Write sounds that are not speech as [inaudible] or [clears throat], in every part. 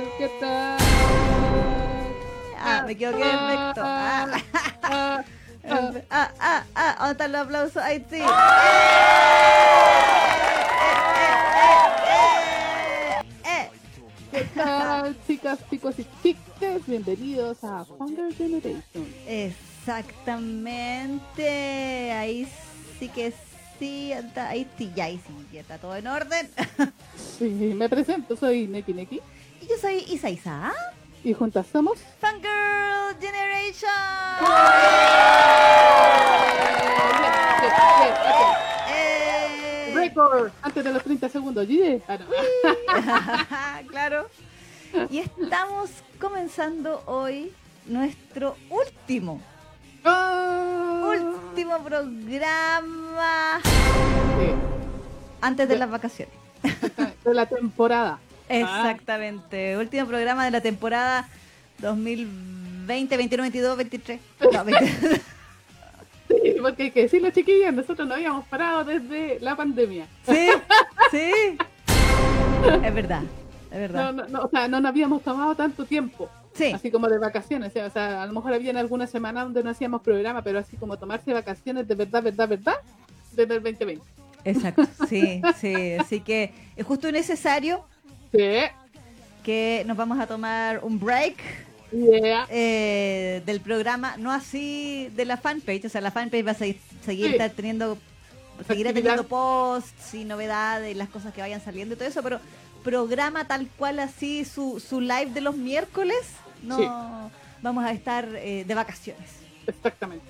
tal? ¿Qué tal? Ah, me equivoqué perfecto. Ah, Ah, ah, ah, ah, ah, ¿dónde están los aplausos? Ahí sí. Eh, ¿Qué tal, chicas, chicos y chicas? Bienvenidos a Hunger Generation. Exactamente. Ahí sí que sí. Ahí sí, ya, ahí sí. Ya está todo en orden. Sí, me presento, soy Neki Neki Y yo soy Isa y juntas somos Fangirl Generation. Eh. Record antes de los 30 segundos. Ah, no. [laughs] claro. Y estamos comenzando hoy nuestro último, Ah. último programa Sí, antes de las vacaciones. de la temporada. Exactamente. Último programa de la temporada 2020, 21, 22, 23. No, 20. Sí, porque hay que decirlo, chiquillas, nosotros no habíamos parado desde la pandemia. Sí, [laughs] sí. Es verdad, es No, verdad. no, no, o sea, no nos habíamos tomado tanto tiempo. Sí, Así como de vacaciones. O sea, a lo mejor había algunas semanas donde no hacíamos programa, pero así como tomarse vacaciones de verdad, verdad, verdad, desde el 2020. exacto. Sí, sí. Así que es justo y necesario Que nos vamos a tomar un break yeah. eh, del programa, no así de la fanpage, o sea, la fanpage va a seguir, seguir Sí. ta- teniendo, seguirá teniendo posts y novedades, y las cosas que vayan saliendo y todo eso, pero programa tal cual así su, su live de los miércoles, no Sí. vamos a estar eh, de vacaciones. Exactamente.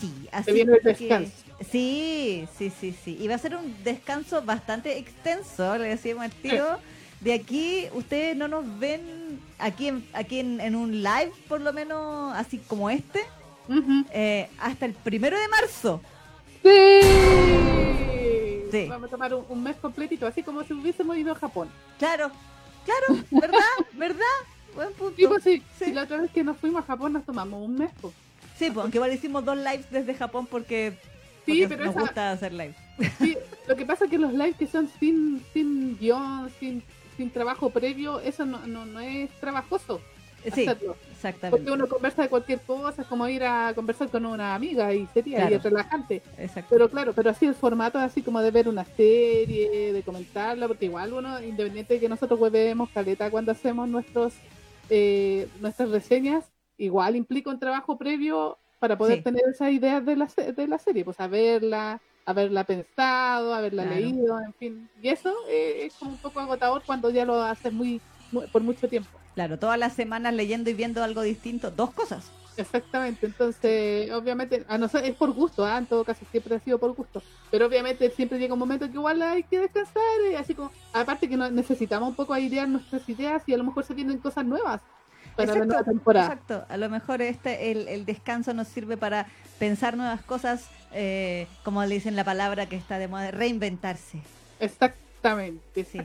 Sí, así Se viene el que- descanso. Sí, sí, sí, sí. Y va a ser un descanso bastante extenso, le decimos al tío. De aquí, ustedes no nos ven aquí en, aquí en, en un live, por lo menos así como este, eh, hasta el primero de marzo. Sí. Sí. Vamos a tomar un, un mes completito, así como si hubiésemos ido a Japón. Claro, claro, ¿verdad? ¿Verdad? Buen punto. Sí, pues sí. Sí. Si la otra vez que nos fuimos a Japón nos tomamos un mes. pues. Sí, pues, aunque igual hicimos dos lives desde Japón porque, Sí, pero nos esa- gusta hacer live. Sí, [laughs] lo que pasa es que los lives que son sin, sin guion, sin, sin trabajo previo, eso no, no, no es trabajoso Sí, hacerlo. exactamente. Porque uno conversa de cualquier cosa, es como ir a conversar con una amiga y sería Claro. y es relajante. exacto. Pero claro, pero así el formato así como de ver una serie, de comentarla, porque igual uno, independiente de que nosotros huevemos caleta cuando hacemos nuestros eh, nuestras reseñas, igual implica un trabajo previo para poder Sí. tener esas ideas de la, de la serie, pues haberla, haberla pensado, haberla Claro. leído, en fin. Y eso eh, es como un poco agotador cuando ya lo haces muy, muy- por mucho tiempo. Claro, todas las semanas leyendo y viendo algo distinto, dos cosas. Exactamente, entonces obviamente, a no ser, es por gusto, ¿ah? en todo caso siempre ha sido por gusto, pero obviamente siempre llega un momento que igual hay que descansar, y así como, aparte que necesitamos un poco airear nuestras ideas y a lo mejor se vienen cosas nuevas para la nueva temporada. exacto. A lo mejor este el, el descanso nos sirve para pensar nuevas cosas, eh, como le dicen la palabra que está de moda, reinventarse. Exactamente, Sí.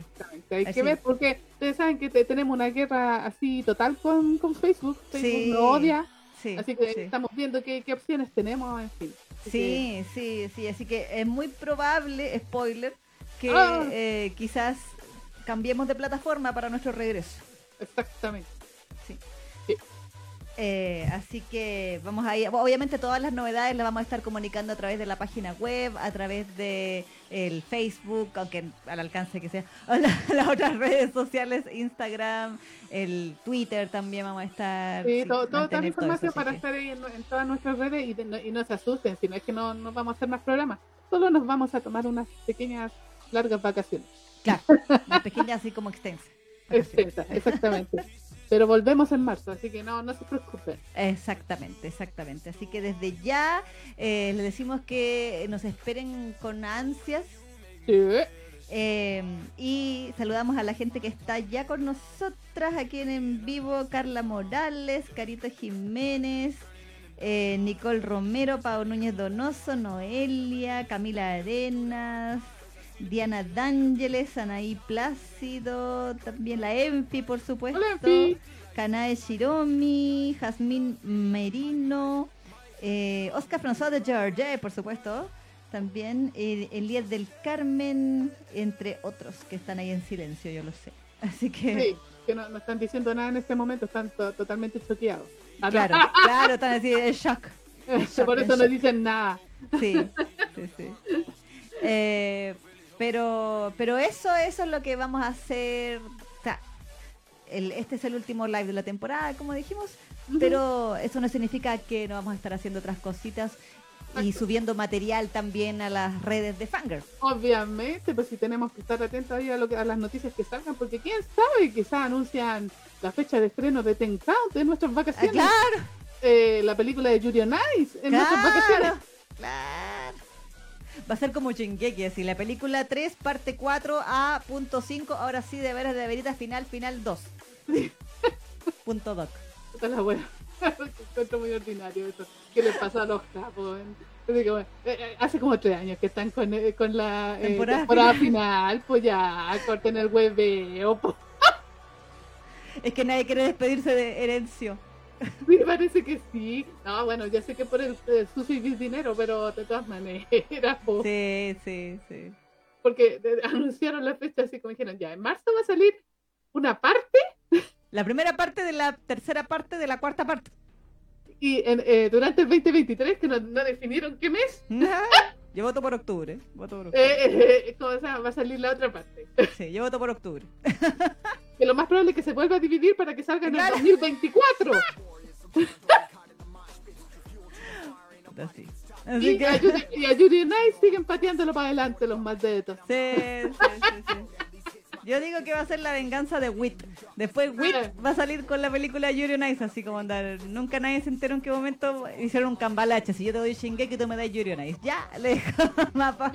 Hay Así. que ver porque ustedes saben que te- tenemos una guerra así total con, con Facebook, Facebook Sí. nos odia, Sí, así que sí. estamos viendo qué, qué opciones tenemos, en fin. Así que- Sí, sí, sí, así que es muy probable, spoiler, que Ah. eh, quizás cambiemos de plataforma para nuestro regreso. exactamente. Eh, así que vamos a ir, obviamente todas las novedades las vamos a estar comunicando a través de la página web, a través de el Facebook, aunque al alcance que sea, [laughs] o la- las otras redes sociales, Instagram, el Twitter también vamos a estar. Sí, sí, todo, toda todo información eso, para que- estar ahí en, en todas nuestras redes y, de- no, y no se asusten, si no es que no, no vamos a hacer más programas, solo nos vamos a tomar unas pequeñas largas vacaciones. Claro, [laughs] una pequeña así como extensa. Extensas, exactamente. [laughs] Pero volvemos en marzo, así que no, no se preocupen. Exactamente, exactamente. Así que desde ya eh, les decimos que nos esperen con ansias Sí. eh, y saludamos a la gente que está ya con nosotras aquí en, en vivo, Carla Morales, Carito Jiménez, eh, Nicole Romero, Pau Núñez Donoso, Noelia, Camila Arenas, Diana D'Ángeles, Anaí Plácido, también la Enfi, por supuesto. Hola. Kanae Shiromi, Jazmín Merino, eh, Oscar François de Georgia, por supuesto. También eh, Elías del Carmen, entre otros que están ahí en silencio, yo lo sé. Así que. Sí, que no, no están diciendo nada en este momento, están to- totalmente choqueados. Ah. Claro, claro, están así, el [laughs] shock. Por eso no dicen nada. Sí, sí, sí. [laughs] Eh, pero, pero eso, eso es lo que vamos a hacer. O sea, el- este es el último live de la temporada, como dijimos, pero eso no significa que no vamos a estar haciendo otras cositas y subiendo material también a las redes de Fanger. Obviamente, pues si tenemos que estar atentos ahí a, lo que, a las noticias que salgan, porque quién sabe, quizás anuncian la fecha de estreno de Ten Count en nuestras Ah, vacaciones. claro, Eh, la película de Yuri on Ice en nuestras vacaciones. claro, claro. [laughs] Va a ser como Shingeki, así la película 3, parte 4, a punto 5, ahora sí, de veras, de verita, final, final 2. [laughs] Punto doc. Esta es la buena. [laughs] Encuentro muy ordinario eso. ¿Qué le pasa a los capos? Que, bueno, eh, eh, hace como tres años que están con, eh, con la eh, Temporada temporada, final. Pues ya, corten el hueveo. Es que nadie quiere despedirse de Herencio. [laughs] Me parece que sí. No, bueno, ya sé que por el, el sucio y el dinero, pero de todas maneras. Sí, sí, sí. porque eh, [laughs] anunciaron la fecha así como dijeron, ya, en marzo va a salir una parte La primera parte de la tercera parte de la cuarta parte. y en, eh, durante el 2023, que no, no definieron qué mes, [laughs] Yo voto por octubre. Voto por octubre. eh, eh, ¿cómo se llama? va a salir la otra parte. Sí, yo voto por octubre. Que lo más probable es que se vuelva a dividir para que salga en el 2024. [laughs] Así. Así Y que. a, Yuri, y a siguen pateándolo para adelante los más dedos. Sí, sí, sí, sí. Yo digo que va a ser la venganza de Wit. Después Wit Eh. va a salir con la película Yuri on Ice, así como andar. Nunca nadie se enteró en qué momento hicieron un cambalache. Si yo te doy Shingeki, tú me das Yuri on Ice. Ya, le dejo [laughs] mapa.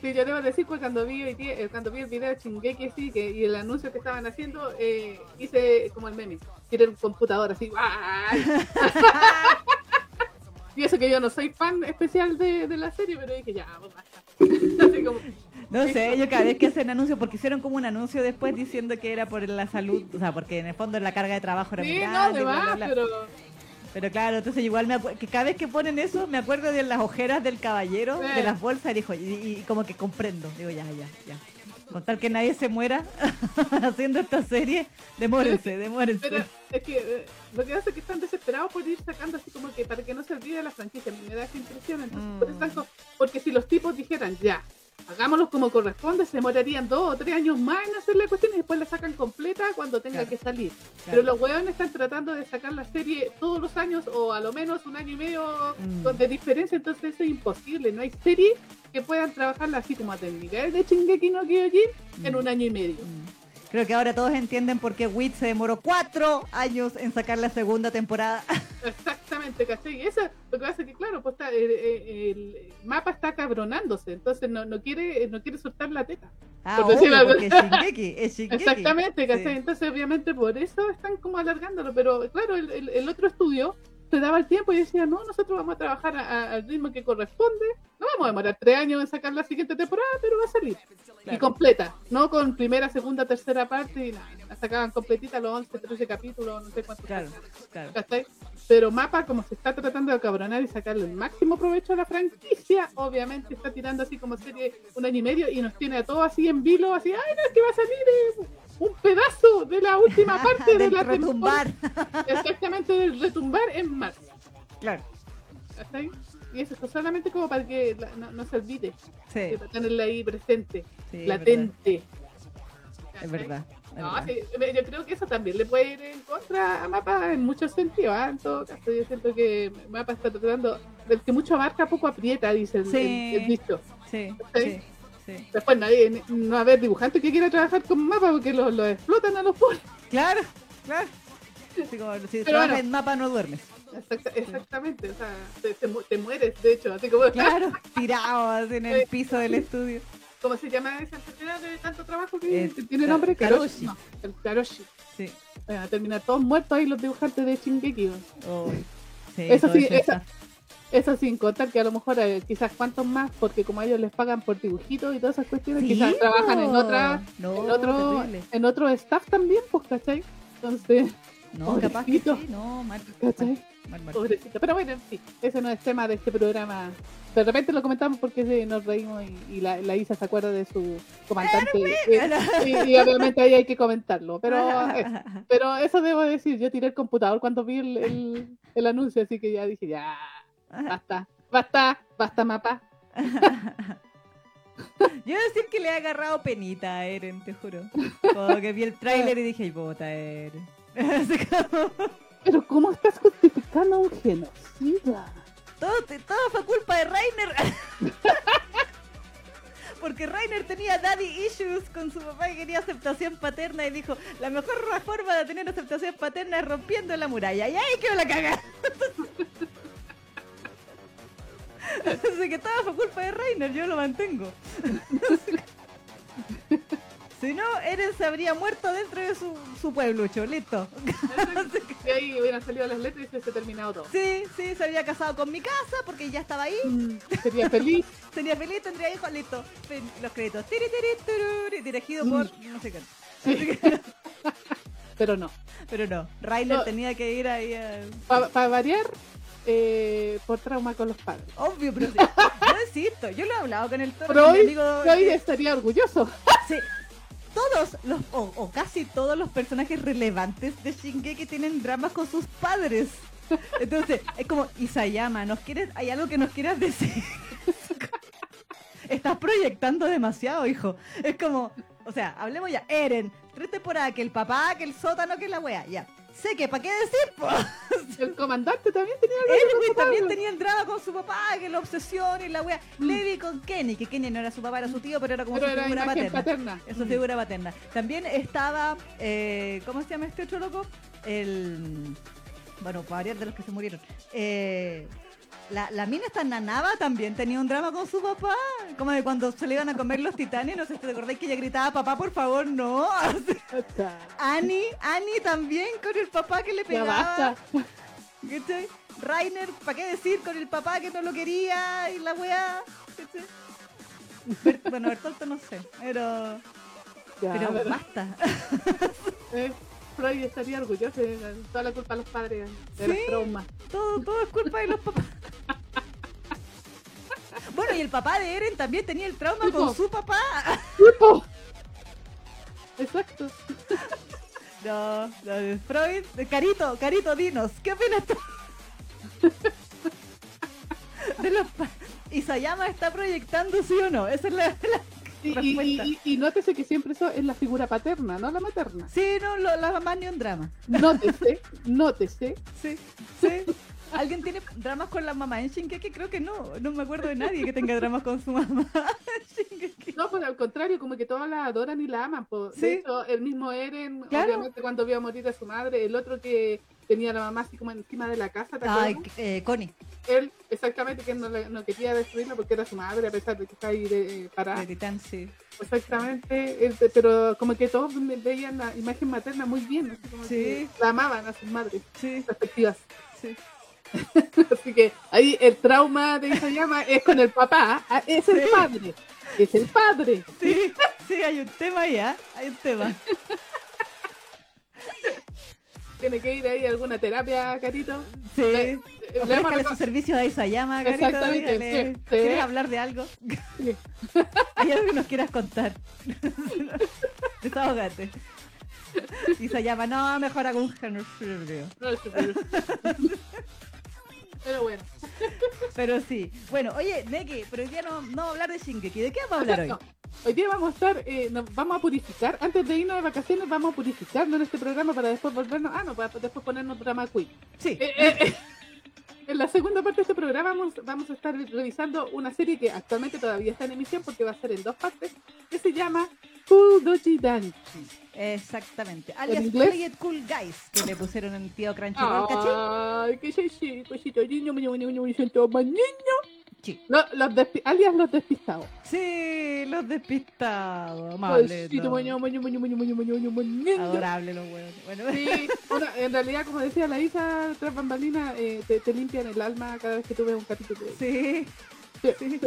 Sí, yo debo decir que cuando vi, hoy eh, cuando vi el video de Shingeki así, que, y el anuncio que estaban haciendo, eh, hice como el meme. Tiré un computador así. [laughs] y eso que yo no soy fan especial de, de la serie, pero dije, ya, pues basta. [laughs] Como, No sé, yo cada vez que hacen anuncios, porque hicieron como un anuncio después diciendo que era por la salud, o sea, porque en el fondo la carga de trabajo era muy sí, no, grande, de bla, bla, más, bla. pero... Pero claro, entonces igual me que cada vez que ponen eso, me acuerdo de las ojeras del caballero, Sí. de las bolsas, y, dijo, y, y como que comprendo. Digo, ya, ya, ya. Con tal que nadie se muera [laughs] haciendo esta serie, demórense, demórense. Pero es que eh, lo que hace es que están desesperados por ir sacando así como que para que no se olvide la franquicia. Me da esa impresión. Entonces, por eso Mm. porque si los tipos dijeran ya, hagámoslo como corresponde, se demorarían dos o tres años más en hacer la cuestión y después la sacan completa cuando tenga Claro. que salir. Claro. Pero los hueones están tratando de sacar la serie todos los años o a lo menos un año y medio Mm. de diferencia, entonces eso es imposible. No hay serie que puedan trabajarla así como a nivel de Shingeki no Kyojin en Mm. un año y medio. Mm. Creo que ahora todos entienden por qué Wit se demoró cuatro años en sacar la segunda temporada. [laughs] Exactamente, ¿cachai? Y eso lo que pasa es que, claro, pues está, el, el- el mapa está cabronándose, entonces no, no quiere no quiere soltar la teta. Ah, Por obvio, porque es [laughs] Shingeki, es Shingeki. Exactamente, ¿cachai? Sí. Entonces, obviamente, por eso están como alargándolo, pero claro, el, el- otro estudio se daba el tiempo y decía, no, nosotros vamos a trabajar a- a- al ritmo que corresponde, no vamos a demorar tres años en sacar la siguiente temporada, pero va a salir. Y completa, no con primera, segunda, tercera parte, y nada, la sacaban completita los 11, 13 capítulos, no sé cuántos. Claro, claro. Pero Mapa, como se está tratando de cabronar y sacarle el máximo provecho a la franquicia, obviamente está tirando así como serie un año y medio y nos tiene a todos así en vilo, así, ay, no, es que va a salir eh, un pedazo de la última [laughs] parte de Del la retumbar. Exactamente, del retumbar en marzo. Claro. ¿cachai? Y eso es solamente como para que la- no, no se olvide, Sí, para tenerla ahí presente, sí, es latente. Es verdad. es No, sí, yo creo que eso también le puede ir en contra a Mapa en muchos sentidos. ¿ah? En todo caso, yo siento que Mapa está tratando del que mucho abarca, poco aprieta, dice el, Sí. el- el dicho. Sí, ¿Sí? Después nadie, no va a haber dibujante que quiera trabajar con Mapa porque los lo explotan a los pobres. Claro, claro. Así como, si Pero trabajas bueno. en mapa no duermes. [laughs] Exacta- exactamente, o sea, te, te mu- te mueres, de hecho, así como, Claro, [laughs] tirado así en el piso del estudio. ¿cómo se llama esa enfermedad de tanto trabajo que, Eh, tiene nombre? karoshi. No, el karoshi. Sí. Van a terminar todos muertos ahí los dibujantes de Shingeki. Oh, sí, Eso sí, eso esa- Eso sin contar que a lo mejor eh, quizás cuantos más, porque como a ellos les pagan por dibujitos y todas esas cuestiones, Sí, quizás trabajan en otra, No, en otro, terrible. en otro staff también, pues, ¿cachai? Entonces, No, capaz que sí, no, mal. ¿cachai? Mal, mal. Pobrecito. Pero bueno, en fin, ese no es tema de este programa. De repente lo comentamos porque sí, nos reímos y, y la, la Isa se acuerda de su comandante. y, y- y obviamente ahí hay que comentarlo. Pero, [laughs] eh, pero eso debo decir, yo tiré el computador cuando vi el, el- el anuncio, así que ya dije, ya, basta, basta, basta, mapa. [laughs] Yo voy a decir que le he agarrado penita a Eren, te juro. Como que vi el tráiler y dije, "Ay, puta, Eren. [laughs] Pero ¿cómo estás justificando un genocida? todo, todo fue culpa de Rainer. [laughs] Porque Rainer tenía daddy issues con su papá y quería aceptación paterna y dijo, la mejor forma de tener aceptación paterna es rompiendo la muralla. Y ahí quedó la caga. [laughs] Así que todo fue culpa de Rainer, yo lo mantengo. [laughs] si no, Eren se habría muerto dentro de su, su pueblucho, listo. [laughs] Y ahí hubieran salido las letras y se hubiese terminado todo. Sí, sí, se había casado con mi casa porque ya estaba ahí. Mm, Sería feliz. [laughs] Sería feliz, tendría hijos, listo. Los créditos. Tiri, tiri, tururi, dirigido por no sé qué. Sí. [laughs] Pero no. Pero no, Rainer No. tenía que ir ahí a... Para variar, eh, por trauma con los padres. Obvio, pero sí. Yo insisto, yo lo he hablado con el toro, mi Freud, amigo... Que- estaría orgulloso. sí, todos los, o, casi todos los personajes relevantes de Shingeki tienen dramas con sus padres. Entonces, es como, Isayama, ¿nos quieres, ¿hay algo que nos quieras decir? Estás proyectando demasiado, hijo. Es como, o sea, hablemos ya. Eren, tres temporadas, que el papá, que el sótano, que la wea, ya. Sé que, ¿para qué decir? po? [laughs] El comandante también tenía algo [laughs] su también tenía el drama con su papá, que la obsesión y la wea. Levi con Kenny, que Kenny no era su papá, era su tío, pero era como Pero su era figura paterna. paterna. Es su figura paterna. También estaba, eh, ¿cómo se llama este otro loco? El. Bueno, variar de los que se murieron. Eh, la, la mina esta Nanaba también tenía un drama con su papá. Como de cuando se le iban a comer los titanes. No sé si te acordáis que ella gritaba, papá, por favor, no. [laughs] Annie, Annie también con el papá que le pegaba. ¿Cachai? Rainer, ¿para qué decir? Con el papá que no lo quería y la weá. bueno, Bertolto no sé, pero, Ya, pero pero, basta. [laughs] Freud estaría orgulloso de toda la culpa a los padres de Sí. los traumas. Todo, todo es culpa de los papás. [laughs] Bueno, y el papá de Eren también tenía el trauma con su papá. ¡Tipo! Exacto. [laughs] No, no, Freud, Carito, Carito, dinos, ¿qué opinas tú? [laughs] De los Isayama está proyectando, sí o no? Esa es la, la- Y, y, Respuesta. y, y nótese que siempre eso es la figura paterna, no la materna. Sí, no, lo- la mamá ni un drama. Nótese, nótese. Sí, sí. [laughs] ¿Alguien tiene dramas con la mamá en Shingeki? Creo que no. No me acuerdo de nadie que tenga dramas con su mamá. No, por al contrario, como que todos la adoran y la aman. po. Sí. De hecho, el mismo Eren, Claro. obviamente cuando vio morir a su madre, el otro que tenía a la mamá así como encima de la casa, ¿te Ay, eh, Connie, Él, exactamente, que no, no quería destruirla porque era su madre, a pesar de que está ahí de, eh, parada. de Titán, sí. Exactamente, él- pero como que todos veían la imagen materna muy bien, así como Sí. que la amaban a sus madres Sí, respectivas. sí. [laughs] Así que ahí el trauma de Isayama es con el papá, ah, es el Sí. padre, es el padre. Sí, sí, hay un tema ya. Hay un tema. [laughs] Tiene que ir ahí a alguna terapia, Carito. Sí. Le- le su servicio a Isayama, Carito. Exactamente, dígale, sí, sí. ¿Quieres hablar de algo? Sí. [laughs] ¿Hay algo que nos quieras contar? Desahógate. Isayama, no, mejor hago un. No, Pero bueno. [laughs] Pero sí. Bueno, oye, Neki, pero hoy día no, no vamos a hablar de Shingeki. ¿De qué vamos a hablar hoy? No, Hoy día vamos a estar, eh, nos vamos a purificar, antes de irnos de vacaciones vamos a purificarnos en este programa para después volvernos, ah no, para después ponernos drama queen. Sí. Eh, eh, eh, [laughs] En la segunda parte de este programa vamos, vamos a estar revisando una serie que actualmente todavía está en emisión porque va a ser en dos partes, que se llama Cool Doji Danchi. Exactamente. Alias It Cool Guys, que le pusieron en el tío Crunchyroll, ¿cachai? Ay, que sí, sí, cosito niño, niño, niño, niño, niño, más niño. Sí. Lo- los despi- alias los despistados. Sí, los despistados. Amable. Adorable los huevos. Bueno, Sí, [laughs] bueno, en realidad, como decía la Isa, tras bambalinas, eh, te, te limpian el alma cada vez que tú ves un capítulo. de- sí, Sí, sí,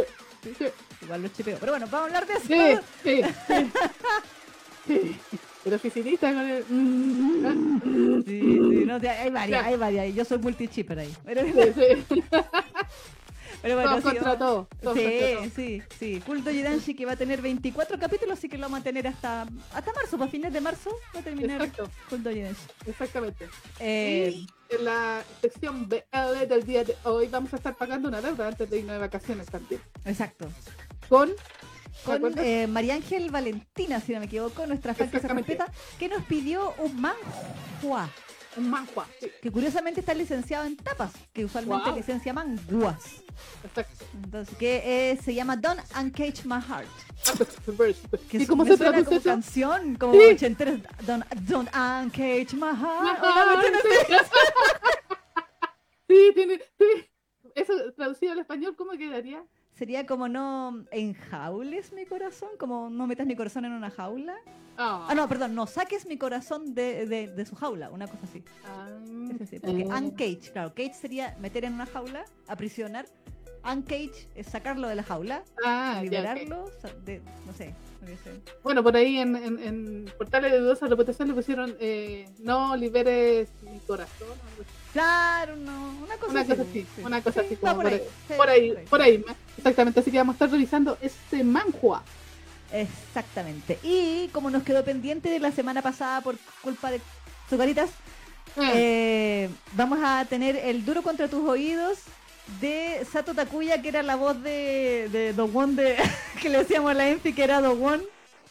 sí, sí, igual los chipeo. Pero bueno, vamos a hablar de eso. sí, sí, [laughs] sí. El oficinista con el... [laughs] Sí, sí, no, hay varias, hay varias. Yo soy multichipper ahí. Pero, sí, [laughs] pero bueno, Todos sí, contra todos, Sí, contra sí, sí. Culto Yidanshi que va a tener 24 capítulos, así que lo vamos a tener hasta, hasta marzo, para fines de marzo va a terminar Exacto, Culto Yidanshi. exactamente. Eh, Y en la sección BL del día de hoy vamos a estar pagando una deuda antes de irnos de vacaciones también. exacto. Con, ¿te Con eh, María Ángel Valentina, si no me equivoco, nuestra fan que se respeta, que nos pidió un manhua, un manhua. Sí, que curiosamente está licenciado en tapas, que usualmente Wow. licencia manguas. exacto. Entonces, que eh, se llama Don't Uncage My Heart. Que ¿Y cómo se traduce como eso? canción, como Sí. ochentera. Don't, don't uncage my heart. Cuestión así. [laughs] Sí, tiene, sí. Eso traducido al español, ¿cómo quedaría? Sería como no enjaules mi corazón, como no metas mi corazón en una jaula. Ah, Ah, no, perdón, no saques mi corazón de, de- de su jaula, una cosa así. Ah, Es así, porque eh, uncage, claro, cage sería meter en una jaula, aprisionar. Uncage es sacarlo de la jaula, ah, liberarlo, sa- de, no sé. no sé. Bueno, por ahí en, en, en portales de dudosa reputación le pusieron eh, no liberes mi corazón. Claro, no, una cosa Una así. cosa así, sí. una cosa Sí, así como por por ahí, por ahí, por ahí, exactamente. Así que vamos a estar revisando este manhua. Exactamente. Y como nos quedó pendiente de la semana pasada por culpa de Zucaritas, Eh, eh, vamos a tener el duro contra tus oídos de Sato Takuya, que era la voz de, de Dogwon, de, [laughs] que le decíamos a la Enfi que era Dogwon,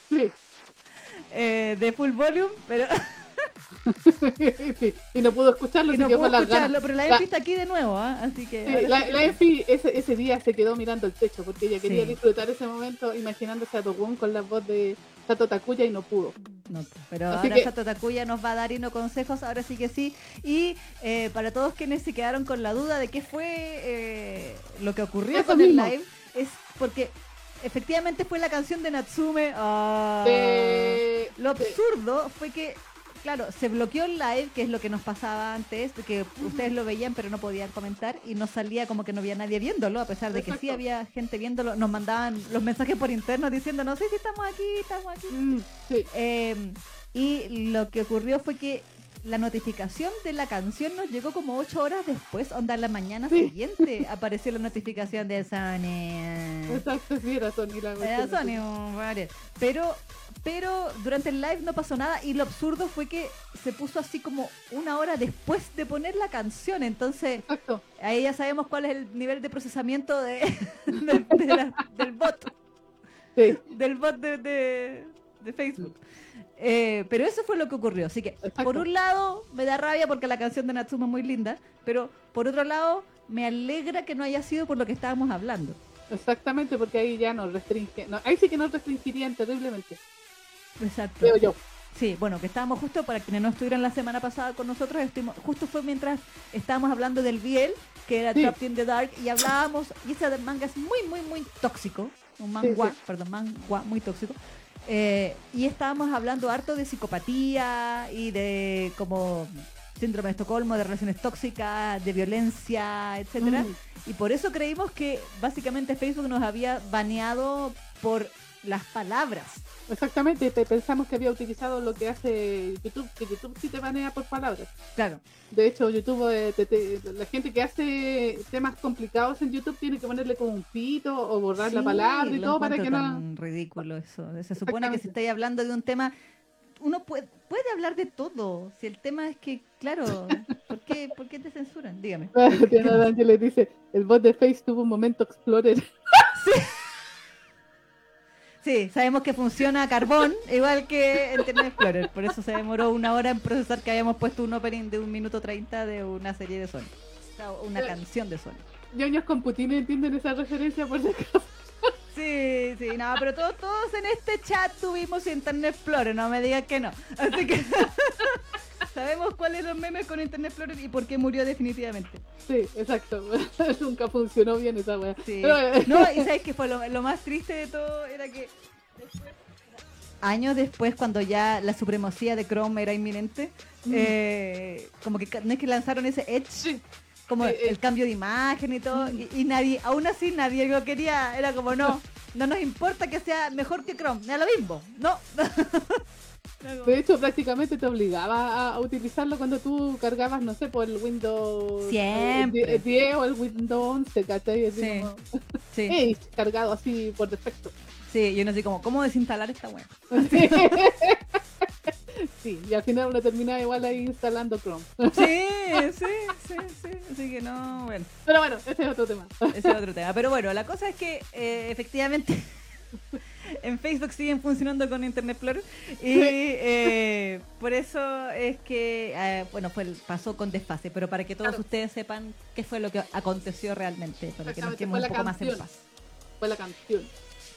sí. eh, de Full Volume, pero [laughs] [laughs] y no pudo escucharlo, y no las escucharlo, pero la Enfi está aquí de nuevo, ¿ah? así que... Sí, la, la Efi ese, ese día se quedó mirando el techo porque ella quería Sí. disfrutar ese momento imaginándose a Dogon con la voz de Sato Takuya y no pudo. No, pero Así ahora que- Sato Takuya nos va a dar y no consejos, ahora sí que sí. Y eh, para todos quienes se quedaron con la duda de qué fue eh, lo que ocurrió Eso con el live, es porque efectivamente fue la canción de Natsume. ah, lo absurdo fue que, claro, se bloqueó el live, que es lo que nos pasaba antes, que ustedes lo veían pero no podían comentar y no salía como que no había nadie viéndolo, a pesar de que sí había gente viéndolo. Nos mandaban los mensajes por interno diciendo, no sé si estamos aquí, estamos aquí. Mm, sí. Eh, y lo que ocurrió fue que la notificación de la canción nos llegó como ocho horas después, onda la mañana Sí. siguiente [laughs] apareció la notificación de Sony. Exacto, sí, era Sony la Era. Sony, vale. Pero, pero durante el live no pasó nada y lo absurdo fue que se puso así como una hora después de poner la canción. Entonces Exacto. ahí ya sabemos cuál es el nivel de procesamiento de, [laughs] de- de la- del bot Sí, del bot de, Facebook. Eh, pero eso fue lo que ocurrió. Así que, Exacto. por un lado, me da rabia porque la canción de Natsume es muy linda, pero por otro lado, me alegra que no haya sido por lo que estábamos hablando. exactamente, porque ahí ya nos restringe. No, ahí sí que nos restringirían terriblemente, Exacto. creo yo. Sí, bueno, que estábamos justo, para quienes no estuvieron la semana pasada con nosotros, estuvimos- justo fue mientras estábamos hablando del Biel, que era Sí. Trapped in the Dark, y hablábamos, y ese manga es muy, muy, muy tóxico, un manga, sí. perdón, manga muy tóxico, eh, y estábamos hablando harto de psicopatía y de como síndrome de Estocolmo, de relaciones tóxicas, de violencia, etcétera, Mm. y por eso creímos que básicamente Facebook nos había baneado por las palabras. Exactamente, pe- pensamos que había utilizado lo que hace YouTube, que YouTube sí te banea por palabras. Claro. De hecho, YouTube, eh, te- te- la gente que hace temas complicados en YouTube tiene que ponerle como un pito o borrar la palabra y todo para que no... tan ridículo eso. Se supone que si estáis hablando de un tema, uno puede, puede hablar de todo. Si el tema es que, claro, [laughs] ¿por qué, ¿por qué te censuran? Dígame. Ángeles dice, el bot de Face tuvo un momento Explorer. [laughs] Sí, sabemos que funciona a carbón, igual que Internet Explorer. Por eso se demoró una hora en procesar que habíamos puesto un opening de un minuto 30 de una serie de sea, una Eh. canción de Sony. Ñoños con Putin entienden esa referencia por si acaso. Sí, sí, no, pero todos, todos en este chat tuvimos Internet Explorer, no me digan que no. Así que [laughs] sabemos cuáles los memes con Internet Explorer y por qué murió definitivamente. Sí, exacto. [laughs] Nunca funcionó bien esa wea. Sí. Pero, No, y [laughs] sabes que fue lo, lo más triste de todo era que después- años después, cuando ya la supremacía de Chrome era inminente, Mm. eh, como que no es que lanzaron ese Edge, sí, como Eh, eh. el cambio de imagen y todo, y, y nadie, aún así nadie lo quería, era como no, [laughs] no nos importa que sea mejor que Chrome, da lo mismo, no. De hecho, prácticamente te obligaba a, utilizarlo cuando tú cargabas, no sé, por el Windows Siempre. eh, 10 o el Windows 11, ¿cachai? Sí. como, Sí, [laughs] "Ey, cargado así por defecto. sí, yo no sé cómo, ¿cómo desinstalar esta web? Sí. [laughs] Sí, y al final uno terminaba igual ahí instalando Chrome. Sí, sí, sí, sí. Así que no, bueno, Pero bueno, ese es otro tema. ese es otro tema. Pero bueno, la cosa es que eh, efectivamente [laughs] en Facebook siguen funcionando con Internet Explorer y eh, por eso es que, eh, bueno, fue, pasó con desfase, pero para que todos Claro. ustedes sepan qué fue lo que aconteció realmente, para que nos quedemos un poco más en paz. Fue la canción.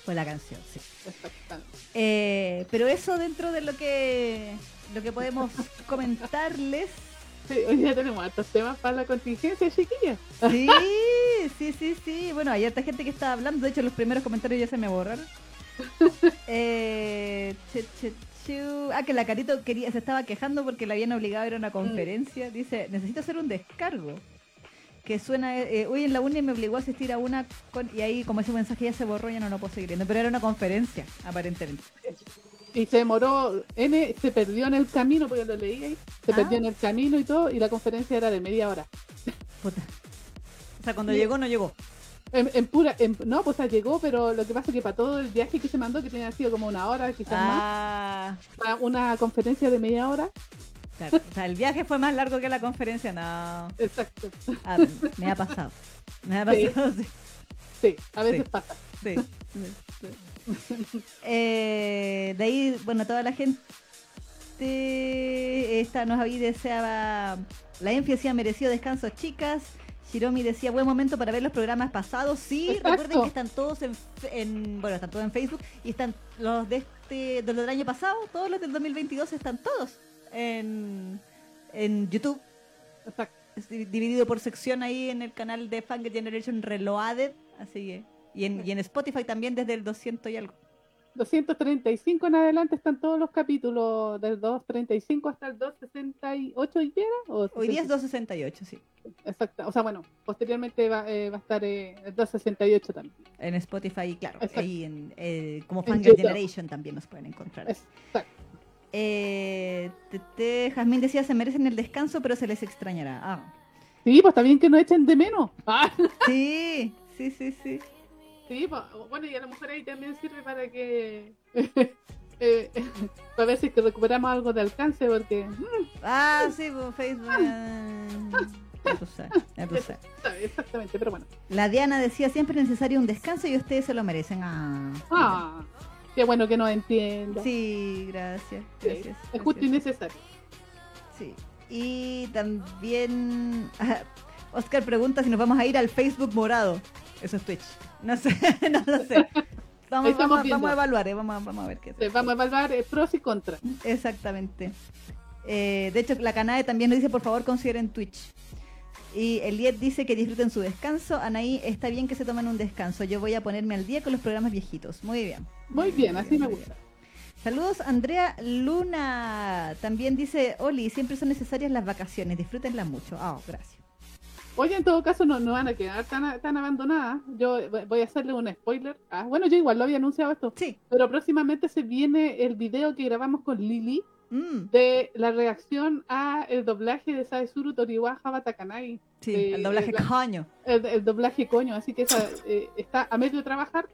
Fue la canción, sí. Exactamente. Eh, pero eso dentro de lo que lo que podemos [laughs] comentarles. Sí, hoy día tenemos altos temas para la contingencia, chiquillas. Sí, sí, sí, sí. Bueno, hay harta gente que estaba hablando. De hecho, los primeros comentarios ya se me borraron. [laughs] Eh, che, che, chu. Ah, que la Carito quería, se estaba quejando porque la habían obligado a ir a una conferencia. Dice, necesito hacer un descargo. Que suena, eh, hoy en la uni me obligó a asistir a una con- y ahí como ese mensaje ya se borró, ya no lo puedo seguir viendo. Pero era una conferencia, aparentemente. Y se demoró, N se perdió en el camino, porque lo leí ahí, se Ah. perdió en el camino y todo, y la conferencia era de media hora. Puta. O sea, cuando llegó, no llegó. En, en pura, en- no, pues llegó, pero lo que pasa es que para todo el viaje que se mandó, que tenía sido como una hora, quizás más, Ah, para una conferencia de media hora, claro. O sea, el viaje fue más largo que la conferencia. No. exacto. Ah, me ha pasado. Me ha pasado, sí. Sí, a veces Sí. pasa. sí. Eh, de ahí, bueno, toda la gente esta nos había deseaba. La Enfi decía merecido descanso, chicas. Shiromi decía buen momento para ver los programas pasados. Sí, Exacto. recuerden que están todos en, en- bueno, están todos en Facebook y están los de este de los del año pasado, todos los del 2022 están todos en en YouTube. Exacto. Dividido por sección ahí en el canal de Fangirl Generation Reloaded, así que y en, y en Spotify también desde el 200 y algo. 235 en adelante están todos los capítulos, del 235 hasta el 268 hoy día. era? ¿O Hoy día es 60? 268, sí. Exacto. O sea, bueno, posteriormente va, eh, va a estar eh, el 268 también. En Spotify, claro. Exacto. Ahí en, eh, como Fangirl. Generation también nos pueden encontrar. Exacto. Eh, Tete, Jazmín decía, se merecen el descanso, pero se les extrañará. Ah, Sí, pues también que no echen de menos. Ah, sí, sí, sí, sí. Sí, pues, bueno, y a lo mejor ahí también sirve para que. [laughs] eh, [laughs] para ver si que recuperamos algo de alcance, porque. mm, Ah, sí, pues Facebook. ah, ya tú sabes, ya tú sabes. Exactamente, pero bueno. La Diana decía, siempre es necesario un descanso y ustedes se lo merecen. Ah, Ah, qué bueno que nos entienda. Sí, gracias. Sí, gracias es justo y gracias. necesario. Sí. Y también ah, Oscar pregunta si nos vamos a ir al Facebook morado. Eso es Twitch. No sé, [laughs] no lo sé. Vamos, a evaluar, eh, vamos, a- vamos a ver qué es. Vamos a evaluar eh, pros y contras. Exactamente. Eh, de hecho, la Canae también nos dice, por favor, consideren Twitch. Y Eliet dice que disfruten su descanso. Anaí, está bien que se tomen un descanso. Yo voy a ponerme al día con los programas viejitos. Muy bien. Muy bien, así me gusta. Saludos, Andrea Luna. También dice, Oli, siempre son necesarias las vacaciones. Disfrútenlas mucho. Ah, gracias. Oye, en todo caso, no, no van a quedar tan, tan abandonadas. Yo voy a hacerle un spoiler. Ah, bueno, yo igual lo había anunciado esto. Sí. Pero próximamente se viene el video que grabamos con Lili Mm, de la reacción a el doblaje de Saesuru Toriwaja Batakanai. sí, Eh, el doblaje la- coño. El, el doblaje coño, así que esa, eh, está a medio de trabajar.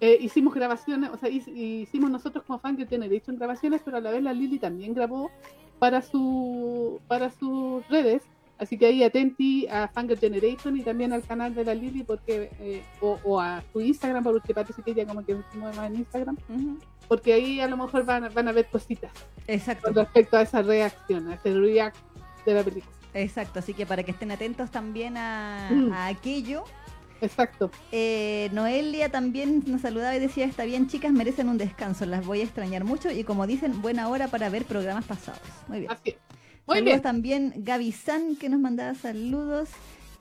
Eh, hicimos grabaciones, o sea, hic- hicimos nosotros como fan que tiene hecho grabaciones, pero a la vez la Lili también grabó para su para sus redes. Así que ahí atenti a Fangirl Generation y también al canal de la Lili porque eh, o, o a su Instagram, porque parece que ella como que se mueve más en Instagram, porque ahí a lo mejor van, a- van a ver cositas Exacto. con respecto a esa reacción, a ese react de la película. Exacto, así que para que estén atentos también a, Mm. a aquello. Exacto. Eh, Noelia también nos saludaba y decía, está bien chicas, merecen un descanso, las voy a extrañar mucho y como dicen, buena hora para ver programas pasados. Muy bien. Así es. Muy saludos bien. también Gaby San que nos mandaba saludos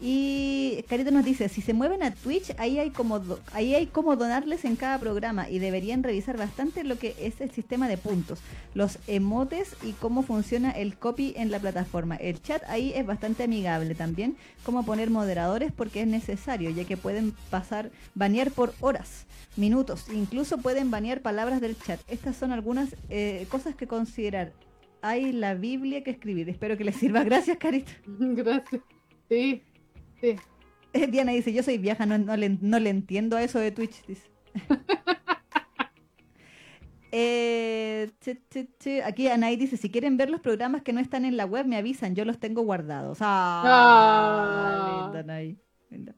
Y Carito nos dice, si se mueven a Twitch, ahí hay como do- ahí hay como donarles en cada programa y deberían revisar bastante lo que es el sistema de puntos, los emotes y cómo funciona el copy en la plataforma. El chat ahí es bastante amigable también, cómo poner moderadores porque es necesario, ya que pueden pasar banear por horas, minutos, incluso pueden banear palabras del chat. Estas son algunas eh, cosas que considerar. Hay la Biblia que escribir. Espero que les sirva. Gracias, Carito. [laughs] Gracias. Sí, sí. Eh, Diana dice, yo soy vieja, no, no le, no le entiendo a eso de Twitch, dice. [laughs] Eh, che, che, che. Aquí Anaí dice, si quieren ver los programas que no están en la web, me avisan, yo los tengo guardados. Ah, Ah. linda Anaí, linda.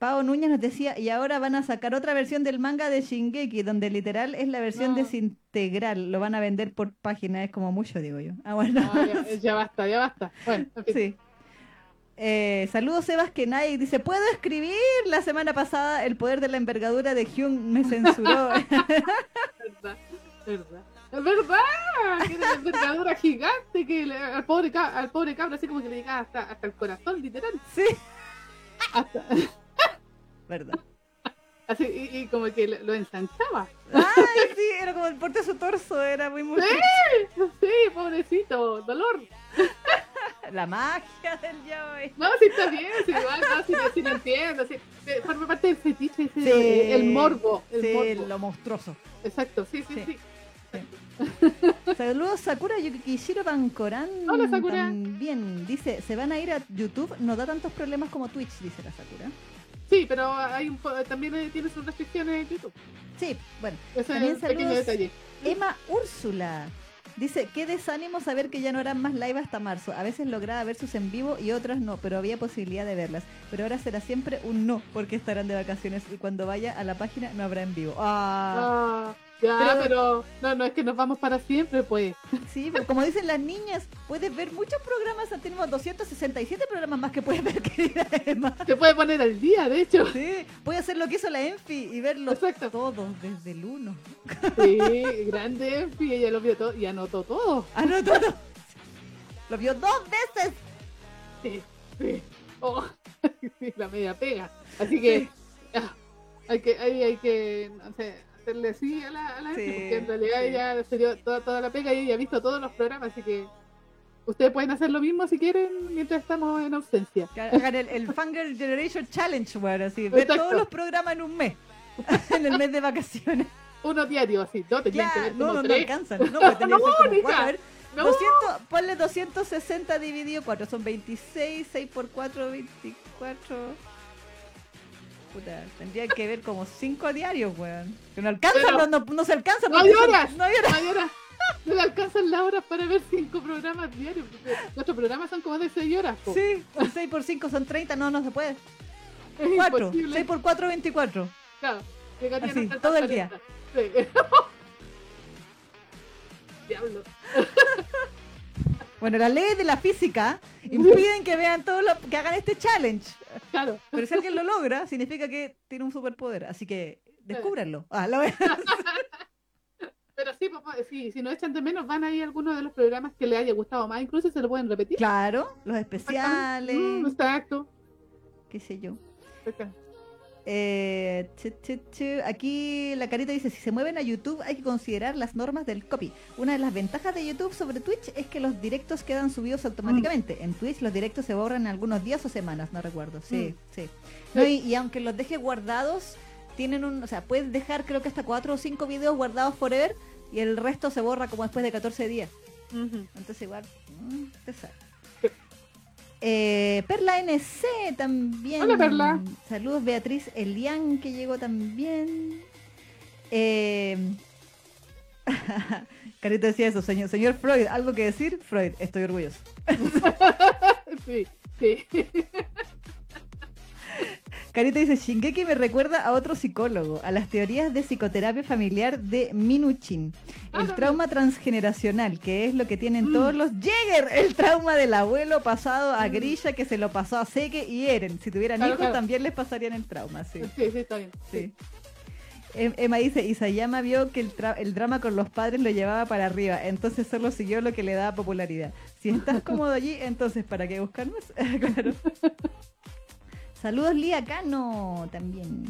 Pau Núñez nos decía, y ahora van a sacar otra versión del manga de Shingeki, donde literal es la versión No. desintegral. Lo van a vender por página, es como mucho, digo yo. Ah, bueno. No, ya, ya basta, ya basta. Bueno, en fin. Sí. Eh, saludos Sebas Kenai dice, ¿puedo escribir? La semana pasada el poder de la envergadura de Hume me censuró. [laughs] verdad, verdad. Es verdad, que era una envergadura gigante que le- al pobre, al pobre cabro así como que le llegaba hasta, hasta el corazón, literal. sí, Hasta, verdad. así, y, y como que lo, lo ensanchaba. Ay, sí, era como el porte de su torso, era muy muy... Sí, pobrecito, dolor. La magia del yaoi. No, sí está bien, sí, igual, no, sí, sí lo entiendo, sí. Eh, Forma parte del fetiche, ese, Sí. eh, el morbo. El Sí, morbo. lo monstruoso. Exacto, sí, sí, Sí. sí. Saludos Sakura Yukishiro Bancoran. Hola, Sakura. También dice, se van a ir a YouTube, no da tantos problemas como Twitch, dice la Sakura. Sí, pero hay un, también eh, tiene sus restricciones en YouTube. Sí, bueno. Ese También es saludos. detalle. Emma Úrsula dice, qué desánimo saber que ya no harán más live hasta marzo. A veces lograba ver sus en vivo y otras no, pero había posibilidad de verlas. Pero ahora será siempre un no, porque estarán de vacaciones y cuando vaya a la página no habrá en vivo. Ah, Ah, ya, Pero- pero, no, no es que nos vamos para siempre, pues. sí, pero como dicen las niñas, puedes ver muchos programas, tenemos 267 programas más que puedes ver, [laughs] querida Emma. Se puede poner al día, de hecho. Sí, voy a hacer lo que hizo la Enfi y verlos Exacto. todos desde el 1. Sí, grande, y ella lo vio todo y anotó todo. No, todo. Lo vio dos veces. Sí, sí. Oh, [laughs] sí, la media pega. Así que ah, hay que, hay, hay que no sé, hacerle así a la, a la Sí, gente, porque en realidad sí. ella se dio toda, toda la pega y ella ha visto todos los programas, así que ustedes pueden hacer lo mismo si quieren mientras estamos en ausencia. Que hagan el, el Fangirl Generation Challenge, bueno, así, ver todos los programas en un mes. [laughs] en el mes de vacaciones. Uno diario, así, no que Claro, ver no, como no, no tres. alcanzan. No, [laughs] pues que No, ver, No, 200, ponle 260 dividido 4, son 26, 6 por 4, 24. Puta, tendría que ver como 5 diarios, weón. Que no alcanzan, Pero- no, no, no se alcanzan. No hay horas. No hay horas. Mañana no le alcanzan las horas para ver cinco programas diarios. Nuestros programas son como de seis horas. po. Sí, 6 por 5 son 30, no, no se puede. es 4, imposible. 6 por 4, 24. Claro, Así, todo el 40. Sí. [laughs] Diablo. Bueno, las leyes de la física [laughs] impiden que vean todos los que hagan este challenge. Claro. Pero si alguien lo logra, significa que tiene un superpoder. Así que descúbranlo. Ah, lo. [laughs] Pero sí, papá, sí, si no echan de menos, van ahí algunos de los programas que les haya gustado más, incluso se lo pueden repetir. Claro, los especiales, Mm, exacto. qué sé yo. exacto. Eh, che, che, che. Aquí la carita dice, si se mueven a YouTube hay que considerar las normas del copy. Una de las ventajas de YouTube sobre Twitch es que los directos quedan subidos automáticamente. En Twitch los directos se borran en algunos días o semanas, no recuerdo. Sí, sí. No, y, y aunque los dejes guardados, tienen un, o sea, puedes dejar creo que hasta cuatro o cinco videos guardados forever y el resto se borra como después de 14 días. Entonces igual, mm, te. Sí. Eh, Perla NC también. Hola, Perla. Saludos Beatriz Elian que llegó también. Eh... [laughs] Carita decía eso, señor, señor Freud, ¿algo que decir? Freud, estoy orgulloso. [laughs] Sí, sí. Carita dice, Shingeki me recuerda a otro psicólogo, a las teorías de psicoterapia familiar de Minuchin. Ah, El trauma transgeneracional, que es lo que tienen Mm. todos los Jäger. [laughs] El trauma del abuelo pasado a Mm. Grilla, que se lo pasó a Seke y Eren. Si tuvieran Claro, hijos, claro. también les pasarían el trauma, sí. Sí, sí, está bien. sí. Em- Emma dice, Isayama vio que el, tra- el drama con los padres lo llevaba para arriba, entonces solo siguió lo que le daba popularidad. Si estás [laughs] cómodo allí, entonces ¿para qué buscar más? [laughs] claro. Saludos Lía Cano también.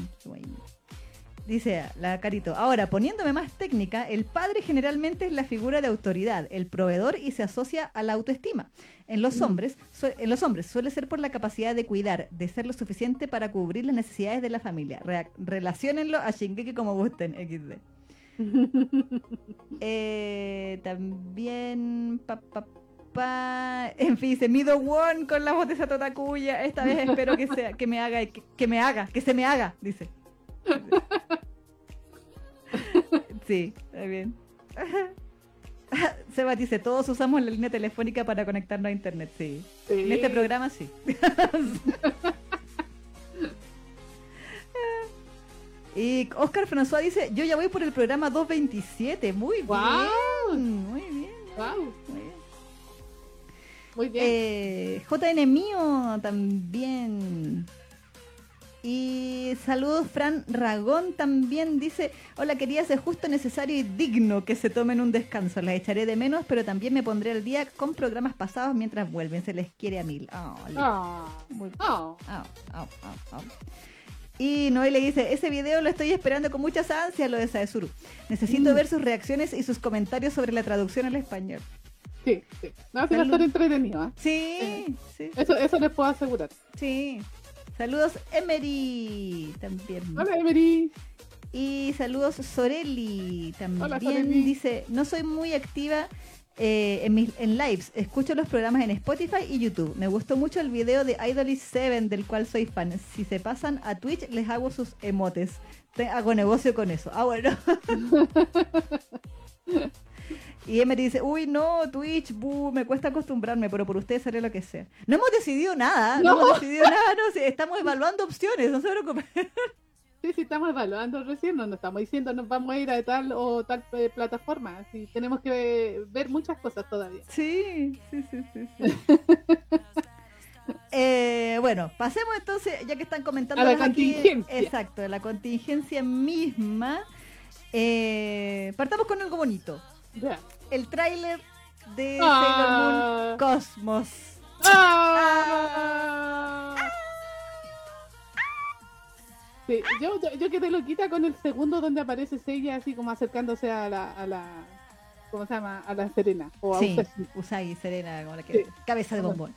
Dice la Carito, ahora poniéndome más técnica, el padre generalmente es la figura de autoridad, el proveedor y se asocia a la autoestima. En los hombres, en los hombres suele ser por la capacidad de cuidar, de ser lo suficiente para cubrir las necesidades de la familia. relacionenlo a Shingeki como gusten, XD. [laughs] Eh, también pa, pa, en fin, se mido one con la voz de Satotakuya. Esta vez espero que sea, que me haga, que me haga, que se me haga, dice. Sí, está bien. [laughs] Seba dice, todos usamos la línea telefónica para conectarnos a internet, sí. En este programa sí. [laughs] y Oscar François dice, yo ya voy por el programa 227. Muy bien. Muy bien. Wow. Muy bien. Muy. Eh, JN mío también. Y saludos, Fran Ragón también dice, hola querías, es justo, necesario y digno que se tomen un descanso. Las echaré de menos, pero también me pondré al día con programas pasados mientras vuelven. Se les quiere a mil. Oh, oh. Oh, y Noé le dice, ese video lo estoy esperando con muchas ansias, lo de Saesuru. Necesito mm. ver sus reacciones y sus comentarios sobre la traducción al español. Sí, sí. No, si va a entretenido. ¿eh? Sí, sí. Eso, eso les puedo asegurar. Sí. Saludos Emery también. Hola Emery. Y saludos Sorelli también. Dice, no soy muy activa eh, en, mis, en lives. Escucho los programas en Spotify y YouTube. Me gustó mucho el video de Idolis 7 del cual soy fan. Si se pasan a Twitch les hago sus emotes. hago negocio con eso. Ah, bueno. [laughs] Y Emery dice, uy, no, Twitch, me cuesta acostumbrarme, pero por ustedes haré lo que sea. No hemos decidido nada, no, hemos decidido nada, no, estamos evaluando opciones, no se preocupen. Sí, sí, estamos evaluando recién, no nos estamos diciendo nos vamos a ir a tal o tal eh, plataforma, sí, tenemos que ver muchas cosas todavía. Sí, sí, sí, sí. [laughs] Eh, bueno, pasemos entonces, ya que están comentando a la contingencia. exacto, la contingencia misma. Eh, partamos con algo bonito. El tráiler de Sailor Moon ah. Cosmos. Ah. Sí, yo, yo, quedé loquita con el segundo donde aparece ella así como acercándose a la, a la ¿cómo se llama? A la Serena. O a sí, Usagi. Serena, como la que cabeza de bombón.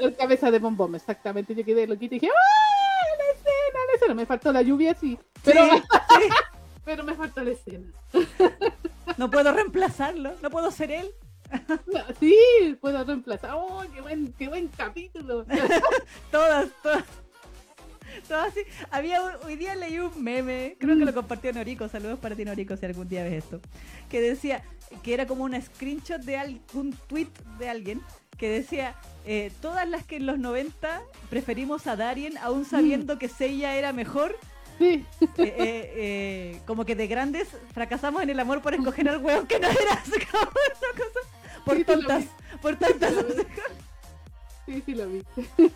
El, cabeza de bombón, exactamente. Yo quedé loquita y dije, ¡ah! La escena, la escena. Me faltó la lluvia, sí. Pero, sí, [laughs] pero me faltó la escena. [laughs] No puedo reemplazarlo, no puedo ser él. [laughs] sí, puedo reemplazar. ¡Oh, qué buen, qué buen capítulo! [laughs] todas, todas. Todas así. Había hoy día leí un meme, creo que lo compartió Noriko, saludos para ti Noriko si algún día ves esto, que decía que era como una screenshot de algún tweet de alguien que decía, eh, todas las que en los 90 preferimos a Darien aún sabiendo que Seiya era mejor, Sí. Eh, eh, eh, como que de grandes fracasamos en el amor por escoger al huevo que no era. [laughs] Por tontas. Por tontas. Sí, sí lo vi. [laughs]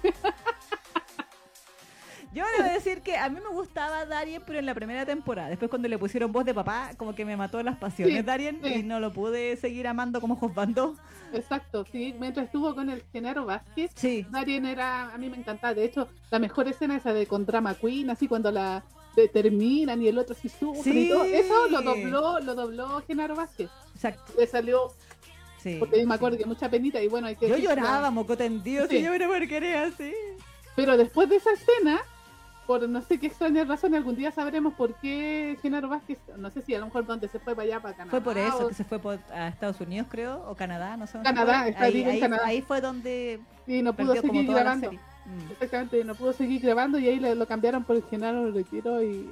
Yo debo decir que a mí me gustaba Darien, pero en la primera temporada. Después cuando le pusieron voz de papá, como que me mató las pasiones Darien y no lo pude seguir amando como Josbando. Exacto, sí. Mientras estuvo con el Genaro Vázquez, sí. Darien era, a mí me encantaba. De hecho, la mejor escena esa de con Drama Queen, así cuando la terminan y el otro así sufre y todo. Eso lo dobló, lo dobló Genaro Vázquez. Exacto. Le salió Sí. Porque me acuerdo que mucha penita y bueno, hay que Yo lloraba, moco tendido, sí. yo era querer así. Pero después de esa escena, por no sé qué extraña razón, algún día sabremos por qué Genaro Vázquez, no sé si a lo mejor donde se fue para allá, para Canadá. Fue por eso, que se fue a Estados Unidos, creo, o Canadá, no sé. Canadá, está ahí, en Canadá. Ahí fue donde. Sí, no pudo seguir grabando. Mm. Exactamente, no pudo seguir grabando y ahí lo, cambiaron por el Genaro Retiro y.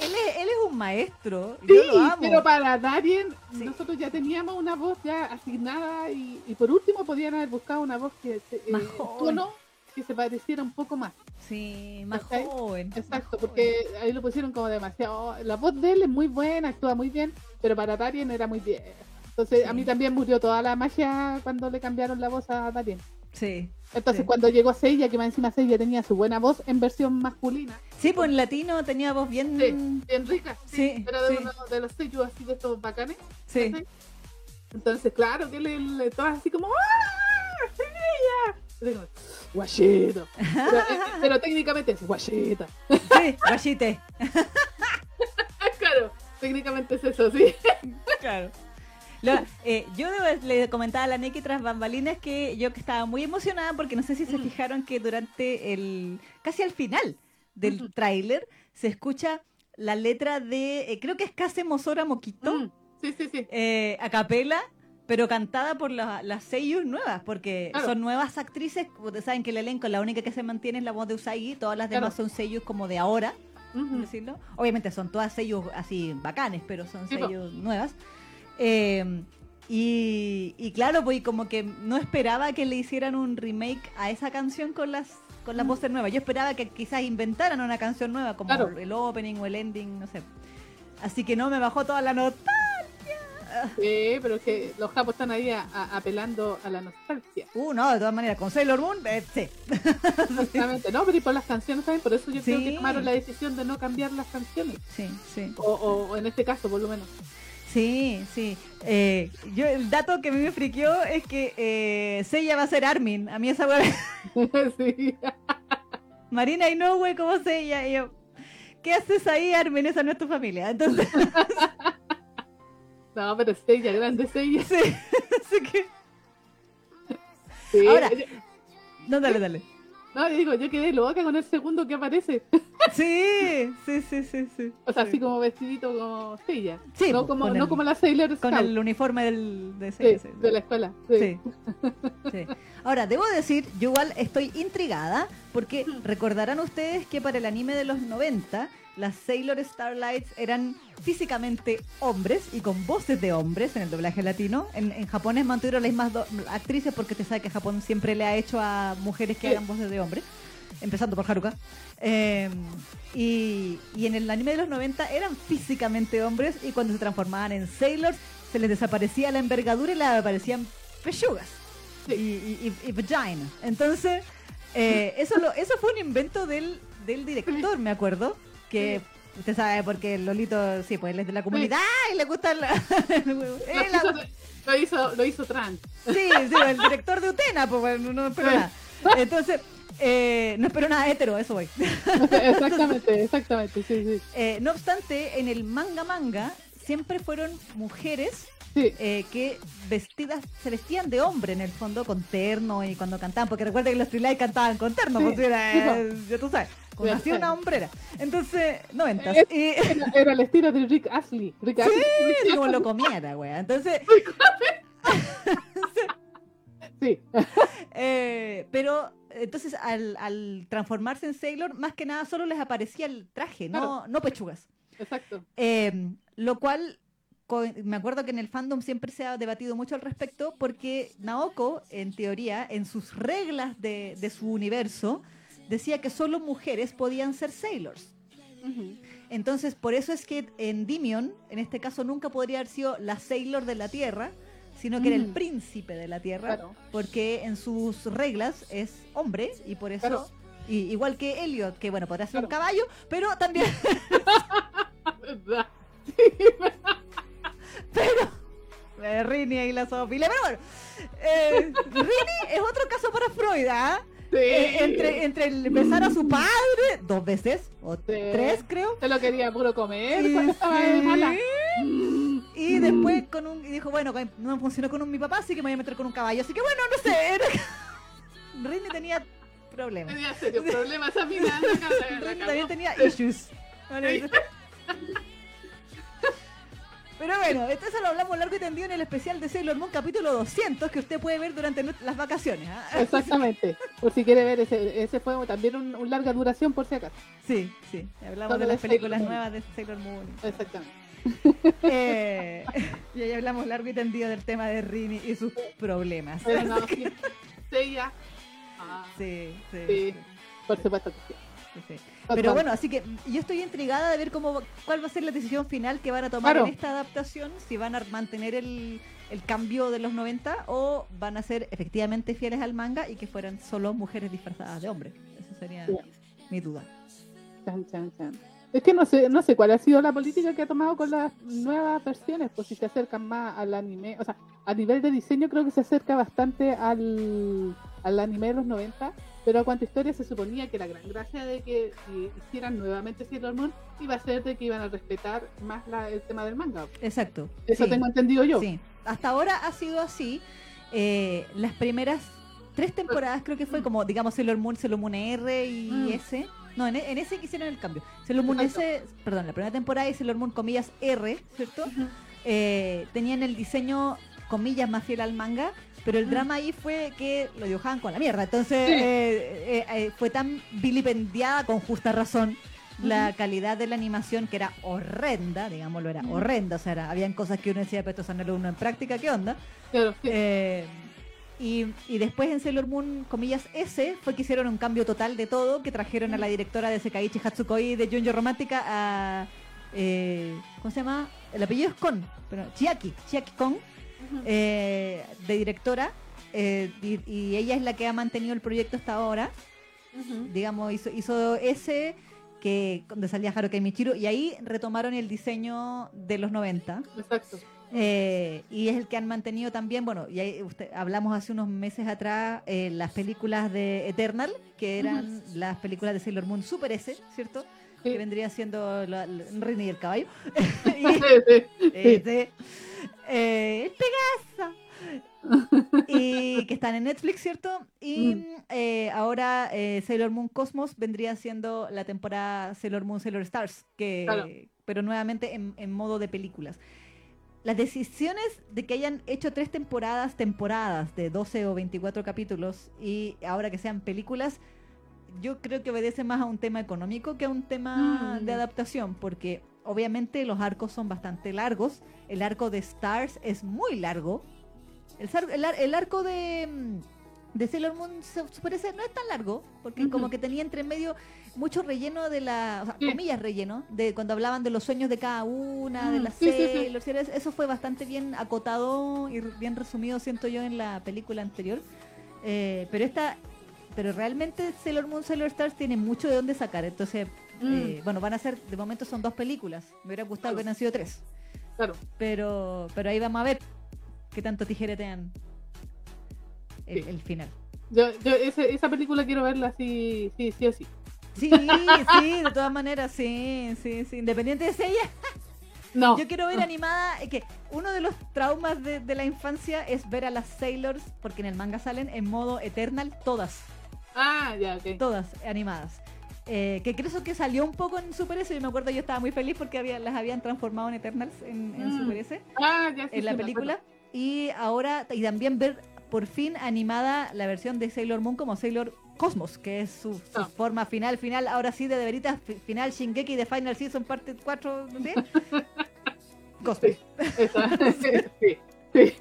Él es, él es un maestro. Sí, yo lo amo. pero para Darien, nosotros ya teníamos una voz ya asignada y, y por último podían haber buscado una voz que. Eh, Más tono, que se pareciera un poco más. Sí, más joven. Exacto, porque ahí lo pusieron como demasiado. La voz de él es muy buena, actúa muy bien, pero para Darien era muy bien. Entonces, a mí también murió toda la magia cuando le cambiaron la voz a Darien. Sí. Entonces, cuando llegó Seiya, que más encima Seiya tenía su buena voz en versión masculina. Sí, pues en latino tenía voz bien. bien rica. Sí. Era de uno de los sellos así de estos bacanes. Sí. Entonces, claro, que le, le así como ¡Ah! ¡Seiya! Guachito. [laughs] Pero, eh, pero técnicamente es guachita. Sí, guachite. [laughs] claro, técnicamente es eso, sí. Claro. Lo- eh, yo le comentaba a la Neki tras bambalinas que yo que estaba muy emocionada porque no sé si se fijaron que durante el casi al final del Ujú. tráiler se escucha la letra de eh, creo que es Case Mosora Moquito Sí, sí, sí. eh, a capela pero cantada por la- las seiyus nuevas porque Claro. son nuevas actrices ustedes saben que el elenco la única que se mantiene es la voz de Usagi todas las demás Claro. son seiyus como de ahora Ujú. decirlo. Obviamente son todas sellos así bacanes, pero son Sí, sellos nuevas. Eh, y, y claro, pues como que no esperaba que le hicieran un remake a esa canción con las con las voces nuevas. Yo esperaba que quizás inventaran una canción nueva, como Claro. el opening o el ending, no sé. Así que no me bajó toda la nota. Sí, pero es que los japos están ahí a- a- apelando a la nostalgia. Uh, no, de todas maneras, con Sailor Moon, eh, sí. [laughs] Exactamente. No, pero y por las canciones también, por eso yo creo que tomaron la decisión de no cambiar las canciones. Sí, sí. O, o- o en este caso, por lo menos. Sí, sí. Eh, yo, el dato que a mí me friqueó es que eh, Seiya va a ser Armin. A mí esa weá [laughs] sí. [laughs] Marina y no, güey, ¿cómo se ella? Y yo, ¿qué haces ahí, Armin? Esa no es tu familia. Entonces, No, pero es ella, grande es ella. sí, [laughs] así que. Sí. Ahora- No, dale, dale. No, yo digo, yo quedé loca con el segundo que aparece. [laughs] Sí, sí, sí, sí, sí. O sea, Sí. así como vestidito como ella. Sí, no como, con no el- como la Sailor Con Scout. el uniforme del, de Sí, Seiya, sí, de la escuela. Sí. Ahora, debo decir, yo igual estoy intrigada porque Ujú. recordarán ustedes que para el anime de los 90 las Sailor Starlights eran físicamente hombres y con voces de hombres en el doblaje latino. En, en japonés mantuvieron las mismas actrices porque te sabe que Japón siempre le ha hecho a mujeres que hagan voces de hombres, empezando por Haruka. Eh, y, y en el anime de los 90 eran físicamente hombres y cuando se transformaban en Sailors se les desaparecía la envergadura y les aparecían pechugas y, y- y- y vagina. Entonces, eh, eso, lo, eso fue un invento del, del director, me acuerdo, que usted sabe porque Lolito, sí, pues él es de la comunidad y le gusta la... [laughs] Lo la- hizo, lo hizo, lo hizo Trans. Sí, sí, el director de Utena, pues bueno, no espero Sí. nada. Entonces, eh, no espero nada hetero, eso voy. exactamente, exactamente, sí, sí. Eh, no obstante, en el manga manga siempre fueron mujeres Sí, eh, que vestidas, se vestían de hombre en el fondo con terno y cuando cantaban, porque recuerda que los Trilay cantaban con terno, Sí, pues era, eh, ya tú sabes, sé. una hombrera. Entonces, noventas. Es- Y era, era el estilo de Rick Astley. Rick Astley. así como lo comiera, wea. Entonces, [laughs] Sí, [laughs] eh, pero entonces al, al transformarse en Sailor, más que nada solo les aparecía el traje, no, Claro. no pechugas. exacto. Eh, lo cual, me acuerdo que en el fandom siempre se ha debatido mucho al respecto porque Naoko, en teoría, en sus reglas de, de su universo, decía que solo mujeres podían ser sailors. Entonces, por eso es que en Dimion, en este caso, nunca podría haber sido la sailor de la Tierra, sino que era el Mm. príncipe de la Tierra, Claro. porque en sus reglas es hombre y por eso... Claro. y- igual que Elliot, que bueno, podrá ser un caballo, pero también. [laughs] [laughs] Pero. Eh, Rini y la Sofía. Pero bueno. eh, Rini es otro caso para Freud, ¿ah? Sí. Eh, entre, entre el besar a su padre dos veces, o Sí. tres creo. Se lo quería puro comer Y, después con un, y dijo, bueno, no funcionó con un, mi papá, así que me voy a meter con un caballo. Así que bueno, no sé. era- [laughs] Rini tenía problemas. Tenía serios problemas [laughs] cagó, la Rini también tenía issues. Vale. [laughs] Pero bueno, esto eso lo hablamos largo y tendido en el especial de Sailor Moon capítulo 200 que usted puede ver durante las vacaciones. ¿ah? [laughs] Exactamente. Por si quiere ver ese, ese fue también un, un larga duración por si acaso. Sí, sí. Hablamos Sobre de las películas nuevas de Sailor Moon. Exactamente. Eh, [laughs] y ahí hablamos largo y tendido del tema de Rini y sus problemas. Pero no, sí. Seiya. Ah, Sí, sí. Sí. sí, por supuesto que sí. Pero bueno, así que yo estoy intrigada de ver cómo cuál va a ser la decisión final que van a tomar Claro. en esta adaptación, si van a mantener el, el cambio de los 90 o van a ser efectivamente fieles al manga y que fueran solo mujeres disfrazadas de hombres. Esa sería Sí. mi duda. Chan, chan, chan. Es que no sé, no sé cuál ha sido la política que ha tomado con las nuevas versiones, pues si se acercan más al anime, o sea, a nivel de diseño creo que se acerca bastante al al anime de los 90, pero a cuánta historia se suponía que la gran gracia de que si hicieran nuevamente Sailor Moon iba a ser de que iban a respetar más la, el tema del manga. Exacto. Eso sí, tengo entendido yo. Sí, hasta ahora ha sido así. Eh, las primeras tres temporadas creo que fue como, digamos, Sailor Moon, Sailor Moon R y Mm. S. No, en, en ese hicieron el cambio. Sailor Moon S, perdón, la primera temporada y Sailor Moon, comillas, R, ¿cierto? Eh, tenían el diseño, comillas, más fiel al manga, pero el Mm. drama ahí fue que lo dibujaban con la mierda. Entonces Sí. eh, eh, eh, fue tan vilipendiada con justa razón la calidad de la animación que era horrenda, digámoslo, era horrenda. O sea, era- habían cosas que uno decía, pero esto es uno en práctica, ¿qué onda? Claro, sí. Eh, y, y después en Sailor Moon, comillas, S, fue que hicieron un cambio total de todo, que trajeron a la directora de Sekaiichi Hatsukoi de Junjo Romántica a... eh, ¿Cómo se llama? El apellido es Kon, pero Chiaki, Chiaki Kon, Eh, de directora. eh, y, y ella es la que ha mantenido el proyecto hasta ahora. Digamos, hizo, hizo ese que donde salía Haruka Michiru y ahí retomaron el diseño de los 90 Exacto. eh, y es el que han mantenido también, bueno, y ahí usted, hablamos hace unos meses atrás eh, las películas de Eternal, que eran las películas de Sailor Moon Super S, ¿cierto? Sí. Que vendría siendo la, la- Reina y el caballo. y, [laughs] Sí, sí. [laughs] eh, el Pegaso. y que están en Netflix, ¿cierto? Y Mm. eh, ahora eh, Sailor Moon Cosmos vendría siendo la temporada Sailor Moon Sailor Stars, que, Claro. pero nuevamente en, en modo de películas. Las decisiones de que hayan hecho tres temporadas, temporadas de 12 o 24 capítulos y ahora que sean películas, yo creo que obedece más a un tema económico que a un tema Mm. de adaptación, porque obviamente los arcos son bastante largos. El arco de Stars es muy largo. El, arco de, mm, de Sailor Moon S no es tan largo, porque como que tenía entre medio mucho relleno de la, o sea, comillas relleno, de cuando hablaban de los sueños de cada una, de Mm, las sí. Sailor, ¿sí? eso fue bastante bien acotado y bien resumido, siento yo, en la película anterior. Eh, pero esta, pero realmente Sailor Moon, Sailor Stars tiene mucho de dónde sacar, entonces, Mm. eh, bueno, van a ser, de momento son dos películas, me hubiera gustado Claro. que hubieran sido tres, Claro. pero, pero ahí vamos a ver qué tanto tijeretean el, Sí. el final. Yo, yo ese- esa película quiero verla sí, sí, sí o sí. Sí, sí, de todas maneras, sí, sí, sí, independiente de ella [laughs] No. Yo quiero ver animada, que uno de los traumas de, de la infancia es ver a las Sailors, porque en el manga salen en modo Eternal, todas, Ah, ya, ok. todas animadas. Eh, que creo que salió un poco en Super S, yo me acuerdo yo estaba muy feliz porque había, las habían transformado en Eternals en, en Mm. Super S, Ah, ya, sí, en la sí, película. Y ahora, y también ver por fin animada la versión de Sailor Moon como Sailor Cosmos, que es su, su Ah. forma final, final, ahora sí de veritas, fi- final Shingeki de Final Season parte 4, ¿no sé? [laughs] Cosmos. [laughs] [laughs] sí, sí.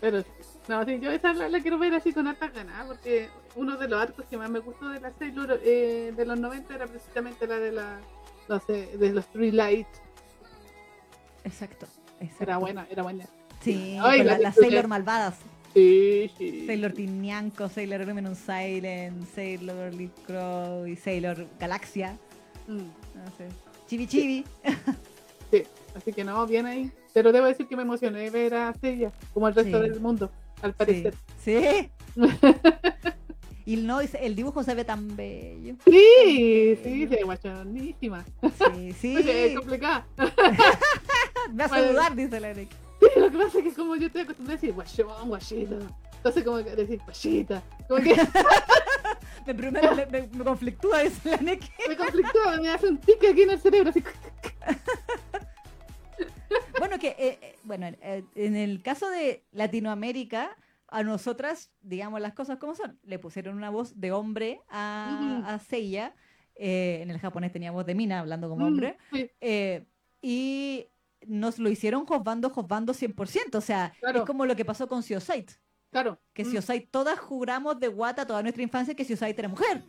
Pero, no, sí, yo esa la, la quiero ver así con hartas ganas, porque uno de los arcos que más me gustó de la Sailor eh, de los 90 era precisamente la de la, no sé, de los Three Lights. Exacto, exacto. Era buena, era buena. Sí, Ay, con la la- las. Sailor malvadas. Sí, sí. Sailor Tinianco, Sailor Luminous Silent, Sailor Crow y Sailor Galaxia. Mm, No sé. Chibi Chibi. [laughs] sí, así que no, bien ahí. Pero debo decir que me emocioné ver a Seiya, como el resto Sí. del mundo, al Sí. parecer. sí. [laughs] Y no, el dibujo se ve tan bello. Sí, sí, sí, guachonísima. [laughs] Sí, sí. Oye, es complicada. [laughs] Me hace dudar, dice la Eric. Sí, lo que pasa es que como yo estoy acostumbrada a decir guachón, guachita. Entonces como que decir guachita. Como que [laughs] Me, primero me, me- me conflictúa eso, la Nick. me conflictó, me hace un tique aquí en el cerebro. Así. Bueno, que, eh, eh, bueno, eh, en el caso de Latinoamérica, a nosotras, digamos las cosas como son, le pusieron una voz de hombre a, Ujú. a Seiya. eh, en el japonés tenía voz de mina, hablando como Mm, hombre. eh, y nos lo hicieron josbando, josbando 100%. O sea, Claro. es como lo que pasó con Siosite. claro. Que Mm, Siosite, todas juramos de guata toda nuestra infancia que Siosite era mujer.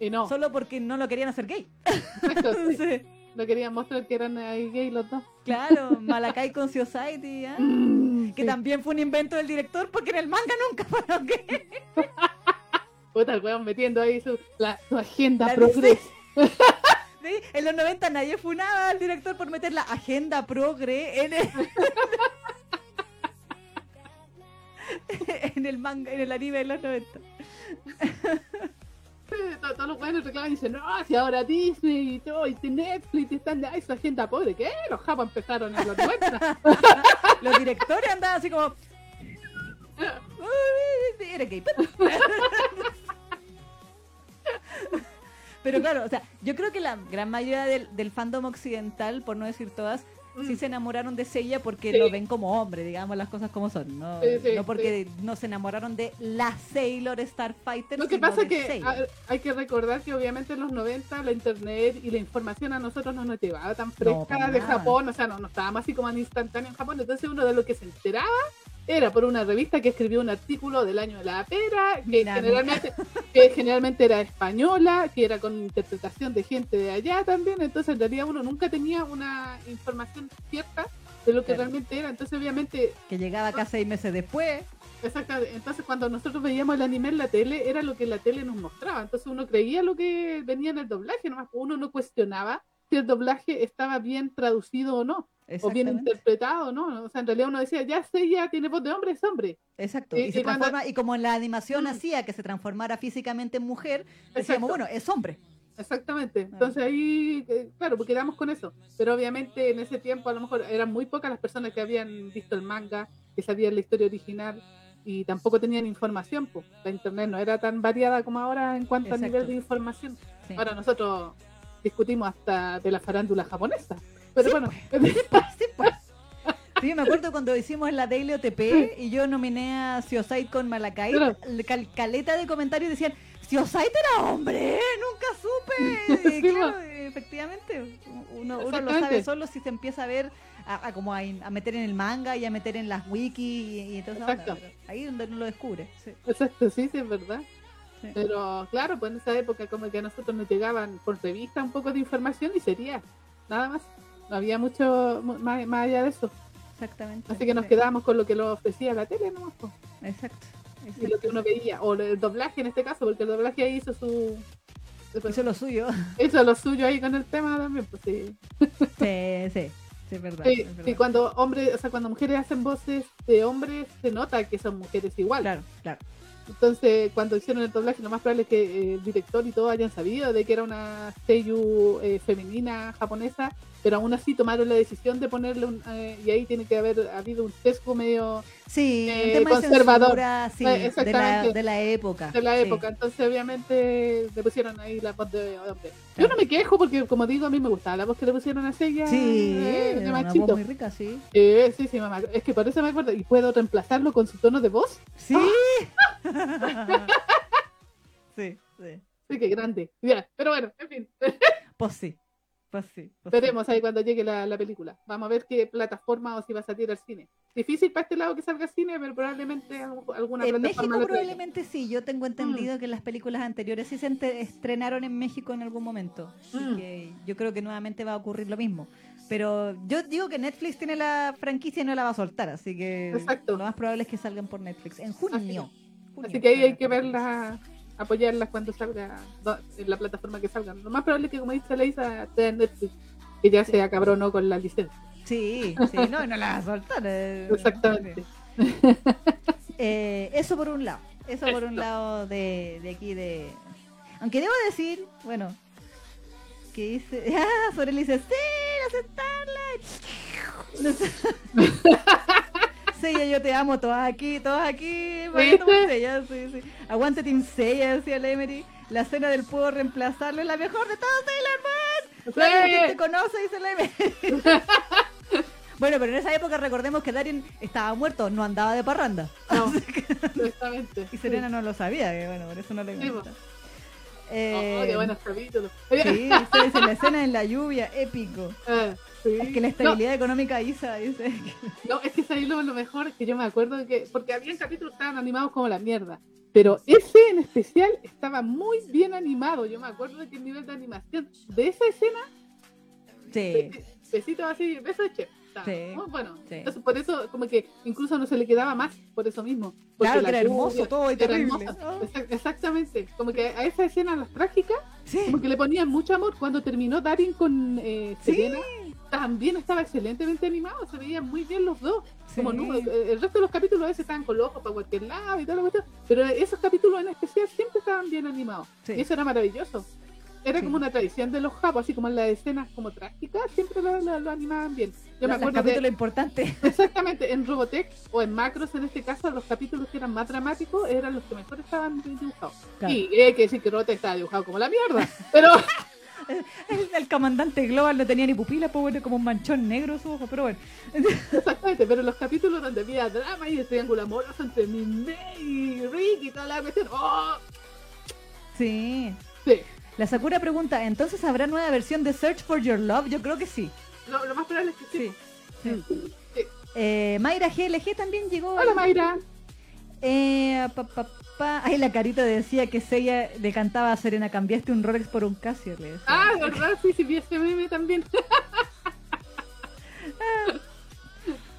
Y no, Solo porque no lo querían hacer gay. exacto, [laughs] sí. Sí. No querían mostrar que eran ahí gay los dos. Claro, Malakai con Siosite. ¿ah? Que sí. también fue un invento del director porque en el manga nunca fueron gay. [laughs] Puta, el weón metiendo ahí su, la, su agenda La. [laughs] ¿Sí? En los 90 nadie funaba al director por meter la agenda progre en el... [laughs] en el manga, en el anime de los 90. Todos, los buenos reclaman y dicen, no, si ahora Disney y todo, y Netflix están de, esa agenda pobre, ¿qué? Los japas empezaron en los 90. Los directores andaban así como. "Uy, Era gay. Pero claro, o sea, yo creo que la gran mayoría del fandom occidental, por no decir todas, sí se enamoraron de Seiya porque Mm. Sí. lo ven como hombre, digamos las cosas como son. No, Sí, sí, no porque no se enamoraron de la Sailor Starfighter. Lo que pasa es que hay que recordar que obviamente en los 90 la internet y la información a nosotros no nos llegaba tan fresca de nada. Japón, o sea, no, no estábamos así como en instantáneo en Japón, entonces uno de lo que se enteraba era por una revista que escribió un artículo del año de la pera, que generalmente, que generalmente era española, que era con interpretación de gente de allá también, entonces en realidad uno nunca tenía una información cierta de lo que Claro. realmente era, entonces obviamente que llegaba acá seis meses después. Exacto, entonces cuando nosotros veíamos el anime en la tele, era lo que la tele nos mostraba. Entonces uno creía lo que venía en el doblaje, nomás uno no cuestionaba si el doblaje estaba bien traducido o no, o bien interpretado o no. O sea, en realidad uno decía, ya sé, ya tiene voz de hombre, es hombre. Exacto. Y- Y, se transforma, y como en la animación Mm. hacía que se transformara físicamente en mujer, Exacto. decíamos, bueno, es hombre. Exactamente. Entonces ahí, eh, claro, porque quedamos con eso. Pero obviamente en ese tiempo a lo mejor eran muy pocas las personas que habían visto el manga, que sabían la historia original y tampoco tenían información. Pues. La internet no era tan variada como ahora en cuanto a nivel de información. Sí. Ahora nosotros discutimos hasta de la farándula japonesa. Pero Sí, bueno, Sí, pues. Sí, me acuerdo cuando hicimos la Daily OTP y yo nominé a Siosite con Malakai, Claro. cal- caleta de comentarios decían, Siosite era hombre, nunca supe. [laughs] Sí, claro, po. efectivamente, uno, uno lo sabe solo si se empieza a ver, a, a como a, meter en el manga y a meter en las wiki y, y pero ahí es donde uno lo descubre. sí. exacto, sí, sí, es verdad. Sí. Pero claro, pues en esa época como que a nosotros nos llegaban por revista un poco de información y sería nada más. No había mucho mu- más, más allá de eso. Exactamente. Así que nos sí. quedábamos con lo que nos ofrecía la tele nomás, pues, Exacto. y lo exacto. que uno veía. O el doblaje en este caso, porque el doblaje ahí hizo su... Hizo lo suyo. Hizo lo suyo ahí con el tema también, pues sí. Sí, sí, sí, es verdad. Sí, verdad. cuando hombres, o sea, cuando mujeres hacen voces de hombres, se nota que son mujeres igual. Claro, claro. Entonces, cuando hicieron el doblaje, lo más probable es que eh, el director y todos hayan sabido de que era una seiyu eh, femenina japonesa, pero aún así tomaron la decisión de ponerle un... eh, y ahí tiene que haber habido un sesgo medio Sí, Eh, un tema de conservador. censura, sí, Eh, de, la, de la época. de la sí. época. Entonces, obviamente, le pusieron ahí la voz de hombre. Yo no me quejo porque, como digo, a mí me gustaba la voz que le pusieron a Seiya Sí, eh, de machito. muy rica, sí. Eh, sí, sí, mamá. Es que por eso me acuerdo. ¿Y puedo reemplazarlo con su tono de voz? Sí. [laughs] sí, sí. Sí, que grande. Ya, Pero bueno, en fin. Pues sí. Pues sí. pues sí. Veremos ahí cuando llegue la, la película. Vamos a ver qué plataforma o si va a salir al cine. Difícil para este lado que salga al cine, pero probablemente algu- alguna En plataforma México probablemente sí, yo tengo entendido que las películas anteriores sí se estrenaron en México en algún momento. Así Mm. que yo creo que nuevamente va a ocurrir lo mismo. Pero yo digo que Netflix tiene la franquicia y no la va a soltar, así que Exacto. lo más probable es que salgan por Netflix en junio. Junio, Así que ahí hay que por verlas, apoyarlas cuando salga en la plataforma que salgan. Lo más probable es que, como dice Leisa, esté en Netflix, que ya se acabronó con la licencia. Sí, sí, no, no la va a soltar. eh, [laughs] Exactamente. Eh, eso por un lado. Eso por un lado de, de aquí de. Aunque debo decir, bueno, que dice. [laughs] Ah, sobre le dice, sí, aceptarla. [laughs] Seiya, yo te amo, todas aquí, todas aquí, sí, sí. Aguante Team Seiya, decía el Emery. La escena del puedo reemplazarlo es la mejor de todas, Sailor Moon. Claro, ¿quién te conoce? Dice el Emery. [laughs] bueno, pero en esa época recordemos que Darien estaba muerto, no andaba de parranda. No, [laughs] exactamente. Y Serena no lo sabía, que bueno, por eso no le Sí, gusta. po. Eh, Oh, qué buenos capítulos. sí, la escena en la lluvia, épico. Ah, sí. Es que la No, estabilidad económica Isa dice que- No, es que ahí lo, lo mejor que yo me acuerdo de que, porque había capítulos que estaban animados como la mierda, pero ese en especial estaba muy bien animado. Yo me acuerdo de que el nivel de animación de esa escena, Sí, besitos así, besos de chef. Sí, bueno. sí. Entonces, por eso, como que incluso no se le quedaba más, por eso mismo. Claro, que era hermoso todo y era terrible. hermoso. Ah, Exact- Exactamente. Como que a esa escena, las trágicas, Sí, como que le ponían mucho amor. Cuando terminó Darin con eh, Sí. Serena, también estaba excelentemente animado, se veían muy bien los dos. Sí. Como no, el, resto de los capítulos a veces estaban con los ojos para cualquier lado y cuestión, pero esos capítulos en especial siempre estaban bien animados. Sí. Y eso era maravilloso. Era Sí. como una tradición de los japos, así como en las escenas como trágicas, siempre lo, lo- lo animaban bien. Yo me Los acuerdo de, capítulos importantes. [laughs] exactamente en Robotech o en Macros en este caso, los capítulos que eran más dramáticos eran los que mejor estaban dibujados. Claro. Y hay que decir que Robotech estaba dibujado como la mierda, pero El, comandante Global no tenía ni pupila, pues bueno, como un manchón negro su ojo, pero bueno. Exactamente, pero los capítulos donde había drama y el triángulo amoroso entre Minmay y Rick y toda la cuestión. ¡Oh! Sí. Sí, La Sakura pregunta, ¿entonces habrá nueva versión de Search for Your Love? Yo creo que sí. lo, lo más probable es que sí. Sí. Sí. Sí. Eh, Mayra GLG también llegó. Hola Mayra. Eh, pa, pa, pa. Ay, la carita decía que Seiya le cantaba a Serena, cambiaste un Rolex por un Casio. Le decía. Ah, verdad, sí, sí, vi ese meme también. [laughs]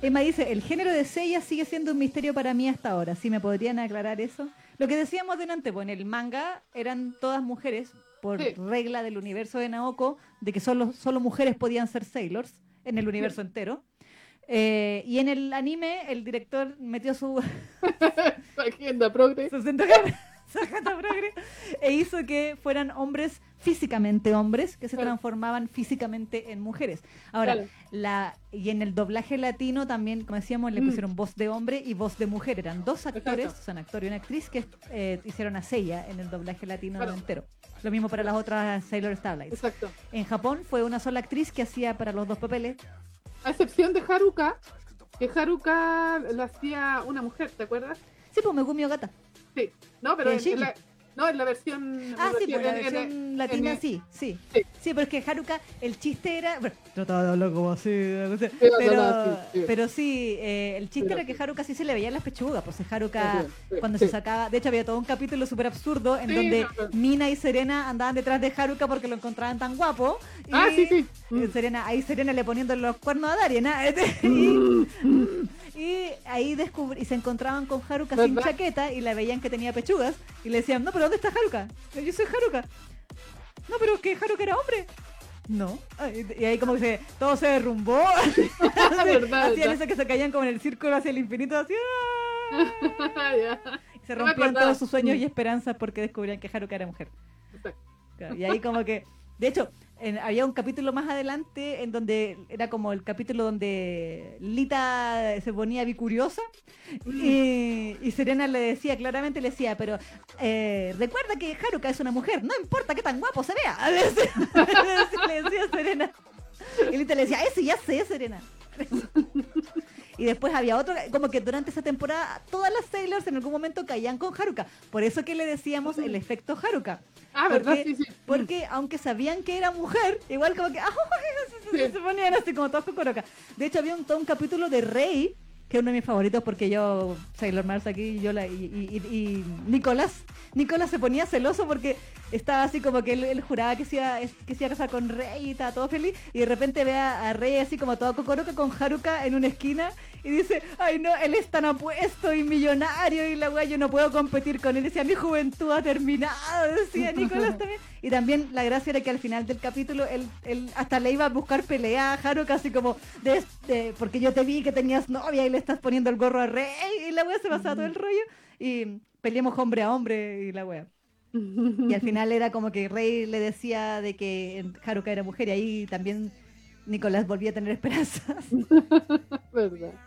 Emma dice, el género de Seiya sigue siendo un misterio para mí hasta ahora. ¿Sí me podrían aclarar eso? Lo que decíamos delante, pues en el manga eran todas mujeres, por Sí. regla del universo de Naoko, de que solo, solo mujeres podían ser sailors en el universo entero. Eh, y en el anime, el director metió su, [laughs] agenda progre. [laughs] su agenda progre, e hizo que fueran hombres físicamente hombres que se Claro. transformaban físicamente en mujeres. Ahora, Claro. la y en el doblaje latino también, como decíamos, le Mm. pusieron voz de hombre y voz de mujer. Eran dos actores, Exacto. o sea, un actor y una actriz que eh, hicieron a Seiya en el doblaje latino Claro. entero. Lo mismo para las otras Sailor Starlights. Exacto. En Japón fue una sola actriz que hacía para los dos papeles. A excepción de Haruka, que Haruka lo hacía una mujer, ¿te acuerdas? Sí, pues Megumi Ogata. Sí. No, pero en, en Shinji. la, no, en la versión. Ah, sí, pues la versión en- latina en- sí, sí. Sí. Sí, pero es que Haruka, el chiste era. Bueno, trataba de hablar como así. no sé, Pero, Pero, no, sí, sí. pero sí, eh, el chiste Pero era que. Haruka sí se le veían las pechugas. Pues Haruka, cuando se sacaba. De hecho, había todo un capítulo súper absurdo en donde no, Mina y Serena andaban detrás de Haruka porque lo encontraban tan guapo. Y, Ah, sí, sí. eh, Serena, ahí Serena le poniendo los cuernos a Darien. [laughs] y, Mm. Y ahí descubrí, y se encontraban con Haruka sin chaqueta y la veían que tenía pechugas y le decían, no, pero ¿dónde está Haruka? Yo soy Haruka. No, pero que Haruka era hombre. No. Y ahí como que se, todo se derrumbó. [laughs] [laughs] Hacían eso que se caían como en el círculo hacia el infinito, así. ¡ah! [laughs] Y se rompían todos sus sueños y esperanzas porque descubrían que Haruka era mujer. Exacto. Y ahí como que, de hecho, en- había un capítulo más adelante en donde era como el capítulo donde Lita se ponía bicuriosa y, y Serena le decía, claramente le decía, pero eh, recuerda que Haruka es una mujer, no importa qué tan guapo se vea. [laughs] Le decía, le decía Serena. Y Lita le decía, ese ya sé, Serena. Y después había otro, como que durante esa temporada todas las Sailors en algún momento caían con Haruka. Por eso que le decíamos el efecto Haruka. Ah, ¿verdad? Porque, Sí, sí. porque aunque sabían que era mujer, igual como que [laughs] Sí. se ponían así como todos con Haruka. De hecho, había un, todo un capítulo de Rey, que es uno de mis favoritos porque yo, Sailor Mars aquí, y yo la, y, y, y- y Nicolás, Nicolás se ponía celoso porque estaba así como que él, él juraba que se, iba, que se iba a casar con Rey y estaba todo feliz, y de repente ve a, a Rey así como todo cocoroca con Haruka en una esquina y dice, ay no, él es tan apuesto y millonario y la weá, yo no puedo competir con él. Decía, mi juventud ha terminado, decía Nicolás [laughs] también. Y también la gracia era que al final del capítulo él, él hasta le iba a buscar pelea a Haruka así como, de, de- porque yo te vi que tenías novia y le estás poniendo el gorro a Rey y la weá se pasaba todo el rollo y peleamos hombre a hombre y la weá. Y al final era como que Rey le decía de que Haruka era mujer y ahí también Nicolás volvía a tener esperanzas. [laughs] ¿Verdad?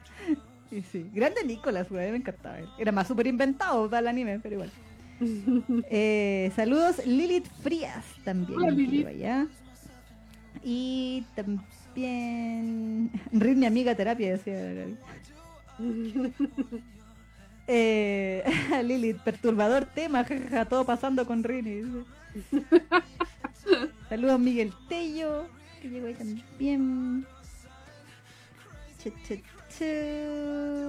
Y sí, grande Nicolás, güey, me encantaba. Era más súper inventado para el anime, pero igual. [laughs] Eh, saludos, Lilith Frías también. Hola, Lilith. Y también. Rin, mi amiga terapia, decía. [laughs] Eh, [laughs] Lilith, perturbador tema, jajaja, todo pasando con Rini. Saludos, Miguel Tello, que llegó ahí también. Che, che,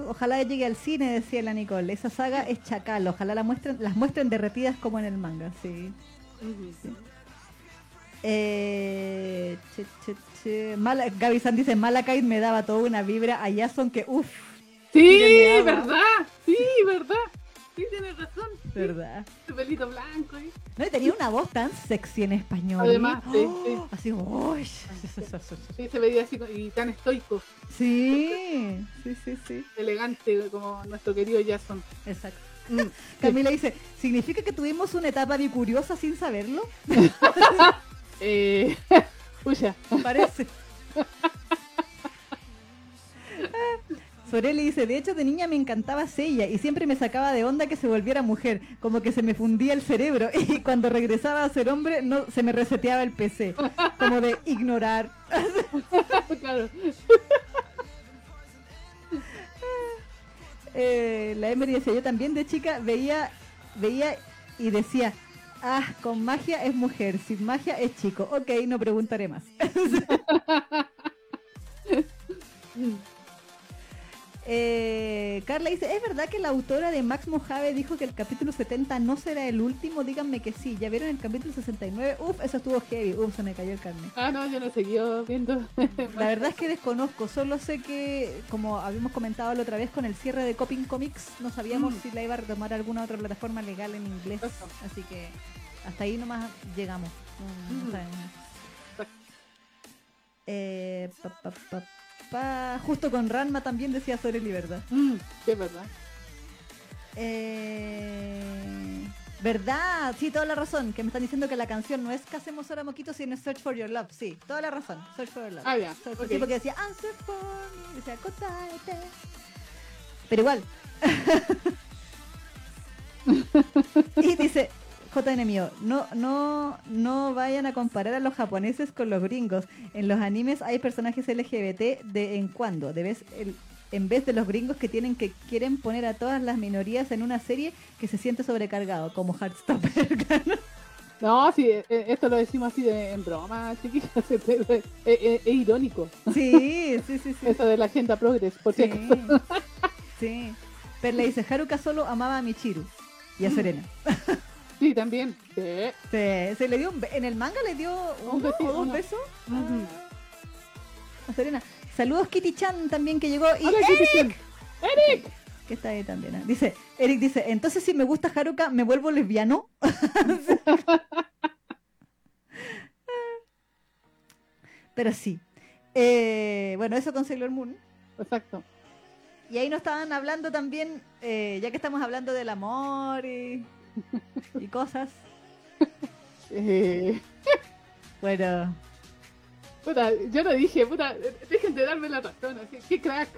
Ojalá llegue al cine, decía la Nicole. Esa saga es chacal, ojalá la muestren, las muestren derretidas como en el manga, sí. Eh, che, che, che. Mala, Gaby San dice, Malakite me daba toda una vibra a Jason que uff. Sí. ¿verdad? Sí, ¿verdad? Sí, tienes razón. ¿Verdad? Su pelito blanco. ¿eh? No, y tenía una voz tan sexy en español. Además, sí, ¡Oh! sí. Así, uy. Sí, se veía así y tan estoico, Sí, sí, sí, sí. elegante como nuestro querido Jason. Exacto. Mm, [laughs] Camila dice, ¿significa que tuvimos una etapa bicuriosa sin saberlo? [laughs] Eh, [laughs] Parece. Soreli dice, de hecho de niña me encantaba Seiya y siempre me sacaba de onda que se volviera mujer, como que se me fundía el cerebro [laughs] y cuando regresaba a ser hombre no se me reseteaba el PC, como de ignorar. [laughs] claro. [laughs] Eh, la Emery decía, yo también de chica veía, veía y decía, ah, con magia es mujer, sin magia es chico. Ok, no preguntaré más. Eh, Carla dice, ¿es verdad que la autora de Max Mojave dijo que el capítulo 70 no será el último? Díganme que sí. ¿Ya vieron el capítulo 69? Uf, eso estuvo heavy. Uf, se me cayó el carne. Ah, no, yo no seguí viendo. [laughs] La verdad es que desconozco, solo sé que, como habíamos comentado la otra vez con el cierre de Coping Comics, no sabíamos Mm. si la iba a retomar alguna otra plataforma legal en inglés. Así que hasta ahí nomás llegamos. No- no Mm. sabemos. Eh, pa, pa, pa, pa. Justo con Ranma también decía sobre libertad. Mm, es verdad. Eh, ¿Verdad? Sí, toda la razón. Que me están diciendo que la canción no es Casemos ahora Moquito, sino Search for Your Love. Sí, toda la razón. Search for Your Love. Ah, ya, Search for- ok. sí, porque decía Answer for me. Decía Kotaete. Pero igual. [laughs] y dice. JN mío, no, no, no vayan a comparar a los japoneses con los gringos. En los animes hay personajes LGBT de en cuando, de vez el- en vez de los gringos que tienen que quieren poner a todas las minorías en una serie que se siente sobrecargado, como Heartstopper. [laughs] No, sí, eh, eh, esto lo decimos así de, en broma, chiquillas. Es, [laughs] es- es- es- es irónico. sí, sí, sí, sí. Eso de la agenda progress, por Sí, acaso. sí. Pero le dice, Haruka solo amaba a Michiru y a [laughs] Serena. Sí, también. Sí. Se, se le dio un en el manga le dio Un besito, o dos uno. besos Ujú. a Serena. Saludos Kitty Chan también que llegó y Hola, Eric. ¡Eric! que está ahí también. ¿eh? Dice, Eric dice, entonces si me gusta Haruka, ¿me vuelvo lesbiano? [laughs] Pero sí. Eh, bueno, eso con Sailor Moon. Exacto. Y ahí nos estaban hablando también, eh, ya que estamos hablando del amor y, y cosas. Eh, Bueno, puta, yo lo dije, puta, dejen de darme la razón. ¡Qué crack!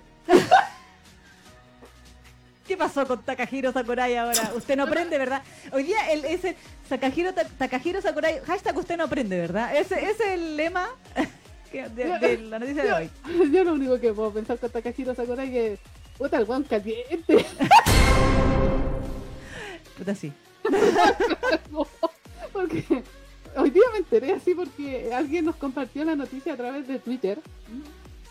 ¿qué pasó con Takahiro Sakurai ahora? Usted no aprende, ¿verdad? Hoy día el, ese Takahiro, Ta- Takahiro Sakurai, hashtag usted no aprende, ¿verdad? Ese ese es el lema [laughs] de, de la noticia de hoy. Yo lo único que puedo pensar con Takahiro Sakurai es que, puta, el guan caliente. Puta sí. [laughs] porque hoy día me enteré así porque alguien nos compartió la noticia a través de Twitter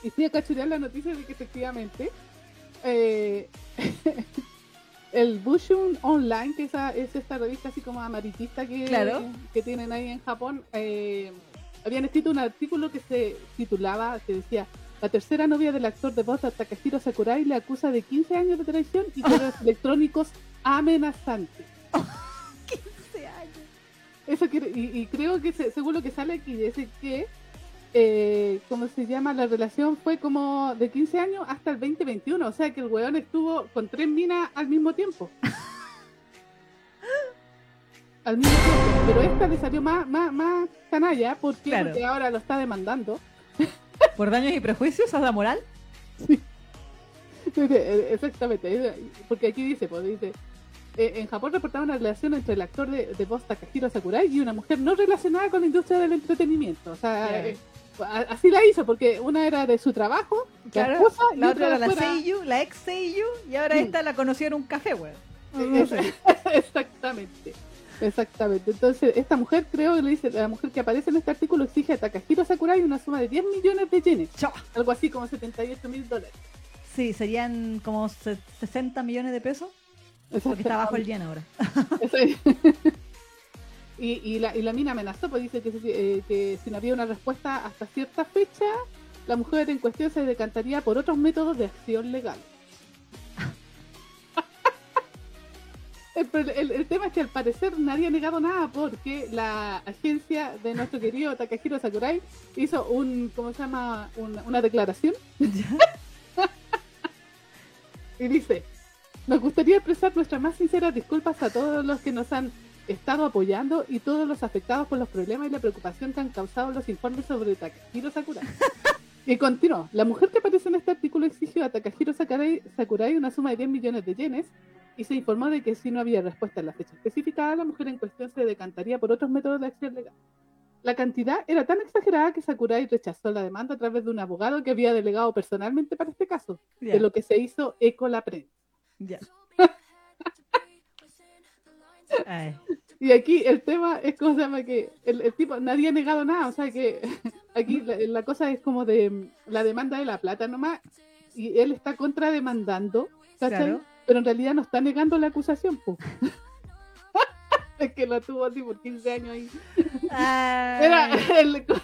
y fui a cachurear la noticia de que efectivamente eh, [laughs] el Bushun Online, que esa, es esta revista así como amarillista que, Claro. que tienen ahí en Japón, eh, habían escrito un artículo que se titulaba, que decía la tercera novia del actor de voz Takahiro Sakurai le acusa de 15 años de traición y [laughs] correos electrónicos amenazantes. 15 años. Eso y, y creo que se- según lo que sale aquí, dice que, eh, ¿cómo se llama? La relación fue como de 15 años hasta el 2021. O sea que el weón estuvo con tres minas al mismo tiempo. [laughs] al mismo tiempo. Pero esta le salió más, más, más canalla. ¿Por qué? Claro. Porque ahora lo está demandando. [laughs] ¿Por daños y prejuicios a la moral? [laughs] Eh, Exactamente, eh, porque aquí dice, pues dice, eh, en Japón reportaron una relación entre el actor de, de voz Takahiro Sakurai y una mujer no relacionada con la industria del entretenimiento. O sea, eh, a- así la hizo, porque una era de su trabajo, la Claro, esposa, y la otra era la Seiyu, la ex Seiyu, y ahora Mm. esta la conoció en un café, weón. [laughs] Exactamente. Exactamente. Entonces, esta mujer, creo que le dice, la mujer que aparece en este artículo exige a Takahiro Sakurai una suma de 10 millones de yenes, Chao. algo así como 78 mil dólares. Sí, serían como se- 60 millones de pesos, porque está bajo el yen ahora. [laughs] Y, y, la, y la mina amenazó, pues dice que, si- eh, que si no había una respuesta hasta cierta fecha, la mujer en cuestión se decantaría por otros métodos de acción legal. [laughs] El, el- el tema es que al parecer nadie ha negado nada porque la agencia de nuestro querido Takahiro Sakurai hizo un, ¿cómo se llama? Una, una declaración [laughs] y dice, nos gustaría expresar nuestras más sinceras disculpas a todos los que nos han estado apoyando y todos los afectados por los problemas y la preocupación que han causado los informes sobre Takahiro Sakurai. [laughs] Y continuó, la mujer que aparece en este artículo exigió a Takahiro Sakurai, una suma de 10 millones de yenes y se informó de que si no había respuesta en la fecha especificada, la mujer en cuestión se decantaría por otros métodos de acción legal. La cantidad era tan exagerada que Sakurai rechazó la demanda a través de un abogado que había delegado personalmente para este caso, Ya, de lo que se hizo eco la prensa. Ya. Ay, Y aquí el tema es como se llama que el, el tipo, nadie ha negado nada, o sea que [laughs] aquí la, la cosa es como de la demanda de la plata nomás, y él está contrademandando. Claro. Pero en realidad no está negando la acusación, po. [laughs] es que lo tuvo así por 15 años ahí. Ay. Era el, [laughs] ¿cómo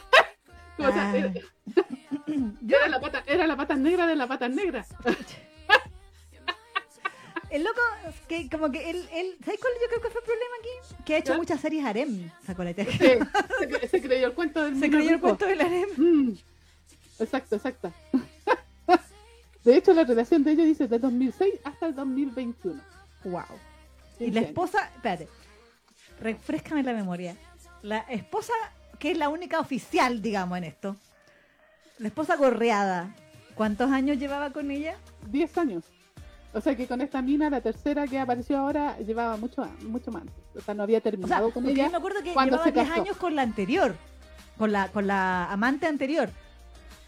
se llama? Ay. Era- era la pata, era la pata negra de la pata negra. El loco, que como que él, él, ¿sabes cuál yo creo que fue el problema aquí? Que ha hecho ¿Ya? muchas series harem, sacó la Sí, [laughs] se, cre- se creyó el cuento del Se creyó el cuento del harem. Mm, Exacto, exacto. [laughs] De hecho, la relación de ellos dice de 2006 hasta el 2021. Wow. Y 15 la esposa, espérate, refrescame la memoria. La esposa, que es la única oficial, digamos, en esto. La esposa gorreada. ¿Cuántos años llevaba con ella? 10 años. O sea que con esta mina, la tercera que apareció ahora, llevaba mucho, a- mucho más. O sea, no había O sea, terminado con ella. yo me acuerdo que cuando llevaba se 10 casó. años con la anterior. Con la, con la amante anterior.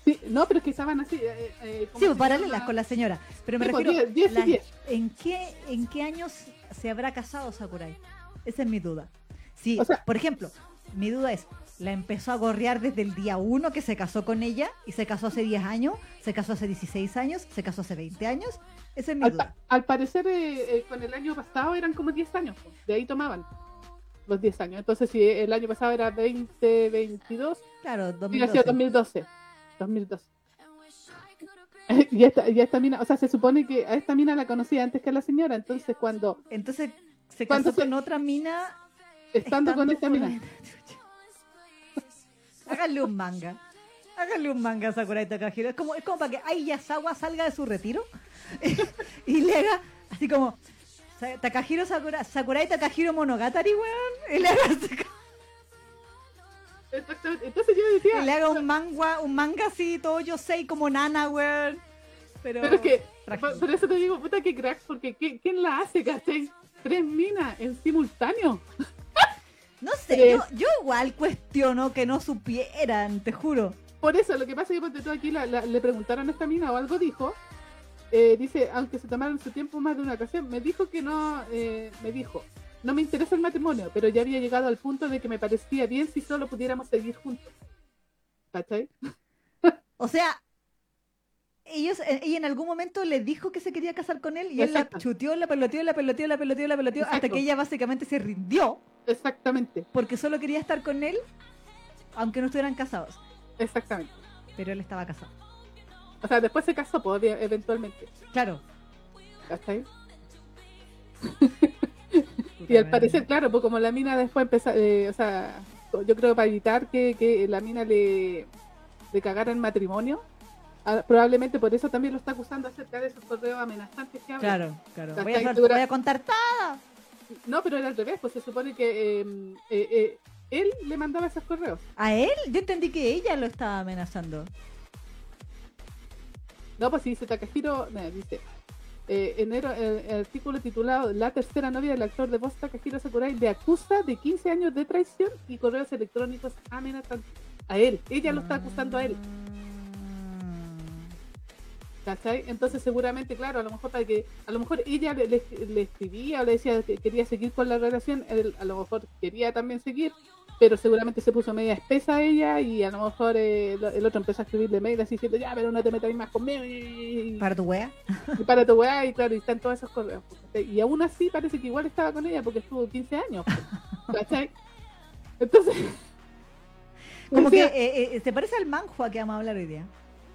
Sí, no, pero es que estaban así. eh, eh, ¿cómo Sí, paralelas con la señora. Pero me Sí, pues, refiero, 10, 10 y la- 10. ¿en, qué, ¿en qué años se habrá casado Sakurai? Esa es mi duda. Sí, O sea- por ejemplo, mi duda es, ¿la empezó a gorrear desde el día 1 que se casó con ella? ¿Y se casó hace 10 años? ¿Se casó hace 16 años? ¿Se casó hace 20 años? Esa es mi Al, duda. al parecer, eh, eh, con el año pasado eran como 10 años. pues, De ahí tomaban los 10 años. Entonces, si el año pasado era 2022, Claro, hubiera sido 2012. 2012. 2012. Y esta, y esta mina, o sea, se supone que a esta mina la conocía antes que a la señora, entonces cuando, Entonces, se ¿Cuánto casó se- con otra mina estando con estando esta con [laughs] mina, la- Háganle un manga. Háganle un manga a Sakurai Takahiro. Es como, es como para que Ai Yasawa salga de su retiro [laughs] y le haga así como Takahiro Sakura, Sakurai Takahiro Monogatari, weón. Y le haga, así como- [laughs] Exactamente. Entonces yo decía, y le haga un manga, un manga así, todo yo sé, como nana, weón. Pero, pero es que, por, eso te digo, puta que crack, porque ¿quién, la hace, cachai? Tres minas en simultáneo. [laughs] No sé, yo, yo igual cuestiono que no supieran, te juro. Por eso, lo que pasa es que ponte tú aquí la- la- le preguntaron a esta mina o algo dijo. eh, dice, aunque se tomaron su tiempo más de una ocasión, me dijo que no, eh, me dijo, no me interesa el matrimonio, pero ya había llegado al punto de que me parecía bien si solo pudiéramos seguir juntos. ¿Cachai? O sea, ellos, eh, ella en algún momento le dijo que se quería casar con él y él la Exacto. chuteó, la peloteó, la peloteó, la peloteó, la peloteó, hasta Exacto. que ella básicamente se rindió Exactamente, porque solo quería estar con él, aunque no estuvieran casados. Exactamente. Pero él estaba casado. O sea, después se casó, pues, eventualmente. Claro. ¿Cachai? Y al parecer, claro, pues como la mina después empezó, eh, o sea, yo creo para evitar que, que la mina le, le cagara el matrimonio, ah, probablemente por eso también lo está acusando acerca de esos correos amenazantes que habla. Claro, claro. Voy a, ahí hacer- dura- voy a contar todo. No, pero era al revés, pues se supone que eh, eh, eh, él le mandaba esos correos. ¿A él? Yo entendí que ella lo estaba amenazando. No, pues si dice Takahiro, no, dice, eh, enero, el, el artículo titulado La tercera novia del actor de voz Takahiro Sakurai le acusa de 15 años de traición y correos electrónicos amenazantes a él. Ella lo está acusando a él. ¿Cachai? Entonces seguramente, claro, a lo mejor para que, a lo mejor ella le, le- le escribía o le decía que quería seguir con la relación, él a lo mejor quería también seguir, pero seguramente se puso media espesa ella y a lo mejor eh, el, otro empezó a escribirle mail así diciendo, ya, pero no te metas más conmigo y, ¿Para tu wea? y para tu weá, y claro, y están todos esos correos. pues. Y aún así parece que igual estaba con ella porque estuvo 15 años. pues, ¿Cachai? Entonces, [laughs] Como que eh, eh, se parece al manhua que vamos a hablar hoy día.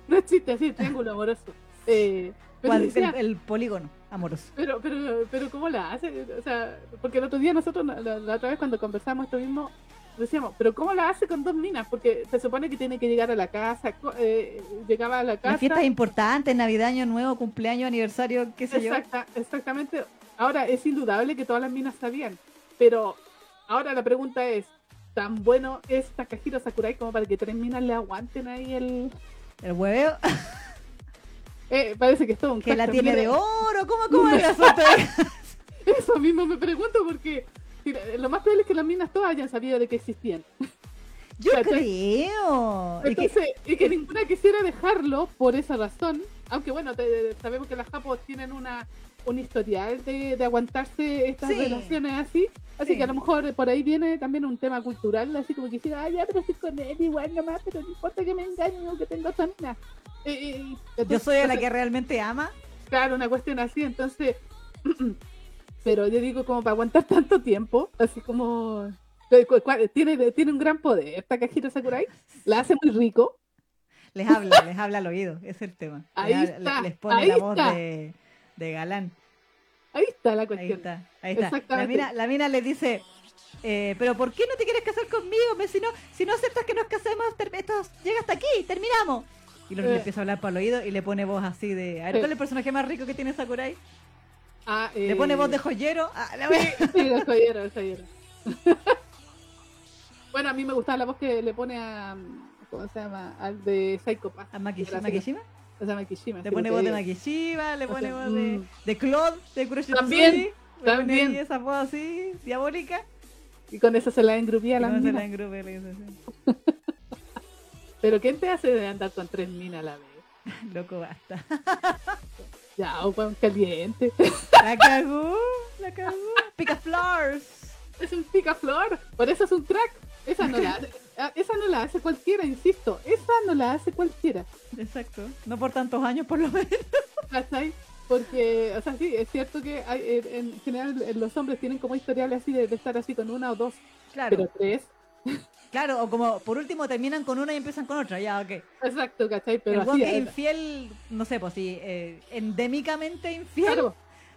no existe así, triángulo amoroso. [laughs] Eh, pero decía, el, el polígono amoroso. Pero, pero, pero, ¿cómo la hace? O sea, porque el otro día nosotros, la, la otra vez cuando conversamos esto mismo, decíamos, pero ¿cómo la hace con dos minas? Porque se supone que tiene que llegar a la casa, eh, llegaba a la casa. Las fiestas importantes, Navidad, Año Nuevo, cumpleaños, aniversario, qué sé Exacta, yo. Exactamente. Ahora, es indudable que todas las minas sabían, pero ahora la pregunta es, ¿tan bueno es Takahiro Sakurai como para que tres minas le aguanten ahí el... ¿El hueveo? Eh, parece que es todo un Que la tiene de oro, ¿cómo, cómo es la [laughs] Eso mismo me pregunto porque lo más probable es que las minas todas hayan sabido de que existían. [laughs] Yo creo. Entonces, y que... ninguna quisiera dejarlo por esa razón. Aunque bueno, sabemos que las japos tienen una un historial de, aguantarse estas relaciones así. Así que a lo mejor por ahí viene también un tema cultural, así como que ay, ya, pero estoy con él igual nomás, pero no importa que me engañe o que tenga esa mina. Eh, eh, Yo soy la que realmente ama. Claro, una cuestión así, entonces [clears throat] pero yo digo como para aguantar [laughs] tanto tiempo, así como tiene, tiene un gran poder Takahiro Sakurai, la hace muy rico. Les habla, [laughs] les habla al oído, es el tema. Ahí les, está, les pone la voz de, de, galán. Ahí está la cuestión. Ahí está, ahí está. La mina, la mina le dice, eh, pero ¿por qué no te quieres casar conmigo? Si no, si no aceptas que nos casemos, esto llega hasta aquí, terminamos. Y luego le eh. empieza a hablar para el oído y le pone voz así de, a ver, ¿cuál es el personaje más rico que tiene Sakurai? Ah, ¿Le pone voz de joyero? Ah, [laughs] sí, de joyero, de joyero. [laughs] bueno, a mí me gustaba la voz que le pone a. ¿Cómo se llama? Al de Psycho Pass. ¿A Makishima? O sea, Makishima. Le pone voz de Makishima, le pone voz de, mm. de Claude, de Kuroshitsu. También. También. Y esa voz así, diabólica. Y con eso se la engrupía la mina. se la engrupía, le dice así. [laughs] Pero ¿quién te hace de andar con tres minas a la vez? Loco, basta. Ya, un caliente. La cagó, la cagó. Pica flores. Es un pica flor. Por eso es un crack. Esa no la hace, ah, esa no la hace cualquiera, insisto. Esa no la hace cualquiera. Exacto. No por tantos años, por lo menos. ¿Cachai? Porque, o sea, sí, es cierto que hay, en general los hombres tienen como historiales así de, estar así con una o dos. Claro. Pero tres. Claro, o como por último terminan con una y empiezan con otra, ya, ok. Exacto, ¿cachai? Pero el así, es infiel, no sé, pues sí, eh, endémicamente infiel.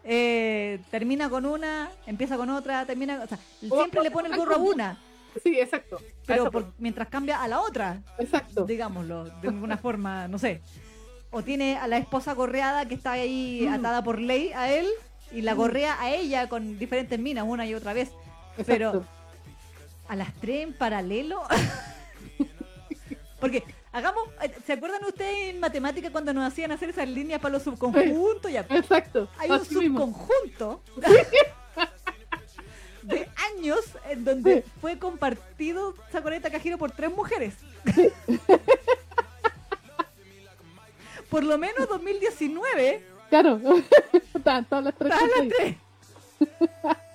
Eh, termina con una, empieza con otra, termina, o sea, siempre le pone el gorro a una. Sí, exacto. Pero mientras cambia a la otra. Exacto. Digámoslo, de alguna [laughs] forma, no sé. O tiene a la esposa gorreada que está ahí mm. atada por ley a él y la mm. gorrea a ella con diferentes minas una y otra vez. Pero a las tres en paralelo. [laughs] Porque hagamos, ¿se acuerdan ustedes en matemática cuando nos hacían hacer esas líneas para los subconjuntos? Ya, Exacto. Hay un subconjunto de años en donde fue compartido Sakurai Takahiro por tres mujeres. por lo menos 2019. Claro, [laughs] todas las tres. Todas las tres. [laughs]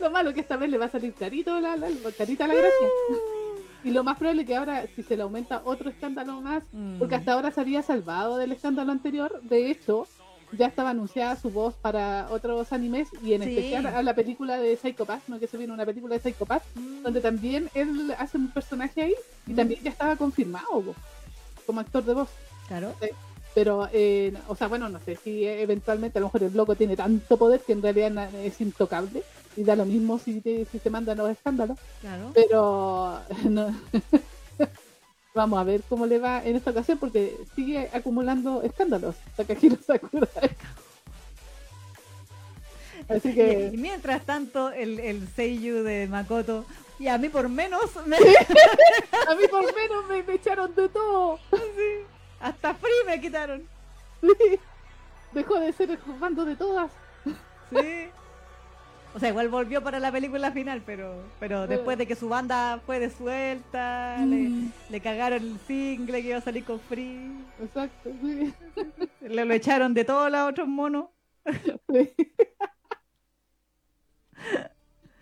Lo malo que esta vez le va a salir carito la, la, carita la gracia. [laughs] Y lo más probable que ahora, si se le aumenta otro escándalo más, porque hasta ahora se había salvado del escándalo anterior, de hecho, ya estaba anunciada su voz para otros animes y en especial a la película de Psycho Pass, ¿no? que se viene una película de Psycho Pass, mm. donde también él hace un personaje ahí y mm. también ya estaba confirmado como actor de voz. Claro. Pero, eh, o sea, bueno, no sé si eventualmente a lo mejor el loco tiene tanto poder que en realidad es intocable y da lo mismo si te, si te mandan los escándalos. Claro. Pero [laughs] [laughs] vamos a ver cómo le va en esta ocasión porque sigue acumulando escándalos. Takahiro Sakura. [laughs] Así que... Y, mientras tanto, el, el Seiyu de Makoto, y a mí por menos me... a mí por menos me, me echaron de todo. Sí. Hasta free me quitaron. Dejó de ser el juzgando de todas. Sí. O sea, igual volvió para la película final, pero pero después de que su banda fue de suelta, mm. le, cagaron el single que iba a salir con Free. Exacto, sí. [laughs] Le lo echaron de todos los otros monos. Sí.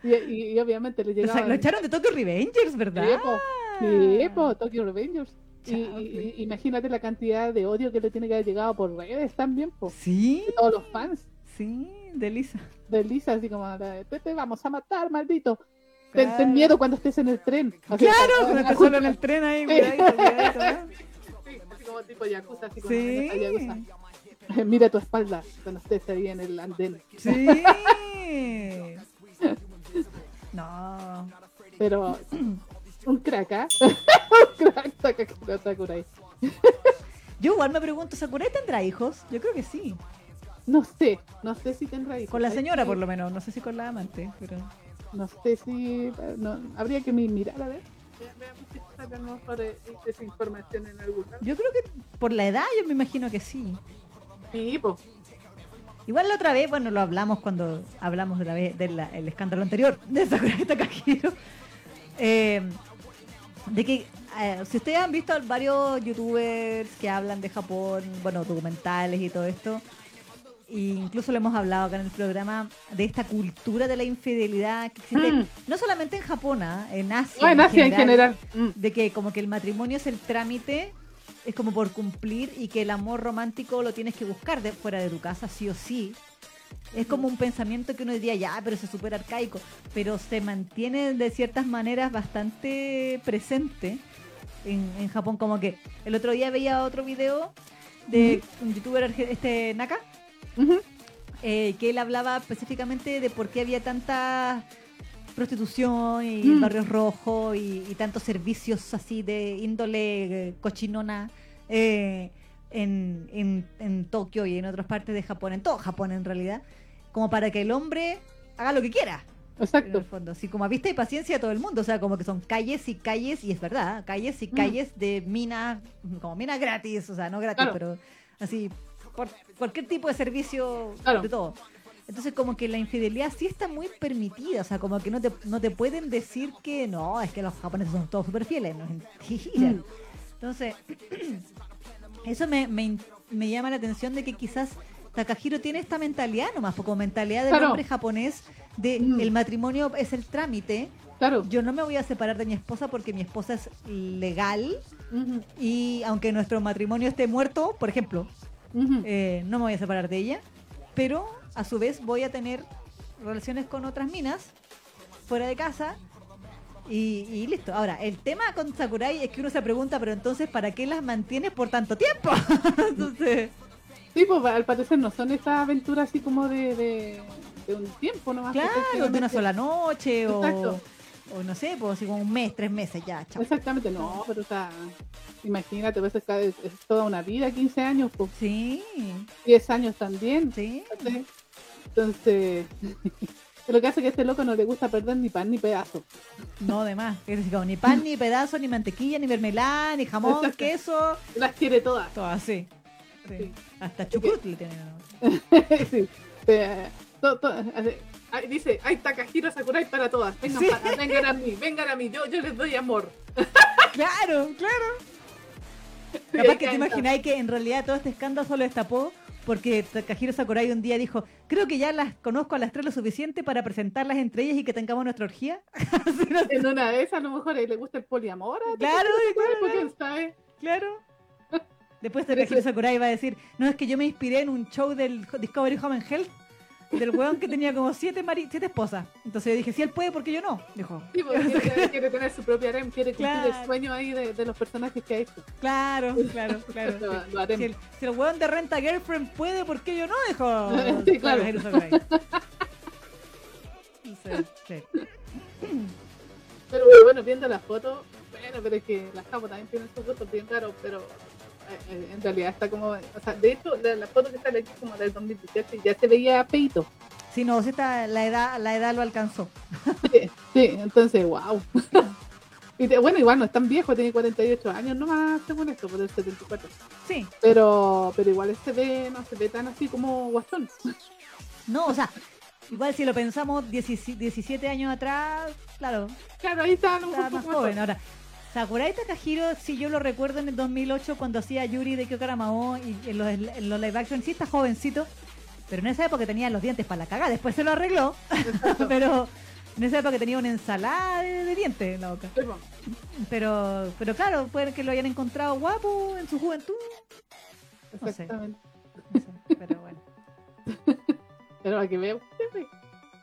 Y, obviamente le llegaba... O sea, lo echaron de Tokyo Revengers, ¿verdad? Sí, po, Tokyo Revengers. Y, imagínate la cantidad de odio que le tiene que haber llegado por redes también, po. Sí. De todos los fans. Sí, de Lisa. De Lisa, así como, te, vamos a matar, maldito. Ten, miedo cuando estés en el tren. claro, cuando estés solo en el tren ahí, cuidadito, cuidadito. [laughs] Sí, así como, tipo Yakuza, así como Sí. a Yakuza. [laughs] Mira tu espalda cuando estés ahí en el andén. Sí. [laughs] No. Pero un crack, ¿ah? un crack Sakurai. Yo igual me pregunto, ¿Sakurai tendrá hijos? Yo creo que sí. No sé, no sé si tendrá hijos. Con la señora, por lo menos. No sé si con la amante, pero... No sé si. No, habría que mi- mirar a ver. Veamos esa información en algún lado. Yo creo que por la edad yo me imagino que sí. Sí, pues. Igual la otra vez, bueno, lo hablamos cuando hablamos de la vez del escándalo anterior de [laughs] Takahiro. Eh, de que eh, si ustedes han visto varios youtubers que hablan de Japón, bueno, documentales y todo esto, e incluso lo hemos hablado acá en el programa de esta cultura de la infidelidad que existe, Mm. no solamente en Japón, ah, en Asia. No, en Asia en general. Mm. de que como que el matrimonio es el trámite, es como por cumplir y que el amor romántico lo tienes que buscar de fuera de tu casa, sí o sí. Es como un pensamiento que uno diría, ya, pero eso es súper arcaico, pero se mantiene de ciertas maneras bastante presente en, en Japón. Como que el otro día veía otro video de un youtuber este Naka, Eh, que él hablaba específicamente de por qué había tanta prostitución y Mm. barrios rojos y, y tantos servicios así de índole eh, cochinona eh, en, en, en Tokio y en otras partes de Japón, en todo Japón en realidad, como para que el hombre haga lo que quiera. En Exacto. el fondo, así como a vista y paciencia de todo el mundo, o sea, como que son calles y calles, y es verdad, calles y Mm. calles de minas, como minas gratis, o sea, no gratis, Claro. pero así, por cualquier tipo de servicio, Claro. de todo. Entonces, como que la infidelidad sí está muy permitida, o sea, como que no te, no te pueden decir que no, es que los japoneses son todos súper fieles, no es mentira. Mm. Entonces, [clears throat] eso me, me, me llama la atención de que quizás Takahiro tiene esta mentalidad nomás, como mentalidad del Claro. hombre japonés de Mm. el matrimonio es el trámite. Claro. Yo no me voy a separar de mi esposa porque mi esposa es legal Ujú. y aunque nuestro matrimonio esté muerto, por ejemplo, Eh, no me voy a separar de ella, pero a su vez voy a tener relaciones con otras minas fuera de casa y, y listo. Ahora, el tema con Sakurai es que uno se pregunta, pero entonces, ¿para qué las mantienes por tanto tiempo? [laughs] entonces, Sí, pues al parecer no son esas aventuras así como de, de, de un tiempo nomás. claro, de una sola noche Exacto. o no sé, pues como un mes, tres meses, ya, chao. Exactamente, no, pero o sea, imagínate, pues es, es toda una vida, 15 años, pues Sí, 10 años también. sí. Entonces, [laughs] lo que hace que a este loco no le gusta perder ni pan ni pedazo. No, de más. Es decir, como ni pan, ni pedazo, ni mantequilla, ni mermelada, ni jamón, Exacto. queso, Las quiere todas. todo así. Sí. Sí. Hasta chucrut le tienen. [laughs] sí. Ay, dice, hay Takahiro Sakurai para todas. Vengan, Sí. para- vengan a mí, vengan a mí, yo, yo les doy amor. [laughs] Claro, claro. [laughs] Capaz que te imagináis que en realidad todo este escándalo solo destapó porque Takahiro Sakurai un día dijo, creo que ya las conozco a las tres lo suficiente para presentarlas entre ellas y que tengamos nuestra orgía. [laughs] En una de esas a lo mejor a él le gusta el poliamor. a Claro, claro, claro. sabe. Claro. Después Takahiro Sakurai va a decir, no, es que yo me inspiré en un show del Discovery Home and Health del weón que tenía como siete, mari- siete esposas. Entonces yo dije, si él puede, ¿por qué yo no? Dijo, Sí, porque [laughs] quiere, quiere tener su propia harem, quiere cumplir Claro. el sueño ahí de, de los personajes que ha hecho. claro, [laughs] claro, claro. Lo- sí. lo harem. Si el, si el weón de Renta Girlfriend puede, ¿por qué yo no? Dijo [laughs] Sí, claro. Sí, sí. Pero bueno, viendo las fotos, bueno, pero es que las capas también tienen sus gustos bien raros, pero en realidad está como, o sea, de hecho, la, la foto que sale aquí es como del 2017 y ya se veía peito. Sí, no, si está, la edad, la edad lo alcanzó. Sí, sí, entonces, wow. Y de- bueno, igual no es tan viejo, tiene 48 años nomás, según esto, por el 74. Sí, Pero, pero igual se ve, no se ve tan así como guastón. no, o sea, igual si lo pensamos 17 17 años atrás, claro, Claro, ahí está estaba mejor más joven. Ahora, Sakurai Takahiro, si yo lo recuerdo en el 2008 cuando hacía Yuri de Kyokara Mao y en los, en los live action, sí está jovencito, pero en esa época tenía los dientes para la cagada, después se lo arregló, [laughs] pero en esa época tenía una ensalada de, de dientes en la boca. Pero, pero claro, puede que lo hayan encontrado guapo en su juventud, No sé. Exactamente. no sé, pero bueno. [laughs] Pero a que vea usted, pues.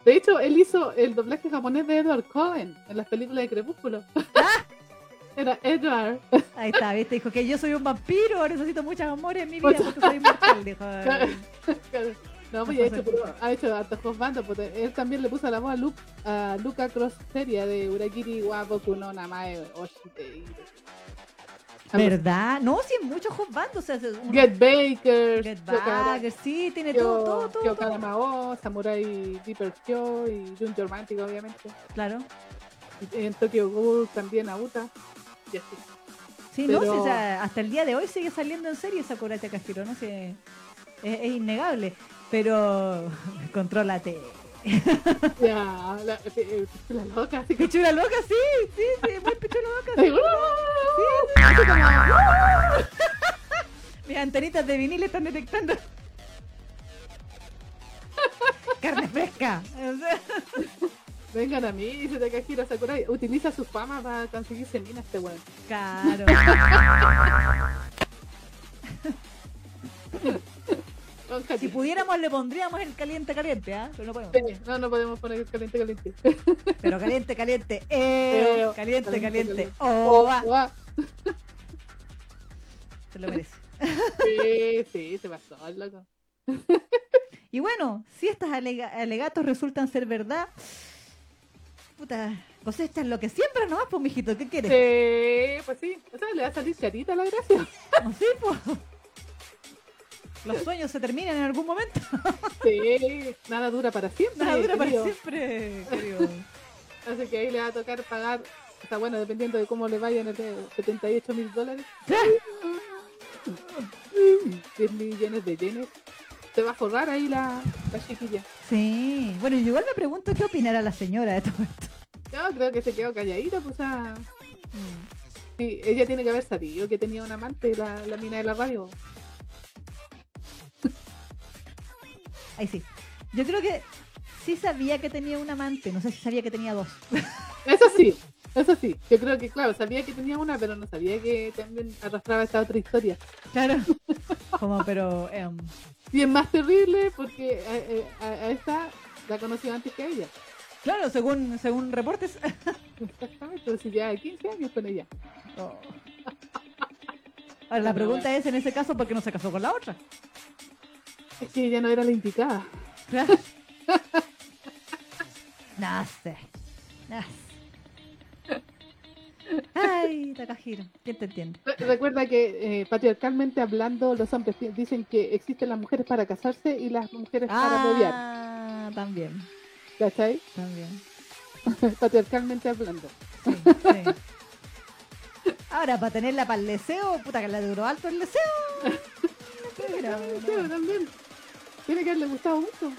De hecho, él hizo el doblaje japonés de Edward Cohen en las películas de Crepúsculo. Era Edward. Ahí está, ¿viste? Dijo que yo soy un vampiro, necesito muchos amores en mi vida porque soy inmortal. Dijo. No, pues ha hecho, pero ha hecho hartos bandos. Pues, él también le puso la voz a, Luke, a Luca Cross Seria de Urakiri Waboku no Namae Oshite. ¿Verdad? No, sí, muchos bandos. O sea, un... Get Baker. Get Baker, sí, tiene todo, todo, todo. Kyo Kanamao, Samurai Deeper Kyo y Jun Romantic, obviamente. Claro. En Tokyo Ghoul también Uta. Sí, no, sí, sea, hasta el día de hoy sigue saliendo en serie Sakura Takahiro, ¿no? sé es, es innegable. Pero [laughs] contrólate. Ya, la, eh, pichula loca, sí. Pichula loca, sí, sí, sí, muy pichula loca. Sí. Sí, Mis antenitas de vinil están detectando. [laughs] Carne fresca. Vengan a mí, dice Takahiro Sakurai. Utiliza su fama para conseguir semina este weón. Claro. Si pudiéramos le pondríamos el caliente caliente, ¿ah? Pero no podemos. no, no podemos poner el caliente caliente. Pero caliente caliente. Eh, caliente caliente. Oh, va. Se lo merece. Sí, sí, se pasó, loco. Y bueno, si estas alegatos resultan ser verdad, puta, pues esta es lo que siempre nomás, pues, mijito, ¿qué quieres? Sí, pues sí, o sea, le va a salir charita la gracia. Sí, pues. Los sueños se terminan en algún momento. Sí, nada dura para siempre. Nada dura para siempre, querido. [laughs] Así que ahí le va a tocar pagar, o sea, bueno, dependiendo de cómo le vayan, el 78 mil dólares. 10 [laughs] millones de yenes. Se va a forrar ahí la, la chiquilla. Sí, bueno, yo igual me pregunto qué opinará la señora de todo esto. Yo creo que se quedó calladita, pues, a... Sí, ella tiene que haber sabido que tenía un amante, la, la mina de la radio. [laughs] Ahí sí. Yo creo que sí sabía que tenía un amante, no sé si sabía que tenía dos. Eso sí, eso sí. Yo creo que, claro, sabía que tenía una, pero no sabía que también arrastraba esta otra historia. Claro. Como, pero. Um... Y es más terrible porque a, esta la conoció antes que a ella. Claro, según, según reportes. Exactamente, entonces ya 15 años con ella. Oh. Ahora, la pregunta es en ese caso, ¿por qué no se casó con la otra? Es que ella no era la indicada. no [laughs] sé. No Ay, Takahiro, ¿quién te entiende? Recuerda que eh, patriarcalmente hablando, los hombres dicen que existen las mujeres para casarse y las mujeres para rodear. Ah, también. ¿Cachai? También. [laughs] patriarcalmente hablando. Sí, sí. Ahora, para tenerla para el deseo, puta que la duró alto el deseo. [laughs] Pero, también. Tiene que haberle gustado mucho.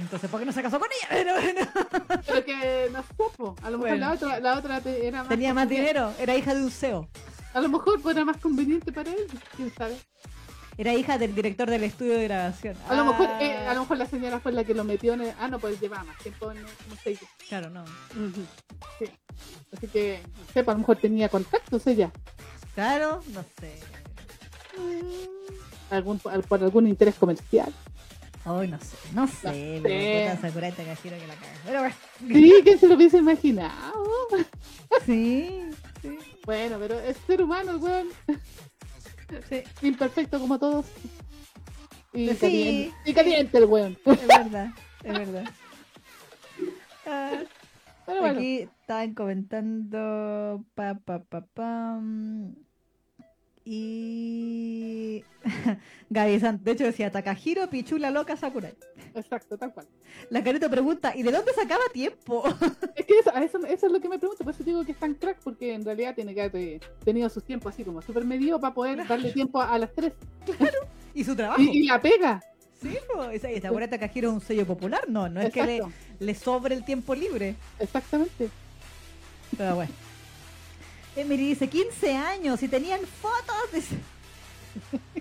Entonces, ¿por qué no se casó con ella? [laughs] Pero, Pero que no supo. A lo mejor la otra, la otra era más tenía más dinero, era hija de un CEO. A lo mejor era más conveniente para él, quién sabe. Era hija del director del estudio de grabación. A lo mejor, eh, a lo mejor la señora fue la que lo metió en el... Ah, no, pues llevaba más tiempo en ¿cómo se dice? Claro, no. Sí. Así que, sepa, a lo mejor tenía contactos ella. Claro, no sé. Algún, por algún interés comercial. Ay, no sé, no sé, no sé. que la Pero bueno. Sí, ¿quién se lo hubiese imaginado? Sí, sí. Bueno, pero es ser humano, weón. Sí. Imperfecto como todos. Y, sí, caliente, y caliente el weón. Es verdad, es verdad. Ah, pero bueno. Aquí estaban comentando pa pa pa pam. Y. [laughs] Gaby de hecho decía Takahiro, Pichula, Loca, Sakurai. Exacto, tal cual. La carita pregunta, ¿y de dónde sacaba tiempo? [laughs] es que eso, eso, es lo que me pregunto, por eso digo que es tan crack, porque en realidad tiene que haber tenido sus tiempos así como súper medido para poder darle tiempo a, las tres. Claro, y su trabajo. Y, la pega. Sí, pues, esa Takahiro es un sello popular, no, no es que le, le sobre el tiempo libre. Exactamente. Pero bueno. Emily dice 15 años y tenían fotos. Dice. [laughs]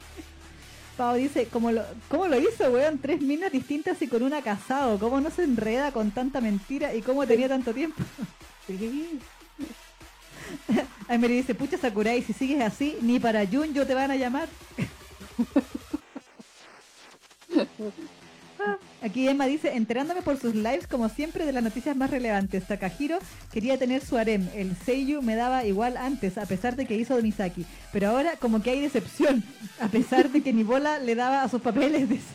Pau dice, ¿cómo lo, ¿cómo lo hizo, weón? Tres minas distintas y con una casado. ¿Cómo no se enreda con tanta mentira y cómo tenía tanto tiempo? [laughs] [laughs] Emery dice, pucha Sakurai, si sigues así, ni para Jun yo te van a llamar. Aquí Emma dice, enterándome por sus lives como siempre de las noticias más relevantes. Takahiro quería tener su harem. El Seiyu me daba igual antes, a pesar de que hizo de Misaki. Pero ahora como que hay decepción, [laughs] a pesar de que ni bola le daba a sus papeles. [laughs] dice.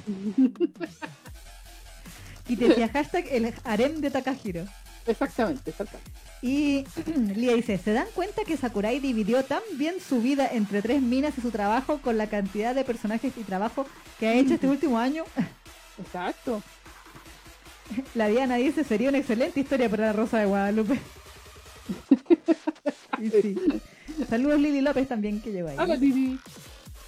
y te decía hashtag el harem de Takahiro. Exactamente, exactamente. Y [clears throat] Lía dice, ¿se dan cuenta que Sakurai dividió tan bien su vida entre tres minas y su trabajo con la cantidad de personajes y trabajo que ha hecho este [laughs] último año? Exacto. [laughs] La Diana dice, sería una excelente historia para la Rosa de Guadalupe. [laughs] Y sí. Saludos Lili López también que llegó ahí. Hola, Titi.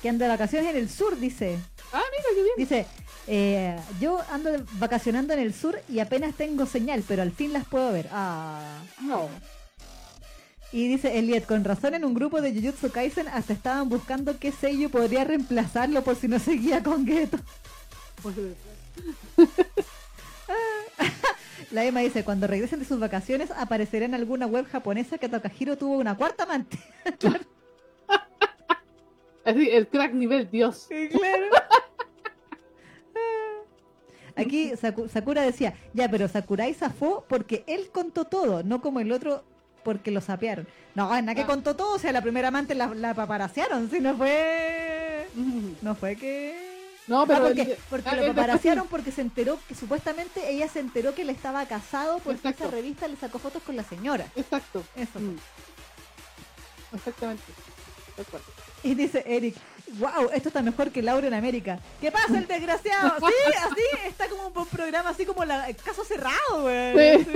Que anda de vacaciones en el sur, dice. Ah, mira, qué bien. Dice, eh, yo ando vacacionando en el sur y apenas tengo señal, pero al fin las puedo ver. Ah. No. Y dice Elliot, con razón en un grupo de Jujutsu Kaisen hasta estaban buscando qué sello podría reemplazarlo por si no seguía con Geto. La Emma dice, cuando regresen de sus vacaciones aparecerá en alguna web japonesa que Takahiro tuvo una cuarta amante. [laughs] Así, el crack nivel Dios. claro. Aquí Saku- Sakura decía, ya, pero Sakurai zafó porque él contó todo, no como el otro porque lo sapearon. No, nada que Ah. contó todo, o sea, la primera amante la, la paparasearon, si no fue... Mm. No fue que... No, Ah, pero. porque, porque ah, lo después paparasearon porque se enteró que supuestamente ella se enteró que él estaba casado porque Exacto. esa revista le sacó fotos con la señora. Exacto. Eso. Mm. Exactamente. Y dice Eric, wow, esto está mejor que Laura en América. ¿Qué pasa el desgraciado? [laughs] Sí, así, está como un buen programa, así como la, el caso cerrado, güey. Sí.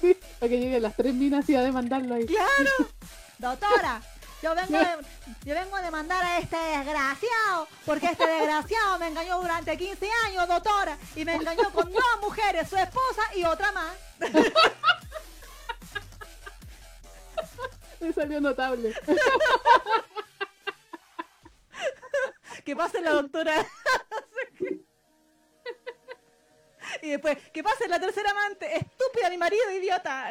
Sí, [laughs] Para que lleguen las tres minas y a demandarlo ahí. Claro. Doctora, yo vengo, de, yo vengo a demandar a este desgraciado, porque este desgraciado me engañó durante 15 años, doctora, y me engañó con dos mujeres, su esposa y otra más. Me salió notable. Que pase la doctora. y después, que pase la tercera amante. Estúpida, mi marido, idiota.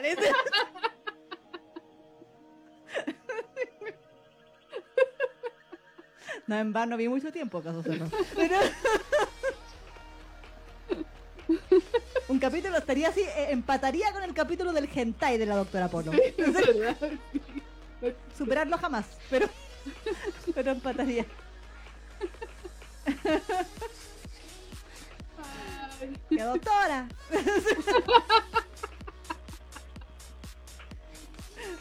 No, en vano vi mucho tiempo, caso cerrado. [laughs] Pero... Un capítulo estaría así, eh, empataría con el capítulo del hentai de la doctora Polo. Es verdad. Superarlo jamás, pero, pero empataría. ¡Qué doctora!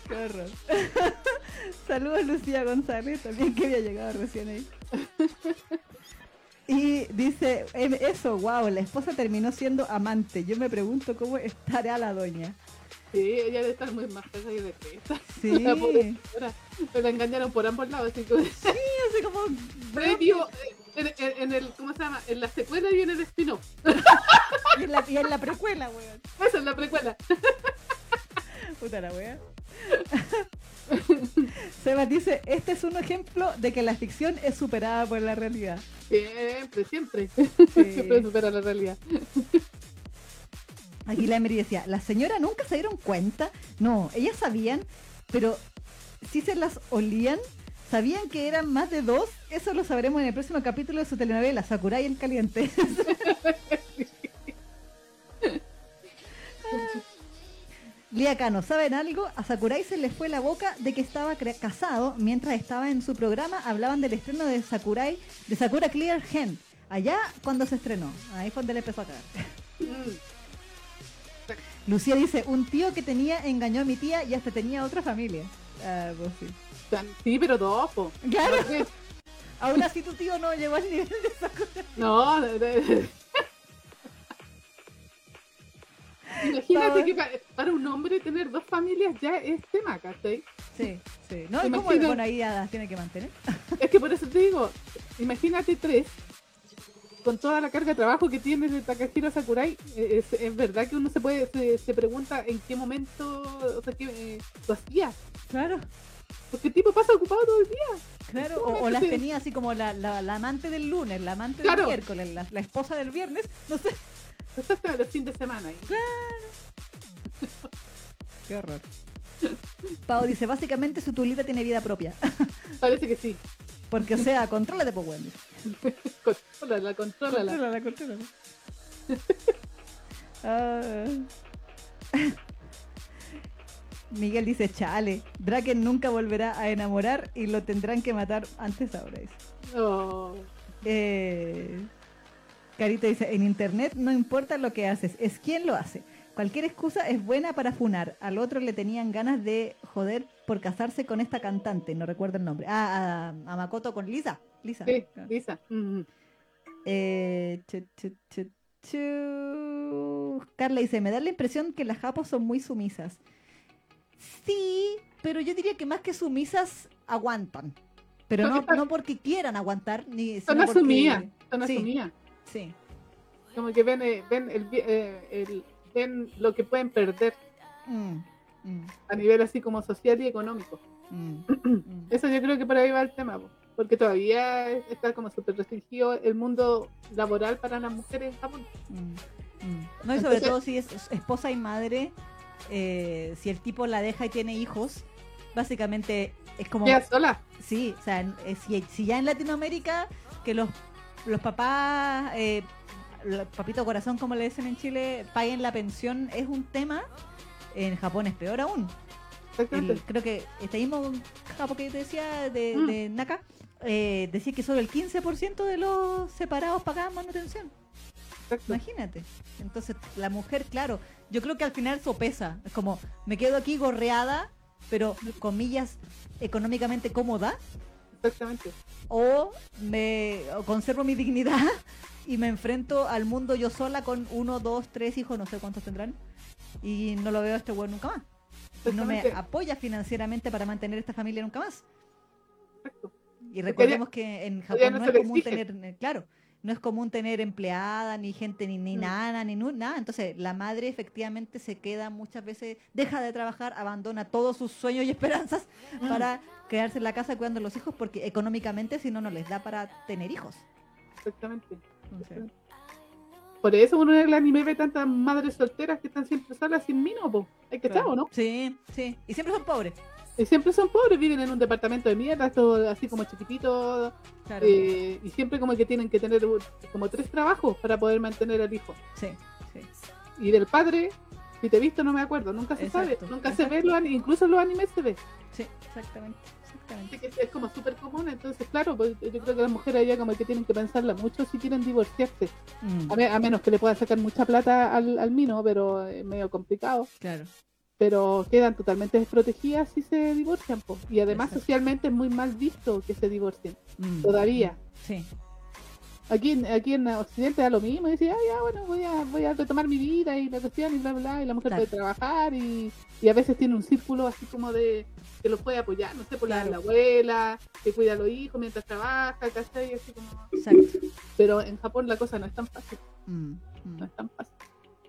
Qué horror. Saludos Lucía González, también que había llegado recién ahí. [laughs] Y dice, em, eso, wow, la esposa terminó siendo amante. Yo me pregunto cómo estará la doña. Sí, ella debe estar muy más y de cresta. Sí, [laughs] La. Pero la engañaron por ambos lados. Así que, así como... [laughs] previo, en, en- en el, ¿cómo se llama? En la secuela y en el spin-off. Y en la, y en la precuela, weón. Esa es la precuela. Puta la wea. [laughs] Sebas dice, este es un ejemplo de que la ficción es superada por la realidad. Siempre, siempre. Sí. Siempre supera la realidad. Aquí la Emery decía, ¿la señora nunca se dieron cuenta? No, ellas sabían, pero si se las olían, ¿sabían que eran más de dos? Eso lo sabremos en el próximo capítulo de su telenovela, Sakurai en caliente. [laughs] [laughs] Lía Cano, ¿saben algo? A Sakurai se le fue la boca de que estaba casado mientras estaba en su programa. Hablaban del estreno de Sakurai, de Sakura Clear Gen. Allá cuando se estrenó. Ahí fue donde le empezó a cagar. Mm. [laughs] Lucía dice, un tío que tenía engañó a mi tía y hasta tenía otra familia. Ah, pues sí. Sí, pero po. Claro. Aún así tu tío no llegó al nivel de Sakura. No, de- de- Imagínate que pa- para un hombre tener dos familias ya es tema, ¿cachai? Sí, sí. No, ¿Te y como imaginas? bueno, ahí las tiene que mantener. [laughs] Es que por eso te digo, imagínate tres, con toda la carga de trabajo que tiene de Takahiro Sakurai, eh, es, es verdad que uno se puede se, se pregunta en qué momento, o sea, qué eh, lo hacía. Claro, Porque el tipo pasa ocupado todo el día. claro. O, o las tenía así como la, la, la amante del lunes, la amante Claro. del miércoles, la, la esposa del viernes. No sé. [laughs] Los fines de semana ahí. Qué horror. Pau dice, básicamente su tulita tiene vida propia. [laughs] Parece que sí. Porque, o sea, contrólate, pues, Wendy. Contrólala, contrólala. Contrólala, contrólala. [laughs] Ah. Miguel dice, chale, Draken nunca volverá a enamorar y lo tendrán que matar antes ahora. dice. Oh, Eh, Carita dice, en internet no importa lo que haces, es quién lo hace. Cualquier excusa es buena para funar. Al otro le tenían ganas de joder por casarse con esta cantante, no recuerdo el nombre. Ah, a, a Makoto con Lisa. Lisa. sí, Lisa. Mm, Eh, chu, chu, chu, chu. Carla dice, me da la impresión que las japos son muy sumisas. Sí, pero yo diría que más que sumisas, aguantan. Pero no, no porque quieran aguantar, ni Son porque- asumidas, son sí, asumidas. Sí. Como que ven, eh, ven, el, eh, el- ven lo que pueden perder Mm, mm, a nivel así como social y económico. [clears throat] mm. Eso yo creo que por ahí va el tema, po, porque todavía está como súper restringido el mundo laboral para las mujeres en Japón. No, y sobre Entonces- todo si es esposa y madre, eh, si el tipo la deja y tiene hijos, básicamente es como... Queda sola. Sí, o sea, eh, si, si ya en Latinoamérica que los, los papás, eh, papito corazón como le dicen en Chile, paguen la pensión es un tema, en Japón es peor aún. El- creo que este mismo Japón que te decía de, Mm. de Naka, eh, decía que solo el 15% de los separados pagaban manutención. Exacto. Imagínate. Entonces, la mujer, claro, yo creo que al final sopesa. Es como, me quedo aquí gorreada, pero, comillas, económicamente cómoda, Exactamente. O me o conservo mi dignidad [laughs] y me enfrento al mundo yo sola con uno, dos, tres hijos, no sé cuántos tendrán, y no lo veo a este weón nunca más. Y no me apoya financieramente para mantener esta familia nunca más. Y recordemos que en Japón no es común tener, eh, claro, no es común tener empleada, ni gente, ni, ni Mm. nana, ni nada. Entonces, la madre efectivamente se queda muchas veces, deja de trabajar, abandona todos sus sueños y esperanzas Mm. para quedarse en la casa cuidando a los hijos, porque económicamente, si no, no les da para tener hijos. Exactamente. Entonces, Por eso uno en el anime ve tantas madres solteras que están siempre solas sin mino, po. Hay que claro. ¿no? Sí, sí. Y siempre son pobres. Y siempre son pobres, viven en un departamento de mierda, todo así como chiquitito, Claro. eh, y siempre como que tienen que tener como tres trabajos para poder mantener al hijo. Sí, sí. Y del padre, si te he visto no me acuerdo, nunca se sabe, Exacto, nunca se ve, los incluso los animes se ve. Sí, exactamente. Exactamente. que es como súper común, entonces claro, pues, yo creo que las mujeres allá como que tienen que pensarla mucho si quieren divorciarse, Mm, a, me- a menos que le puedan sacar mucha plata al, al mino, pero es medio complicado. claro. pero quedan totalmente desprotegidas si se divorcian. po. Y además Exacto. socialmente es muy mal visto que se divorcien, Mm, todavía. Sí. Aquí en, aquí en Occidente da lo mismo, y dice, ah, ya, bueno, voy a, voy a retomar mi vida y la cuestión y bla, bla, y la mujer Claro. puede trabajar y, y a veces tiene un círculo así como de que lo puede apoyar, no sé, por la, Claro. la abuela, que cuida a los hijos mientras trabaja, ¿cachai? Así como... Exacto. Pero en Japón la cosa no es tan fácil, Mm, mm. no es tan fácil.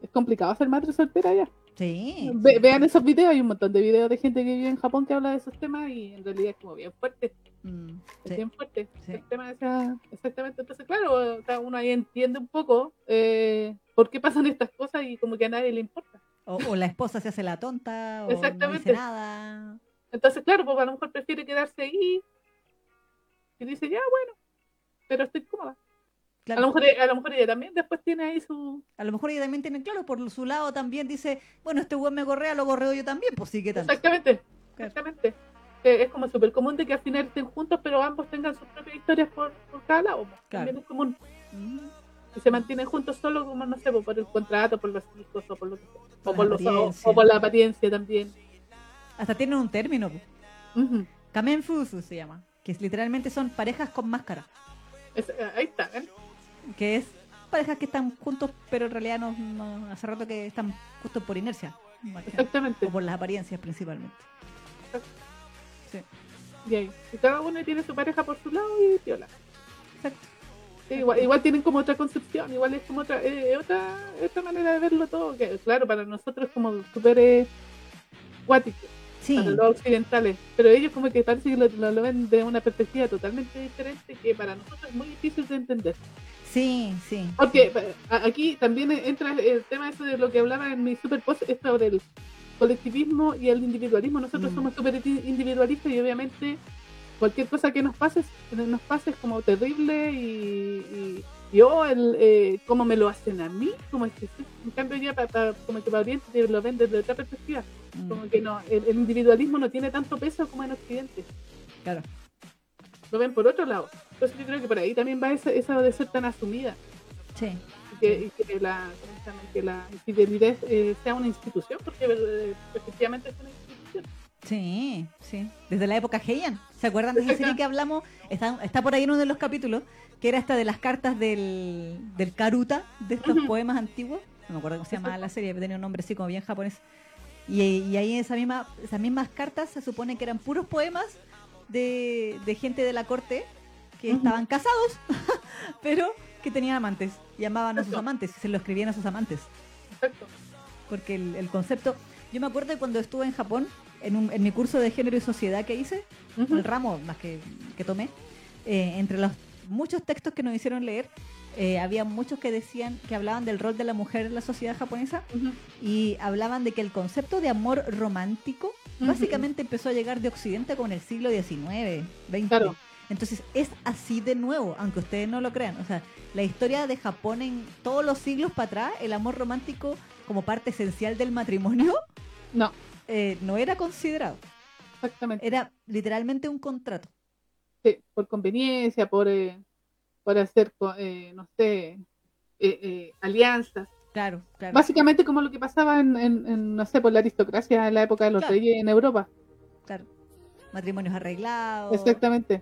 Es complicado ser madre soltera allá. Sí. Ve- sí. vean esos videos, hay un montón de videos de gente que vive en Japón que habla de esos temas y en realidad es como bien fuerte, Mm, es sí. bien fuerte sí. el tema de esa- exactamente. Entonces, claro, o sea, uno ahí entiende un poco eh, por qué pasan estas cosas y como que a nadie le importa. O, o la esposa se hace la tonta, o no Exactamente. dice nada. Entonces, claro, pues a lo mejor prefiere quedarse ahí y dice, ya, bueno, pero estoy cómoda. Claro. A lo, mejor, a lo mejor ella también después tiene ahí su... A lo mejor ella también tiene claro, por su lado también dice, bueno, este weón me gorrea, lo gorreo yo también, pues sí, ¿qué tal? Exactamente, exactamente. Eh, es como súper común de que al final estén juntos, pero ambos tengan sus propias historias por, por cada lado. pues. Claro. También es común. Mm, y se mantienen juntos solo como no sé pues, por el contrato por los hijos o por lo que sea. O por, los, o, por la apariencia también Hasta tienen un término. Kamenfusu se llama, que es, literalmente son parejas con máscara, Es- eh, ahí está ¿ven? Que es parejas que están juntos, pero en realidad no, no- hace rato que están justo por inercia, exactamente o por las apariencias principalmente. Sí, y, ahí. Y cada uno tiene su pareja por su lado y piola exacto. Sí, igual, igual tienen como otra concepción igual es como otra eh, otra otra manera de verlo todo que claro para nosotros es como súper eh, Sí, para los occidentales pero ellos como que parece que lo, lo- lo ven de una perspectiva totalmente diferente que para nosotros es muy difícil de entender sí, sí. Porque eh, aquí también entra el tema eso de lo que hablaba en mi super post, esto del colectivismo y el individualismo. Nosotros Mm. somos súper individualistas y obviamente cualquier cosa que nos pase, nos pase es como terrible y, y- yo el, eh, cómo me lo hacen a mí, como es que en cambio ya para, como que para Oriente lo ven desde otra perspectiva, Mm, como que no, el, el individualismo no tiene tanto peso como en Occidente, Claro. lo ven por otro lado. Entonces yo creo que por ahí también va esa, esa de ser tan asumida Sí. y que, que la, que la infidelidad eh, sea una institución, porque eh, efectivamente es una institución. Sí, sí. Desde la época Heian. ¿Se acuerdan de esa serie que hablamos? Está, está por ahí en uno de los capítulos, que era esta de las cartas del, del Karuta, de estos poemas antiguos. No me acuerdo cómo se llamaba la serie, tenía un nombre así como bien japonés. Y, y ahí en esa misma, esas mismas cartas se supone que eran puros poemas de, de gente de la corte que estaban casados, [laughs] pero que tenían amantes. Y amaban a sus amantes, y se lo escribían a sus amantes Exacto. porque el, el concepto, yo me acuerdo de cuando estuve en Japón, en, un- en mi curso de género y sociedad que hice, el ramo más que, que tomé, eh, entre los muchos textos que nos hicieron leer, eh, había muchos que decían, que hablaban del rol de la mujer en la sociedad japonesa y hablaban de que el concepto de amor romántico básicamente empezó a llegar de Occidente con el siglo XIX, XX. Claro. Entonces es así de nuevo, aunque ustedes no lo crean. O sea, la historia de Japón en todos los siglos para atrás, el amor romántico como parte esencial del matrimonio, No, eh, no era considerado. exactamente. Era literalmente un contrato. Sí, por conveniencia, por, eh, por hacer, eh, no sé, eh, eh, alianzas. Claro, claro. Básicamente como lo que pasaba en, en- en, no sé, por la aristocracia en la época de los Claro. reyes en Europa. claro. Matrimonios arreglados. Exactamente.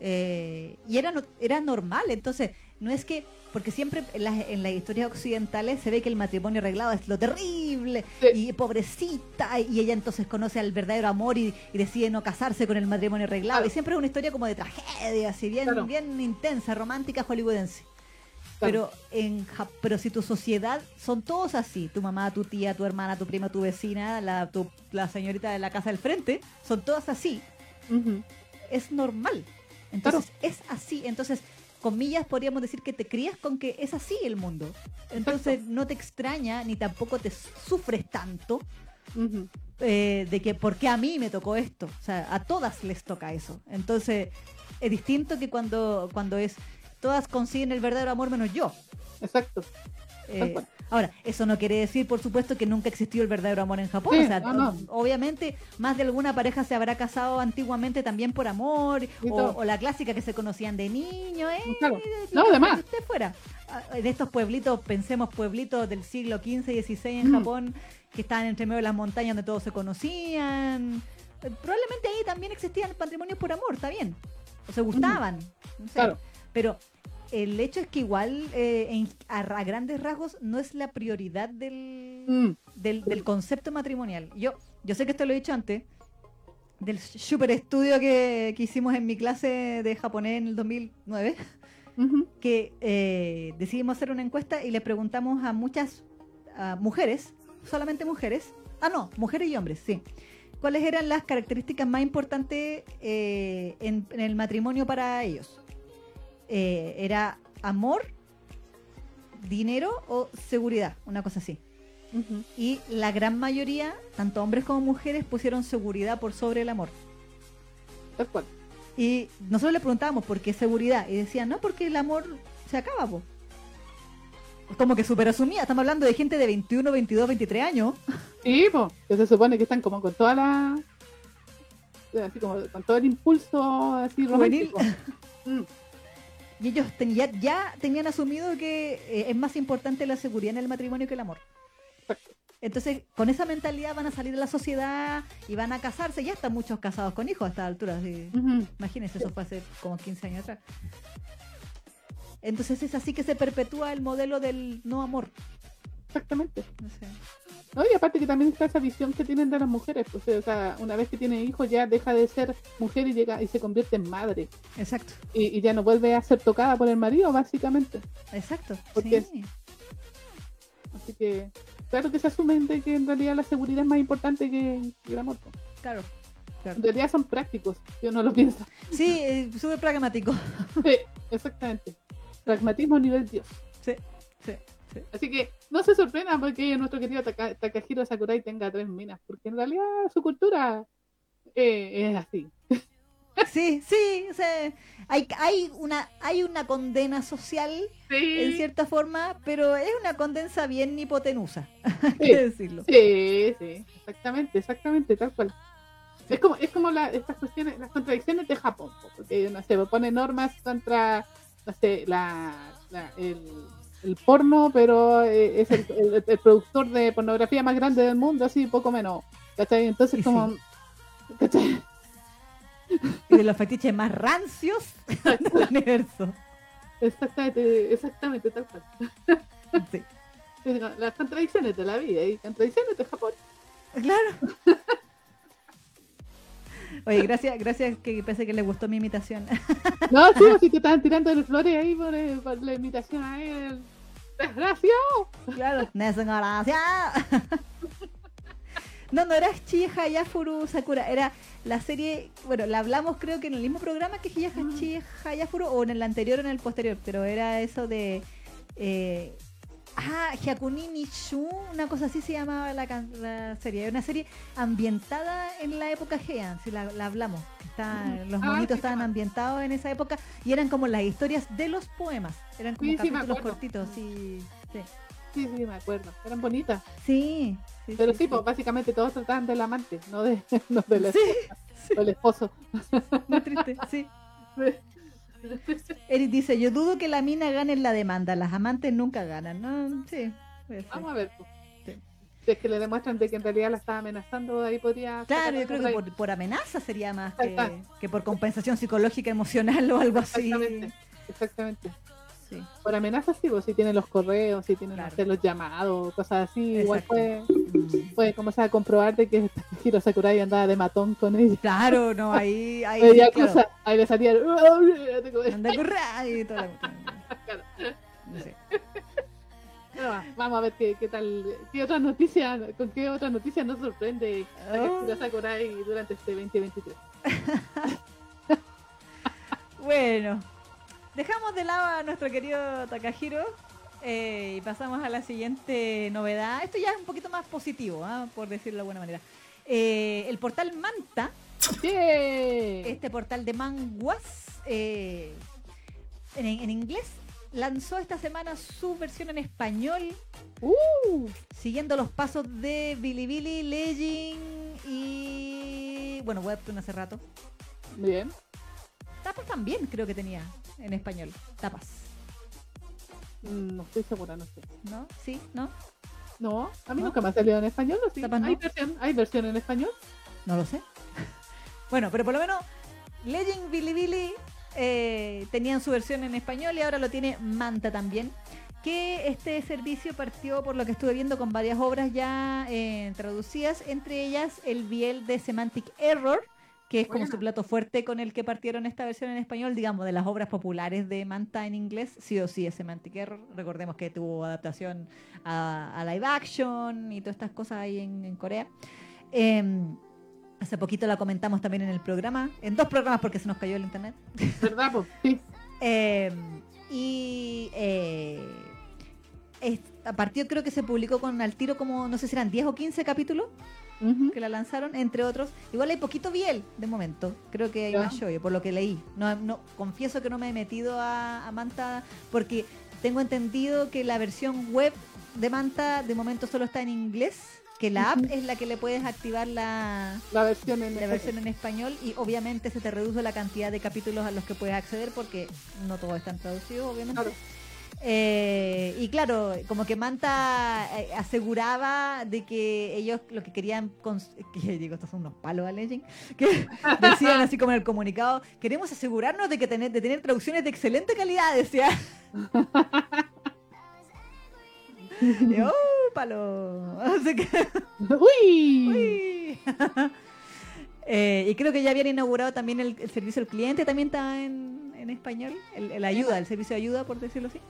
Eh, y era, era normal, entonces, no es que, porque siempre en las, en las historias occidentales se ve que el matrimonio arreglado es lo terrible, Sí. y pobrecita, y ella entonces conoce al verdadero amor y, y decide no casarse con el matrimonio arreglado, Claro. y siempre es una historia como de tragedia, así bien, Claro. bien intensa, romántica, hollywoodense. Claro. Pero, en, pero si tu sociedad son todos así, tu mamá, tu tía, tu hermana, tu prima, tu vecina, la, tu- la señorita de la casa del frente, son todas así, es normal. Entonces, es así. Entonces, comillas, podríamos decir que te crías con que es así el mundo. Entonces, no te extraña ni tampoco te sufres tanto eh, de que por qué a mí me tocó esto. O sea, a todas les toca eso. Entonces, es distinto que cuando, cuando es todas consiguen el verdadero amor menos yo. Exacto. Eh, ahora, eso no quiere decir, por supuesto, que nunca existió el verdadero amor en Japón. Sí, o sea, no, no. o- obviamente, más de alguna pareja se habrá casado antiguamente también por amor, o, la clásica que se conocían de niño, ¿eh? Claro. No, además. usted fuera. Ah, En estos pueblitos, pensemos pueblitos del siglo XV y XVI en Mm. Japón, que estaban entre medio de las montañas donde todos se conocían. Eh, Probablemente ahí también existían matrimonios por amor, está bien. O se gustaban. no sé. Claro. Pero el hecho es que igual eh, en- a, a grandes rasgos no es la prioridad del, Mm. del, del concepto matrimonial. Yo, yo sé que esto lo he dicho antes, del super estudio que, que hicimos en mi clase de japonés en el 2009, Ujú. que eh, decidimos hacer una encuesta y le preguntamos a muchas a mujeres, solamente mujeres, ah no, mujeres y hombres, sí, cuáles eran las características más importantes eh, en, en el matrimonio para ellos. Eh, era amor, dinero o seguridad, una cosa así. Y la gran mayoría, tanto hombres como mujeres, pusieron seguridad por sobre el amor. Tal cual. Y nosotros le preguntábamos por qué seguridad. Y decían, no, porque el amor se acaba, po. Como que súper asumida. Estamos hablando de gente de 21, 22, 23 años. Sí, po, que se supone que están como con toda la. Así como con todo el impulso así Juvenil. romántico. [laughs] Mm. Y ellos ten- ya, ya tenían asumido que eh, es más importante la seguridad en el matrimonio que el amor. Entonces, con esa mentalidad van a salir a la sociedad y van a casarse. Ya están muchos casados con hijos a esta altura. así. Ujú. Imagínense, eso fue hace como 15 años atrás. Entonces es así que se perpetúa el modelo del no amor. Exactamente. No sé. No, y aparte que también está esa visión que tienen de las mujeres, pues, o sea, una vez que tiene hijos ya deja de ser mujer y llega y se convierte en madre Exacto, y, y ya no vuelve a ser tocada por el marido, básicamente. exacto. Porque sí. Así que, claro que se asumen de que en realidad la seguridad es más importante que, el amor. pues. Claro. claro. En realidad son prácticos, si uno lo piensa. Sí, eh, súper pragmático. Sí, exactamente. Pragmatismo a nivel Dios. Sí, sí, sí. Así que no se sorprendan porque nuestro querido Taka- Takahiro Sakurai tenga tres minas, porque en realidad su cultura eh, es así. [laughs] Sí, sí, o sea, hay, hay, una, hay una condena social en cierta forma, pero es una condena bien hipotenusa, [laughs] hay Sí. que decirlo. sí, sí, exactamente, exactamente, tal cual. Es como, es como la, estas cuestiones, las contradicciones de Japón, po, porque no sé, pone normas contra, no sé, la, la- el, el porno, pero eh, es el, el- el productor de pornografía más grande del mundo, así poco menos. ¿Cachai? Entonces como ¿cachai? Y de los fetiches más rancios [laughs] del universo. Exactamente, exactamente, tal cual. Sí. Las contradicciones de la vida y contradicciones de Japón. Claro. [laughs] Oye, gracias, gracias que pensé que le gustó mi imitación. No, sí, si te estaban tirando de flores ahí por, eh, por la imitación a él. Desgraciado. Claro. gracias. [laughs] No, no era Chiya Hayafuru Sakura, era la serie, bueno, la hablamos creo que en el mismo programa que Chiya Hayafuru o en el anterior o en el posterior, pero era eso de eh, ah, Hyakuni Nishu, una cosa así se llamaba la, la serie, era una serie ambientada en la época Heian, si la, la hablamos, está, los Ah, monitos sí, estaban ambientados en esa época y eran como las historias de los poemas, eran como Sí, capítulos cortitos, sí, sí. Sí, sí, me acuerdo. Eran bonitas. Sí, Pero sí, pues básicamente todos trataban del amante, no, de, [laughs] no del, esposo. muy triste, sí. [laughs] [laughs] Eric dice, yo dudo que la mina gane en la demanda, las amantes nunca ganan, ¿no? Sí. Vamos a ver. Sí. Si es que le demuestran de que en realidad la estaba amenazando, ahí podría... Claro, yo creo que por, por amenaza sería más que, que por compensación psicológica, emocional o algo así. Exactamente. Exactamente. Sí. Por amenazas, sí, pues si tienen los correos, si tienen Claro. sé, los llamados, cosas así, igual Exacto. puede, Mm. puede como sea, comprobar de que [laughs] Hiro Sakurai andaba de matón con ella. Claro, no, [laughs] ahí, ahí, sí, claro. cosa, ahí le salía... Anda a correr y toda la cuestión. [laughs] Claro. No sé. Vamos a ver qué, qué tal, qué otra noticia, con qué otra noticia nos sorprende Oh. Hiro Sakurai durante este 2023. Bueno, dejamos de lado a nuestro querido Takahiro eh, y pasamos a la siguiente novedad. Esto ya es un poquito más positivo, ¿ah? por decirlo de alguna manera. Eh, el portal Manta, ¡Yeah! este portal de manguas eh, en, en inglés, lanzó esta semana su versión en español, ¡Uh! siguiendo los pasos de Bilibili, Legend y bueno, Webtoon hace rato. Bien. Tapas también creo que tenía en español. Tapas. Mm, No estoy segura, no sé. ¿No? ¿Sí? ¿No? No, a mí ¿No? nunca me ha salido en español, ¿o sí? Tapas no. ¿Hay, versión, ¿Hay versión en español? No lo sé. [laughs] bueno, pero por lo menos Legend Bilibili eh, tenían su versión en español y ahora lo tiene Manta también. Que este servicio partió, por lo que estuve viendo, con varias obras ya eh, traducidas, entre ellas el Biel de Semantic Error, que es como su plato fuerte con el que partieron esta versión en español, digamos, de las obras populares de Manta en inglés, sí o sí es Semantic Error. Recordemos que tuvo adaptación a, a live action y todas estas cosas ahí en, en Corea. Em, hace poquito la comentamos también en el programa, en dos programas porque se nos cayó el internet. ¿Verdad? Pues [laughs] sí. Y eh, es- a partir creo que se publicó con al tiro como, no sé si eran 10 o 15 capítulos Que la lanzaron, entre otros. Igual hay poquito biel de momento. Creo que hay Ya. más shoyo, por lo que leí. No, no, confieso que no me he metido a, a Manta porque tengo entendido que la versión web de Manta de momento solo está en inglés, que la app es la que le puedes activar la, La versión en la versión en español y obviamente se te reduce la cantidad de capítulos a los que puedes acceder porque no todos están traducidos, obviamente. Claro. Eh, y claro, como que Manta eh, aseguraba de que ellos lo que querían, [laughs] que digo, estos son unos palos a Legend, [laughs] que decían así como en el comunicado, queremos asegurarnos de que tener, de tener traducciones de excelente calidad, decía. [laughs] Y, ¡Oh, palo! Así que, ¡Uy! uy. Eh, y creo que ya habían inaugurado también el, el servicio al cliente, también está en, en español, el, el ayuda, el servicio de ayuda, por decirlo así.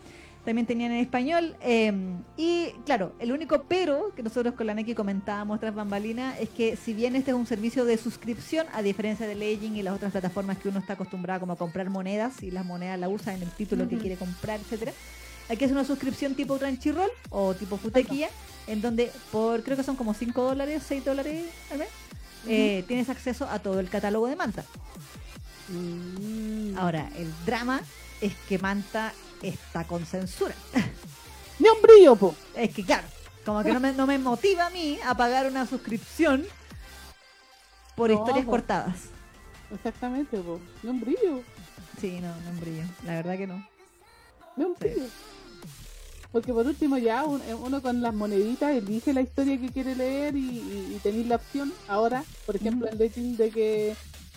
También tenían en español. eh, y claro, el único pero que nosotros con la Neki comentábamos tras bambalina es que si bien este es un servicio de suscripción, a diferencia de Legend y las otras plataformas que uno está acostumbrado como a comprar monedas y las monedas la usa en el título que quiere comprar, etcétera. Aquí es una suscripción tipo Crunchyroll o tipo Futequilla, en donde por creo que son como 5 dólares, 6 dólares al mes, eh, tienes acceso a todo el catálogo de Manta. Mm. Ahora, el drama es que Manta está con censura. [laughs] Ni un brillo, po. Es que, claro, como que no me, no me motiva a mí a pagar una suscripción por No, historias po. cortadas. Exactamente, po. Ni un brillo. Sí, no, no brillo. La verdad que no. Ni un Sí. brillo. Porque por último ya un- eh, uno con las moneditas elige la historia que quiere leer y, y, y tenéis la opción ahora, por ejemplo, en Legend de que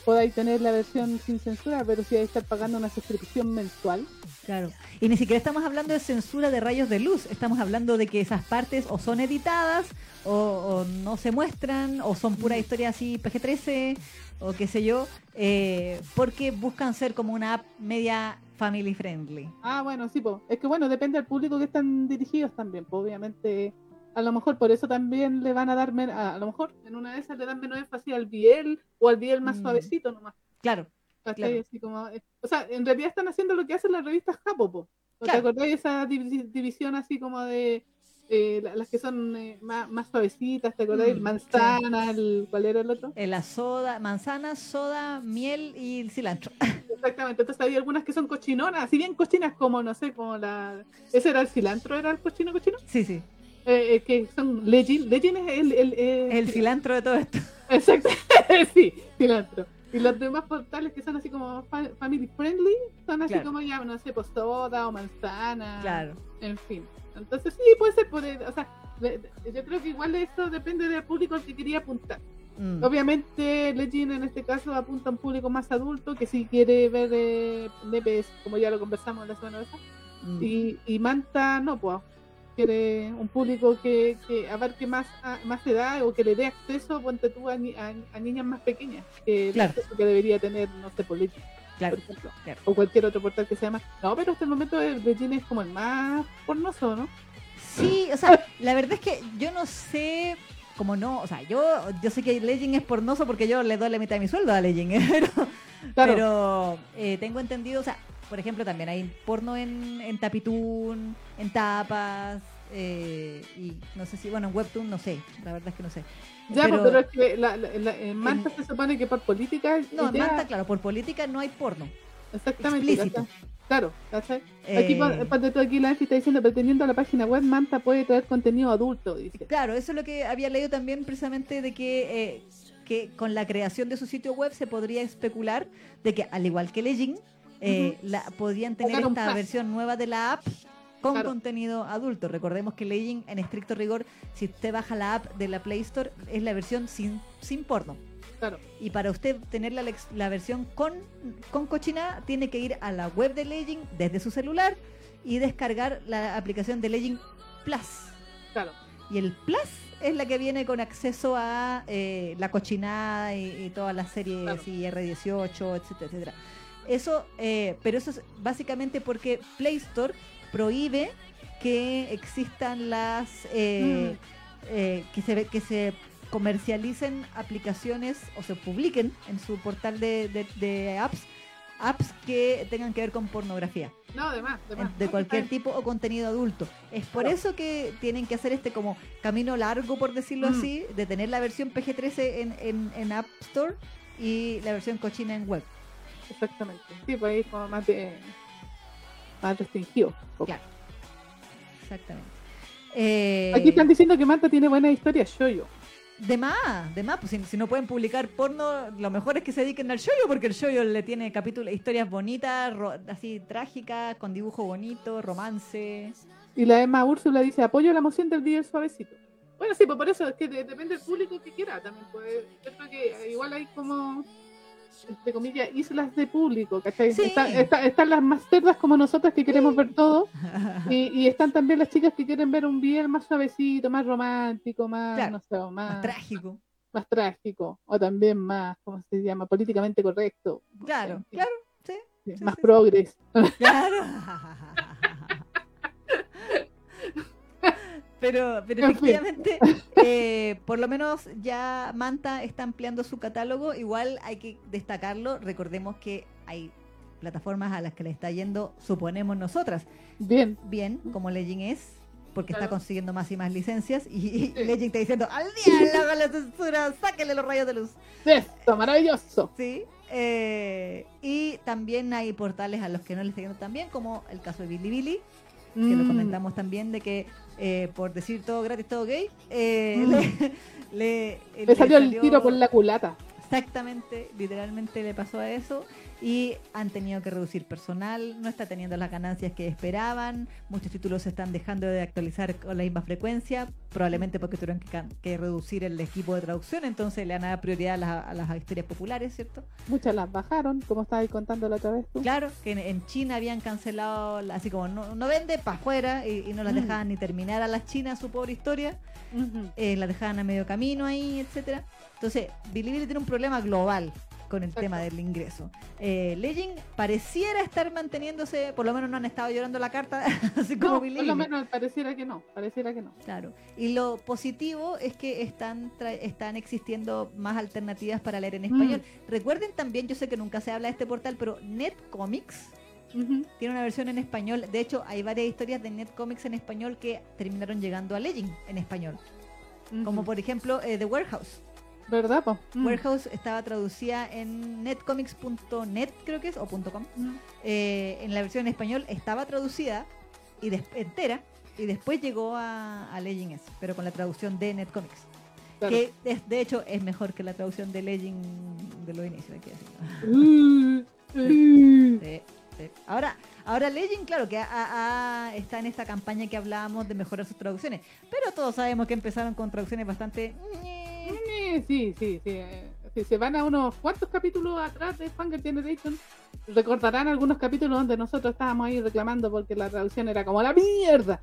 podáis tener la versión sin censura, pero si hay que estar pagando una suscripción mensual. Claro. Y ni siquiera estamos hablando de censura de rayos de luz. Estamos hablando de que esas partes o son editadas o, o no se muestran o son pura historia así PG-13 o qué sé yo. eh, porque buscan ser como una app media family friendly. Ah, bueno, sí, po. es que bueno, depende del público que están dirigidos también, pues obviamente a lo mejor por eso también le van a dar, a, a lo mejor en una de esas le dan menos énfasis al biel o al biel más Mm. suavecito nomás. Claro. Claro. Así como, eh, o sea, en realidad están haciendo lo que hacen las revistas Japo, po. ¿No Claro. ¿Te acordáis de esa divi- división así como de eh, la- las que son eh, más, más suavecitas? ¿Te acordáis? Mm, Manzana, el, ¿cuál era el otro? La soda, manzana, soda, miel y el cilantro. [laughs] Exactamente, entonces hay algunas que son cochinonas, así bien cochinas como, no sé, como la... ¿Ese era el cilantro? ¿Era el cochino cochino? Sí, sí. Eh, eh, que son Legend. Legend es el... El, eh, El cilantro de todo esto. Exacto, [laughs] sí, cilantro. Y los demás portales que son así como fa- family friendly, son así Claro. como ya, no sé, soda o manzana. Claro. En fin. Entonces sí, puede ser, puede- o sea, yo creo que igual eso depende del público al que quería apuntar. Mm. Obviamente Legend en este caso apunta a un público más adulto que si quiere ver eh, nepes, como ya lo conversamos la semana pasada. Mm. Y, y Manta no, pues quiere un público que, que abarque más, a- más edad o que le dé acceso, ponte tú, a, ni- a- a niñas más pequeñas, que, Claro. que debería tener, no sé, político, Claro. por ejemplo. claro. O cualquier otro portal que sea más. No, pero hasta el momento el Legend es como el más pornoso, ¿no? Sí, o sea, la verdad es que yo no sé cómo no, o sea, yo yo sé que Legend es pornoso porque yo le doy la mitad de mi sueldo a Legend, ¿eh? [laughs] pero, Claro. pero eh, tengo entendido, o sea, por ejemplo, también hay porno en, en Tapitoon, en Tapas, eh, y no sé si, bueno, en Webtoon, no sé, la verdad es que no sé. Ya, pero, pues, pero es que la, la- la- en Manta se supone que por política. no, en Manta, claro, por política no hay porno. Exactamente. explícito. Claro, ¿cachai? Aquí, Eh, pon- ponte tú aquí, la Angie está diciendo, pretendiendo la página web, Manta puede traer contenido adulto, dice. Claro, eso es lo que había leído también precisamente de que, eh, que con la creación de su sitio web se podría especular de que al igual que Legend, eh, la, podrían tener esta versión nueva de la app con Claro. contenido adulto. Recordemos que Legend, en estricto rigor, si usted baja la app de la Play Store, es la versión sin, sin porno. Claro, Y para usted tener la, la versión con, con cochina, tiene que ir a la web de Legend desde su celular y descargar la aplicación de Legend Plus. claro. Y el Plus es la que viene con acceso a eh, la cochinada y, y todas las series Claro. y R18, etcétera, etcétera. Eso, eh, pero eso es básicamente porque Play Store prohíbe que existan las eh, eh, que se que se comercialicen aplicaciones o se publiquen en su portal de, de- de apps apps que tengan que ver con pornografía No, además, además. de cualquier tipo o contenido adulto. Es por eso que tienen que hacer este como camino largo, por decirlo Mm. así, de tener la versión PG-13 en, en, en App Store y la versión cochina en web. Exactamente. Sí, pues ahí es como más de. más restringido. Claro. Exactamente. Eh, Aquí están diciendo que Manta tiene buena historia, yo. De más, de más, pues si, si no pueden publicar porno, lo mejor es que se dediquen al shoyo, porque el shoyo le tiene capítulos, historias bonitas, ro- así trágicas, con dibujo bonito, romance. Y la Emma Úrsula dice: apoyo la moción del día suavecito. Bueno, sí, pues por eso es que de- depende del público que quiera también. Pues, yo creo que igual hay como, entre comillas, islas de público, ¿cachai? Sí. Está- está- están las más cerdas como nosotras que queremos ver todo. [laughs] Y, y están también las chicas que quieren ver un bien más suavecito, más romántico, más, Claro, no sé, más, Más trágico. más trágico, o también más, ¿cómo se llama? Políticamente correcto. no sé, Claro, claro, sí. sí, sí, más sí. progres. Claro. [laughs] [laughs] Pero, pero En efectivamente, [laughs] eh, por lo menos ya Manta está ampliando su catálogo. Igual hay que destacarlo. Recordemos que hay plataformas a las que le está yendo, suponemos nosotras, Bien, bien, como Legend es, porque está consiguiendo más y más licencias. Y, y Sí. [laughs] Legend está diciendo: ¡Al día, la censura! ¡Sáquenle los rayos de luz! esto, maravilloso. Sí. eh, y, también hay portales a los que no les está yendo tan bien, como el caso de Billy que lo Mm. comentamos también, de que eh, por decir todo gratis, todo gay, eh, Mm. le, le- Le le salió el salió- tiro por la culata. Exactamente, literalmente le pasó a eso y han tenido que reducir personal, no está teniendo las ganancias que esperaban, muchos títulos se están dejando de actualizar con la misma frecuencia, probablemente porque tuvieron que, reducir el equipo de traducción, entonces le han dado prioridad a las, a las historias populares, ¿cierto? Muchas las bajaron, como estabas contando la otra vez tú. Claro, que en, en China habían cancelado, la- así como no, no vende para afuera y, y no las Mm. dejaban ni terminar a las chinas su pobre historia. Ujú. eh, la dejaban a medio camino ahí, etcétera. Entonces, Bilibili tiene un problema global con el Exacto. tema del ingreso. Eh, Legend pareciera estar manteniéndose, por lo menos no han estado llorando la carta, [laughs] así como No, por Bilibili. lo menos pareciera que no, pareciera que no. Claro. Y lo positivo es que están están existiendo más alternativas para leer en español. Recuerden también, yo sé que nunca se habla de este portal, pero Netcomics Ujú. tiene una versión en español. De hecho, hay varias historias de Netcomics en español que terminaron llegando a Legend en español. Como por ejemplo eh, The Warehouse. ¿Verdad, po? Mm. Warehouse estaba traducida en netcomics.net, creo que es, o .com. Mm. Eh, en la versión en español estaba traducida y entera y después llegó a, a Legend S, pero con la traducción de Netcomics. Claro. Que es- de hecho es mejor que la traducción de Legend de los inicios, hay que decirlo. Sí, sí. Ahora, ahora Legend, claro, que a- a- a- está en esta campaña que hablábamos de mejorar sus traducciones, pero todos sabemos que empezaron con traducciones bastante... Sí, sí, sí. eh, Si se van a unos cuantos capítulos atrás de Hunger Generation, recordarán algunos capítulos donde nosotros estábamos ahí reclamando porque la traducción era como la mierda.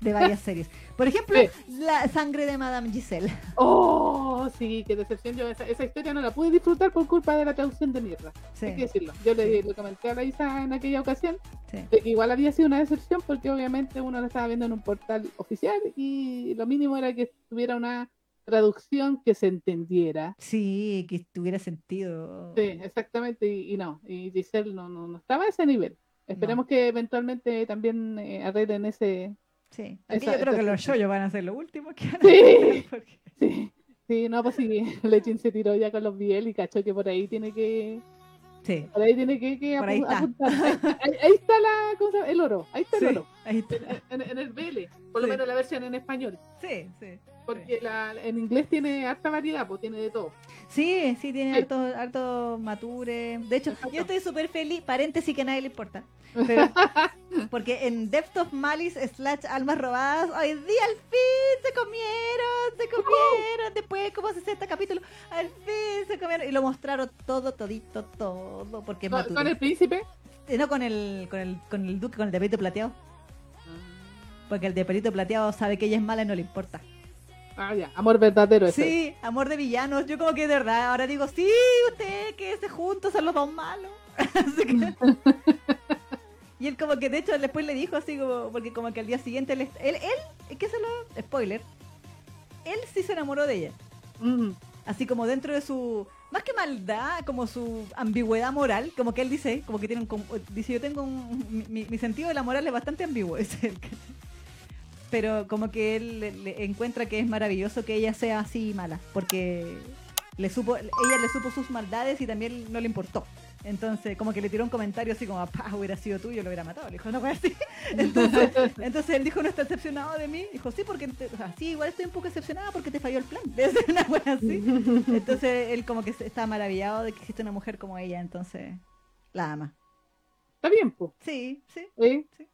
de varias [laughs] series. Por ejemplo, Sí. La sangre de Madame Giselle. Oh, sí, qué decepción. Yo esa, esa historia no la pude disfrutar por culpa de la traducción de mierda. Sí, Hay que decirlo. Yo le, comenté a la Isa en aquella ocasión de que igual había sido una decepción porque obviamente uno lo estaba viendo en un portal oficial y lo mínimo era que tuviera una traducción que se entendiera. Sí, que tuviera sentido. Sí, exactamente, y, y no, y Giselle no, no, no estaba a ese nivel. Esperemos que eventualmente también eh, arreglen ese... Sí. Esa- yo creo esa que los shows van a ser lo último que van Sí. porque- Sí, sí, no, pues sí, [laughs] Lechin se tiró ya con los Biel y cachó que por ahí tiene que... Sí. Por ahí tiene que, que Por ahí está. Ahí, está la, ¿cómo se llama? el oro, ahí está Sí, el oro. Ahí está. En, en- en el BL, por lo menos la versión en español. Sí, sí. Porque la, en inglés tiene harta variedad, pues tiene de todo. Sí, sí, tiene Sí. harto, harto mature. De hecho, Exacto. yo estoy súper feliz, paréntesis que a nadie le importa. [laughs] Pero- porque en Depth of Malice slash Almas Robadas, hoy día al fin se comieron, se comieron. Después, como 60 capítulos, al fin se comieron. Y lo mostraron todo, todito, todo. Porque Con, el príncipe. Eh, No con el, con el, con el duque, con el de pelito plateado. Porque el de pelito plateado sabe que ella es mala y no le importa. Ah, ya, amor verdadero ese. Sí, amor de villanos. Yo como que de verdad ahora digo, sí, usted que se juntos son los dos malos. [laughs] Así que- [laughs] y él como que de hecho después le dijo así como, porque como que al día siguiente él, él, él ¿qué se lo? Spoiler. Él sí se enamoró de ella. Mm. Así como dentro de su, más que maldad, como su ambigüedad moral, como que él dice, como que tiene un, dice yo tengo un, mi, mi sentido de la moral es bastante ambiguo, es el que- pero como que él le, le encuentra que es maravilloso que ella sea así mala, porque le supo, ella le supo sus maldades y también no le importó. Entonces, como que le tiró un comentario así como, pa, hubiera sido tú, yo lo hubiera matado. Le dijo, no fue así. [laughs] Entonces, entonces él dijo, no está decepcionado de mí. Dijo, sí, porque, te- o sea, sí, igual estoy un poco decepcionada porque te falló el plan. [laughs] Debe ser una buena así. Entonces él como que está maravillado de que existe una mujer como ella, entonces la ama. Está bien, pues. Sí, sí, ¿eh? Sí, sí.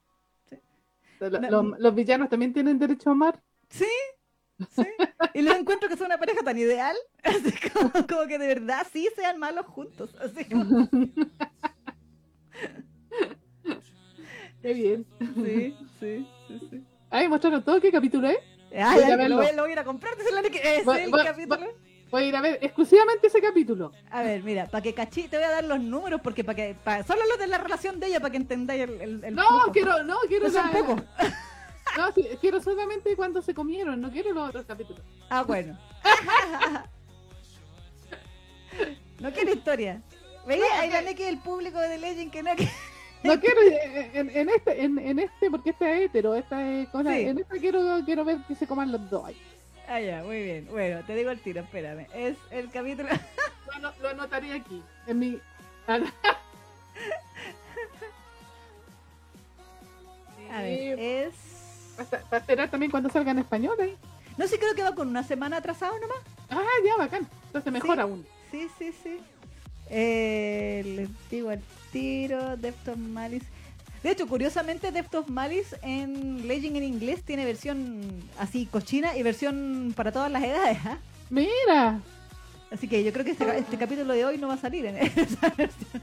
Los villanos también tienen derecho a amar. sí, sí. [laughs] Y les encuentro que son una pareja tan ideal, [laughs] así como, como que de verdad sí sean malos juntos. Así como, [laughs] Qué bien. sí, sí, sí, sí. Ahí mostraron todo qué capítulo es. Ay, Voy a ay, verlo. lo, voy, a ir a comprar, es Voy- el voy- capítulo. Voy a ir a ver exclusivamente ese capítulo. A ver, mira, para que cachí, te voy a dar los números porque para que pa- solo los de la relación de ella para que entendáis el, el, el No, quiero, no, quiero No la- pocos. [laughs] No, sí, quiero solamente cuando se comieron, no quiero los otros capítulos. Ah, bueno. [laughs] no quiero historia. ¿Veis? No, Ahí la que el público de Legend que no que- No quiero en, en este, en, en este, porque esta es hetero, esta es cosa, Sí. en esta quiero, quiero ver que se coman los dos. Ah, ya, muy bien. Bueno, te digo el tiro, espérame. Es el capítulo. [laughs] Lo, lo aquí, en mi. A ver, es. Va esperar también cuando salga en español ¿eh? No sé, sí, creo que va con una semana atrasado nomás. Ah, ya, bacán. Entonces mejor sí, aún. Sí, sí, sí. Eh, les digo el tiro, Defton Malice. De hecho, curiosamente, Depth of Malice en Legend en inglés tiene versión así cochina y versión para todas las edades. ¿ah? Mira. Así que yo creo que este, este capítulo de hoy no va a salir en [laughs] esa versión.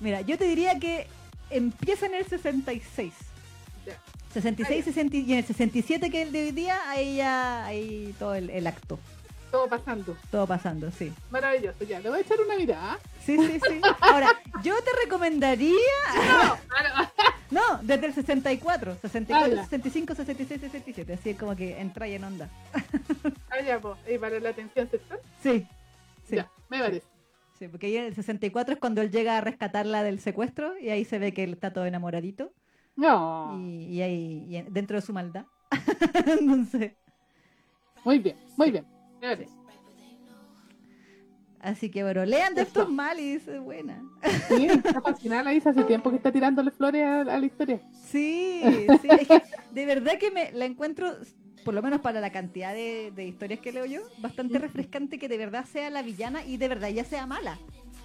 Mira, yo te diría que empieza en el 66. Ya. 66 60 y en el 67 que es el de hoy día, ahí ya, ahí todo el, el acto, Todo pasando. todo pasando, sí. Maravilloso. Ya, le voy a echar una mirada. Sí, sí, sí. Ahora, yo te recomendaría [laughs] No, [laughs] No, desde el 64, 64, Ala. 65, 66, 67, así es como que entra y en onda. [laughs] ah, ya, pues. ¿Y para la atención sexual? Sí, sí, Ya, me parece. sí, porque ahí en el 64 es cuando él llega a rescatarla del secuestro y ahí se ve que él está todo enamoradito No. y, y ahí y dentro de su maldad. Entonces, Muy bien, muy bien. Parece. así que bueno, lean de estos Malice, es buena. Sí, está fascinada la Isa hace tiempo que está tirándole flores a, a la historia. Sí, sí, es que de verdad que me la encuentro, por lo menos para la cantidad de, de historias que leo yo, bastante refrescante que de verdad sea la villana y de verdad ya sea mala.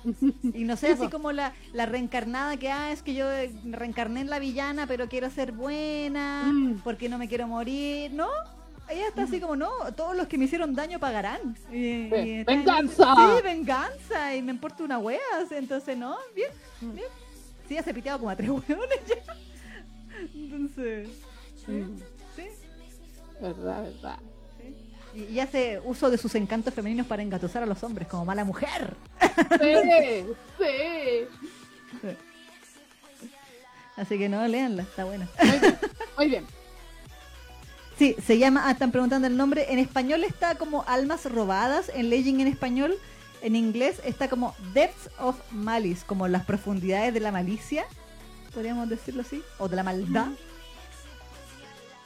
[laughs] Y no sea Sí, así como la, la reencarnada que, ah, es que yo eh, me reencarné en la villana, pero quiero ser buena, Mm. porque no me quiero morir. No, ella está así como, no, todos los que me hicieron daño pagarán. Y- y Ve- está en ¡Venganza! ese- Sí, venganza, y me importa una wea. Entonces, no, bien, Mm. bien. Sí, ya se ha piteado como a tres [laughs] hueones ya. Entonces, sí, sí. Verdad, verdad. Y y hace uso de sus encantos femeninos para engatusar a los hombres como mala mujer. Sí, [laughs] sí. Así que no, léanla, está buena. Muy bien, muy bien. Sí, se llama, ah, están preguntando el nombre. En español está como Almas Robadas, en Legend en español. En inglés está como Depths of Malice, como las profundidades de la malicia, podríamos decirlo así, o de la maldad.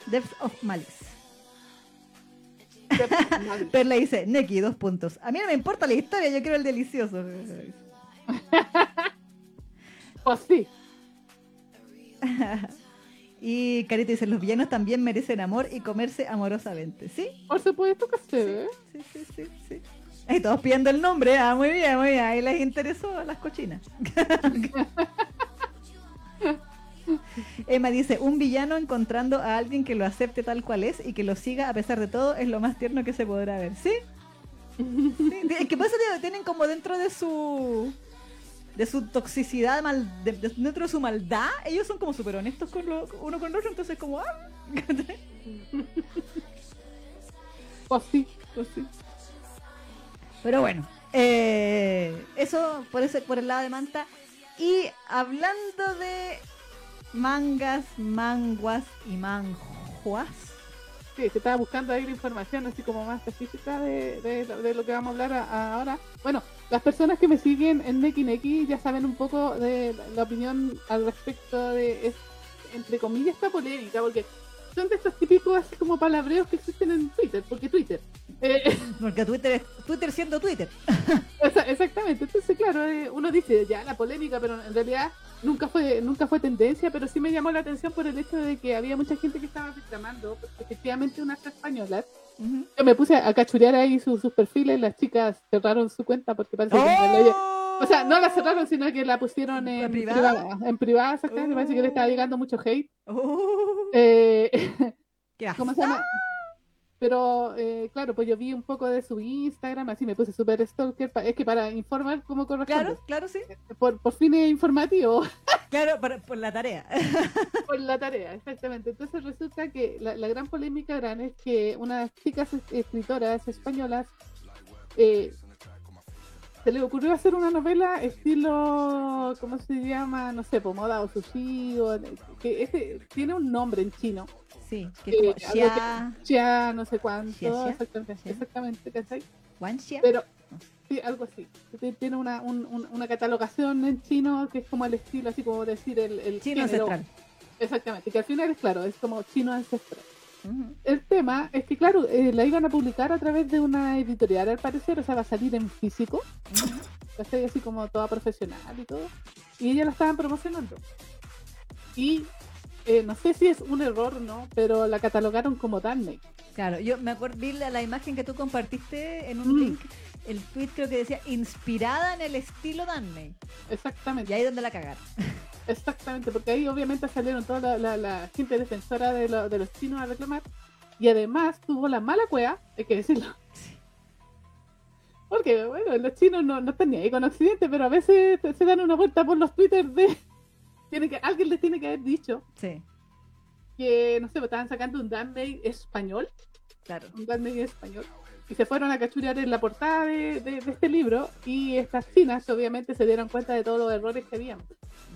Depths of Malice. [laughs] Perla dice, Neki, dos puntos. A mí no me importa la historia, yo quiero el delicioso. [laughs] Pues sí. [laughs] Y Carita dice, los villanos también merecen amor y comerse amorosamente. ¿Sí? Por supuesto que sí. Sí, sí, sí, sí. Ahí todos pidiendo el nombre, ah, muy bien, muy bien. Ahí les interesó a las cochinas. [laughs] Emma dice, un villano encontrando a alguien que lo acepte tal cual es y que lo siga a pesar de todo es lo más tierno que se podrá ver. ¿Sí? Sí, es que pasa tienen como dentro de su de su toxicidad mal de- de- dentro de su maldad ellos son como súper honestos con lo, uno con el otro entonces como ah [laughs] Pues sí, pues sí. Pero bueno, eh, eso por ese por el lado de Manta. Y hablando de mangas, manguas y manjuas. Sí, se estaba buscando ahí la información así como más específica de, de, lo que vamos a hablar a ahora. Bueno, las personas que me siguen en Neki Neki ya saben un poco de la, opinión al respecto de, es, entre comillas, esta polémica, porque son de estos típicos así como palabreos que existen en Twitter, porque Twitter. eh, [laughs] Porque Twitter es Twitter siendo Twitter. [laughs] Exactamente, entonces claro, eh, uno dice ya la polémica, pero en realidad nunca fue nunca fue tendencia, pero sí me llamó la atención por el hecho de que había mucha gente que estaba reclamando, efectivamente unas españolas, Ujú. yo me puse a cachurear ahí su- sus perfiles, las chicas cerraron su cuenta porque parece que en realidad- o sea, no la cerraron, sino que la pusieron en ¿En privada? En privada, exactamente, parece que le estaba llegando mucho hate. Oh, Eh, [laughs] qué ¿Cómo se llama? Pero, eh, claro, pues yo vi un poco de su Instagram, así me puse súper stalker, pa- es que para informar cómo corresponde. Claro, claro, sí. por, por fines informativos, [laughs] Claro, por, por la tarea. [laughs] por la tarea, exactamente. Entonces resulta que la, la gran polémica gran es que unas chicas es- escritoras españolas eh, se le ocurrió hacer una novela estilo, ¿cómo se llama? No sé, Pomoda o Sushi, o, que ese tiene un nombre en chino, Sí, que Eh, como algo que- Xia, no sé cuánto, Xia, Xia, exactamente, Xia. exactamente, ¿cachai? Xia. Pero, sí, algo así. Tiene una, un- un- una catalogación en chino que es como el estilo, así como decir el, el Chino género. ancestral. Exactamente, que al final es claro, es como chino ancestral. El tema es que, claro, eh, la iban a publicar a través de una editorial al parecer, o sea, va a salir en físico, Ujú. ¿cachai? así como toda profesional y todo, y ellas la estaban promocionando. Y eh, no sé si es un error o no, pero la catalogaron como Danme. Claro, yo me acuerdo, vi la, la imagen que tú compartiste en un Mm. link, el tweet creo que decía inspirada en el estilo. Y Exactamente, ahí donde la cagaron. [laughs] exactamente, porque ahí obviamente salieron toda la, la- la gente defensora de, lo- de los chinos a reclamar. Y además tuvo la mala cueva, hay que decirlo. Porque, bueno, los chinos no, no están ni ahí con Occidente, pero a veces se dan una vuelta por los Twitter de. Tiene que, alguien les tiene que haber dicho Sí, que, no sé, pues, estaban sacando un Danmei español, claro. un Danmei español, y se fueron a cachurear en la portada de, de- de este libro, y estas chinas obviamente se dieron cuenta de todos los errores que habían.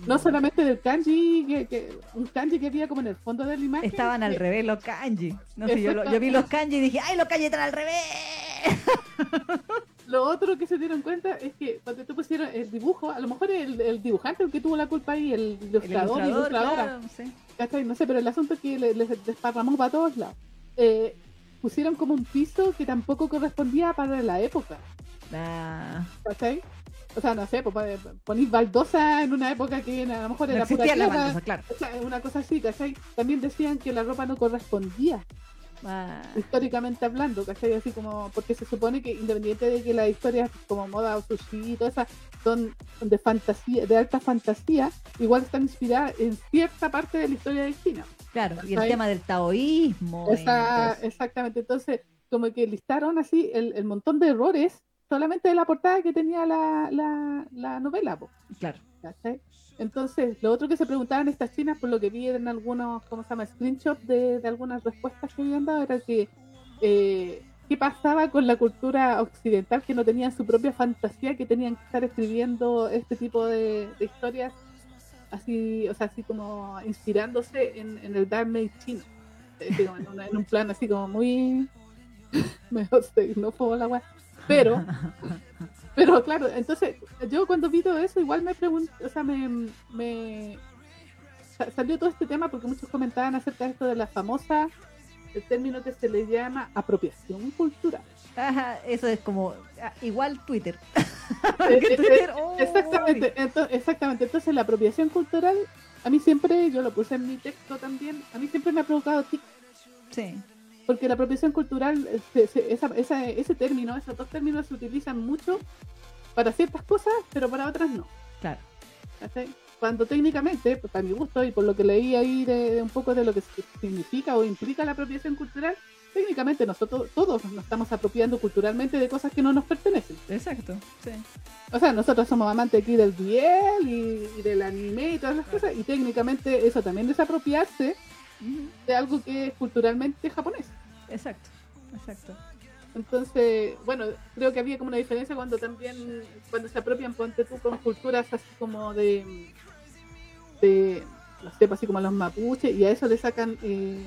No solamente del kanji, que, que- un kanji que había como en el fondo de la imagen. Estaban al que- revés los kanji. No sé, yo, yo vi los kanji y dije, ¡ay, los kanji están al revés! [laughs] Lo otro que se dieron cuenta es que cuando tú pusieron el dibujo, a lo mejor el, el dibujante el que tuvo la culpa ahí, el El ilustrador, ilustrador, ilustradora, claro, sí. ¿cachai? No sé, pero el asunto es que le- les desparramó para todos lados. Eh, pusieron como un piso que tampoco correspondía para la época, Ah, ¿cachai? O sea, no sé, pues ponís baldosa en una época que a lo mejor no era pura la baldosa, claro. o sea, una cosa así, ¿cachai? También decían que la ropa no correspondía, Ah, históricamente hablando, ¿cachai? Así como, porque se supone que independiente de que las historias como moda o sushi y todas esas son de fantasía, de alta fantasía, igual están inspiradas en cierta parte de la historia de China. claro, y el tema del taoísmo. Esa- entonces, exactamente, entonces como que listaron así el, el montón de errores solamente de la portada que tenía la, la, la novela. po, claro. ¿cachai? Entonces, lo otro que se preguntaban estas chinas, por lo que vi en algunos, ¿cómo se llama? Screenshots de, algunas respuestas que habían dado, era que eh, qué pasaba con la cultura occidental que no tenían su propia fantasía, que tenían que estar escribiendo este tipo de, historias así, o sea, así como inspirándose en, el Dark chino. Eh, en, un plan así como muy [laughs] mejor xenófobo la weá. Pero, [laughs] pero claro, entonces yo cuando vi todo eso igual me pregunté, o sea, me, me sa- salió todo este tema porque muchos comentaban acerca de esto de la famosa, el término que se le llama apropiación cultural. Ajá, eso es como ah, igual Twitter. [laughs] Eh, eh, Twitter, eh, Exactamente, ento- exactamente. Entonces la apropiación cultural, a mí siempre, yo lo puse en mi texto también, a mí siempre me ha provocado tic, Sí, porque la apropiación cultural, se- se- esa- esa- ese término, esos dos términos se utilizan mucho para ciertas cosas, pero para otras no. claro. ¿cachai? Cuando técnicamente, pues, para mi gusto y por lo que leí ahí de, de un poco de lo que significa o implica la apropiación cultural, técnicamente nosotros todos nos estamos apropiando culturalmente de cosas que no nos pertenecen. Exacto. Sí. O sea, nosotros somos amantes aquí del biel y, y del anime y todas las cosas, y técnicamente eso también es de algo que es culturalmente japonés. Exacto. Exacto. Entonces, bueno, creo que había como una diferencia cuando también, cuando se apropian, ponte tú, con culturas así como de, de no sé, pues así como los mapuches, y a eso le sacan eh,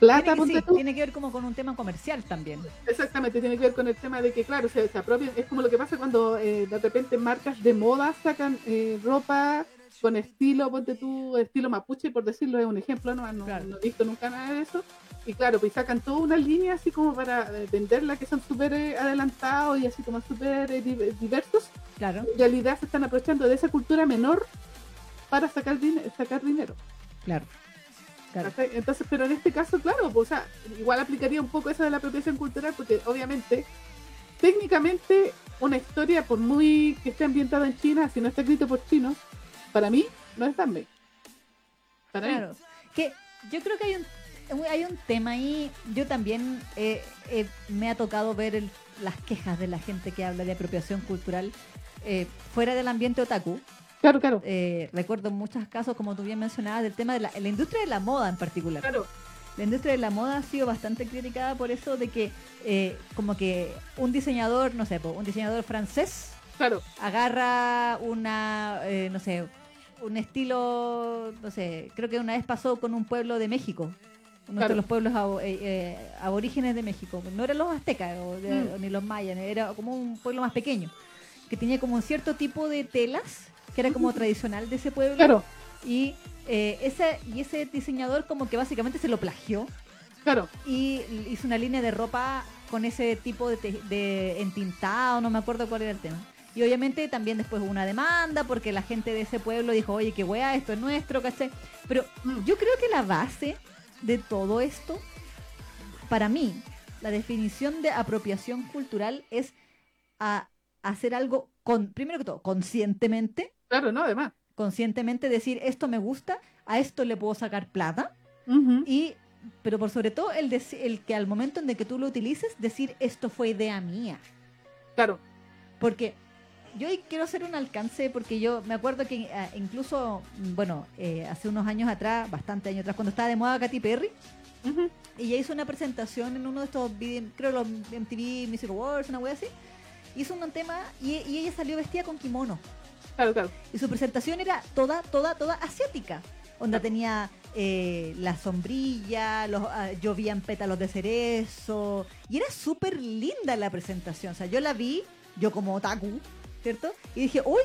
plata, Tiene que, ponte sí, tú. tiene que ver como con un tema comercial también. Exactamente, tiene que ver con el tema de que, claro, se, se apropian, es como lo que pasa cuando eh, de repente marcas de moda sacan eh, ropa con estilo, ponte tú, estilo mapuche, por decirlo, es un ejemplo, no, no, Claro. no he visto nunca nada de eso. Y claro, pues sacan toda una línea así como para eh, venderla, que son súper eh, adelantados y así como súper eh, di- diversos. Claro. En realidad se están aprovechando de esa cultura menor para sacar, din- sacar dinero. Claro. Claro. Entonces, pero en este caso, claro, pues, o sea, igual aplicaría un poco eso de la apropiación cultural, porque obviamente, técnicamente, una historia, por muy que esté ambientada en China, si no está escrito por chinos, para mí no es tan bien. Para mí. Claro. Que yo creo que hay un hay un tema ahí. Yo también eh, eh, me ha tocado ver el- las quejas de la gente que habla de apropiación cultural eh, fuera del ambiente otaku. Claro, claro. Recuerdo muchos casos, como tú bien mencionabas, del tema de la, la industria de la moda en particular. Claro, La industria de la moda ha sido bastante criticada por eso de que como que un diseñador, no sé, un diseñador francés claro. agarra una, no sé, un estilo, no sé, creo que una vez pasó con un pueblo de México, uno Claro. de los pueblos abo- eh, eh, aborígenes de México, no eran los aztecas o de- Mm. ni los mayas, era como un pueblo más pequeño, que tenía como un cierto tipo de telas, que era como tradicional de ese pueblo, Claro, y, eh, ese, y ese diseñador como que básicamente se lo plagió claro. y hizo una línea de ropa con ese tipo de, de entintado, no me acuerdo cuál era el tema. Y obviamente también después hubo una demanda porque la gente de ese pueblo dijo, oye, qué wea, esto es nuestro, ¿cachai? Pero Mm. yo creo que la base de todo esto, para mí, la definición de apropiación cultural es a hacer algo, con, primero que todo, conscientemente, Claro, no, además. conscientemente decir, esto me gusta, a esto le puedo sacar plata, y pero por sobre todo el, el que al momento en de que tú lo utilices, decir, esto fue idea mía. Claro. Porque yo quiero hacer un alcance, porque yo me acuerdo que ah, incluso, mm, bueno, eh, hace unos años atrás, bastante años atrás, cuando estaba de moda Katy Perry, Ujú. ella hizo una presentación en uno de estos, videos, creo los MTV Music Awards, una wea así, hizo un tema y, y ella salió vestida con kimono. Claro, claro. Y su presentación era toda, toda, toda asiática. Onda tenía eh, la sombrilla, los, ah, llovían pétalos de cerezo. Y era súper linda la presentación. O sea, yo la vi, yo como otaku, ¿cierto? Y dije, uy,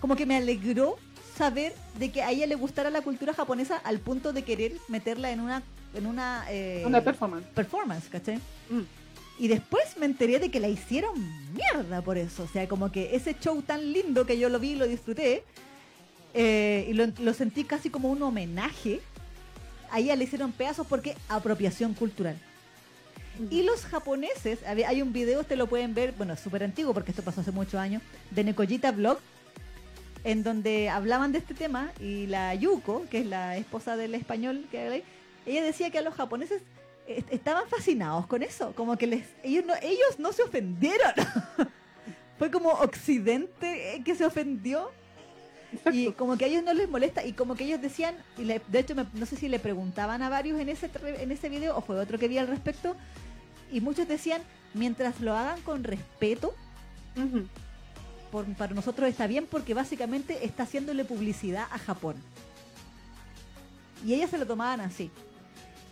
como que me alegró saber de que a ella le gustara la cultura japonesa al punto de querer meterla en una, en una, eh, Una performance. performance, ¿cachai? Mm. Y después me enteré de que la hicieron mierda por eso. O sea, como que ese show tan lindo que yo lo vi y lo disfruté, eh, y lo, lo sentí casi como un homenaje, a ella le hicieron pedazos porque apropiación cultural. Y los japoneses, había- hay un video, ustedes lo pueden ver, bueno, es súper antiguo porque esto pasó hace muchos años, de Nekojita Blog, en donde hablaban de este tema y la Yuko, que es la esposa del español, que ella decía que a los japoneses eh, estaban fascinados con eso, como que les, ellos, no, ellos no se ofendieron. [laughs] Fue como Occidente eh, que se ofendió Exacto. y como que a ellos no les molesta y como que ellos decían, y le- de hecho me- no sé si le preguntaban a varios en ese, en ese video o fue otro que vi al respecto, y muchos decían, mientras lo hagan con respeto, por- para nosotros está bien porque básicamente está haciéndole publicidad a Japón. Y ellas se lo tomaban así.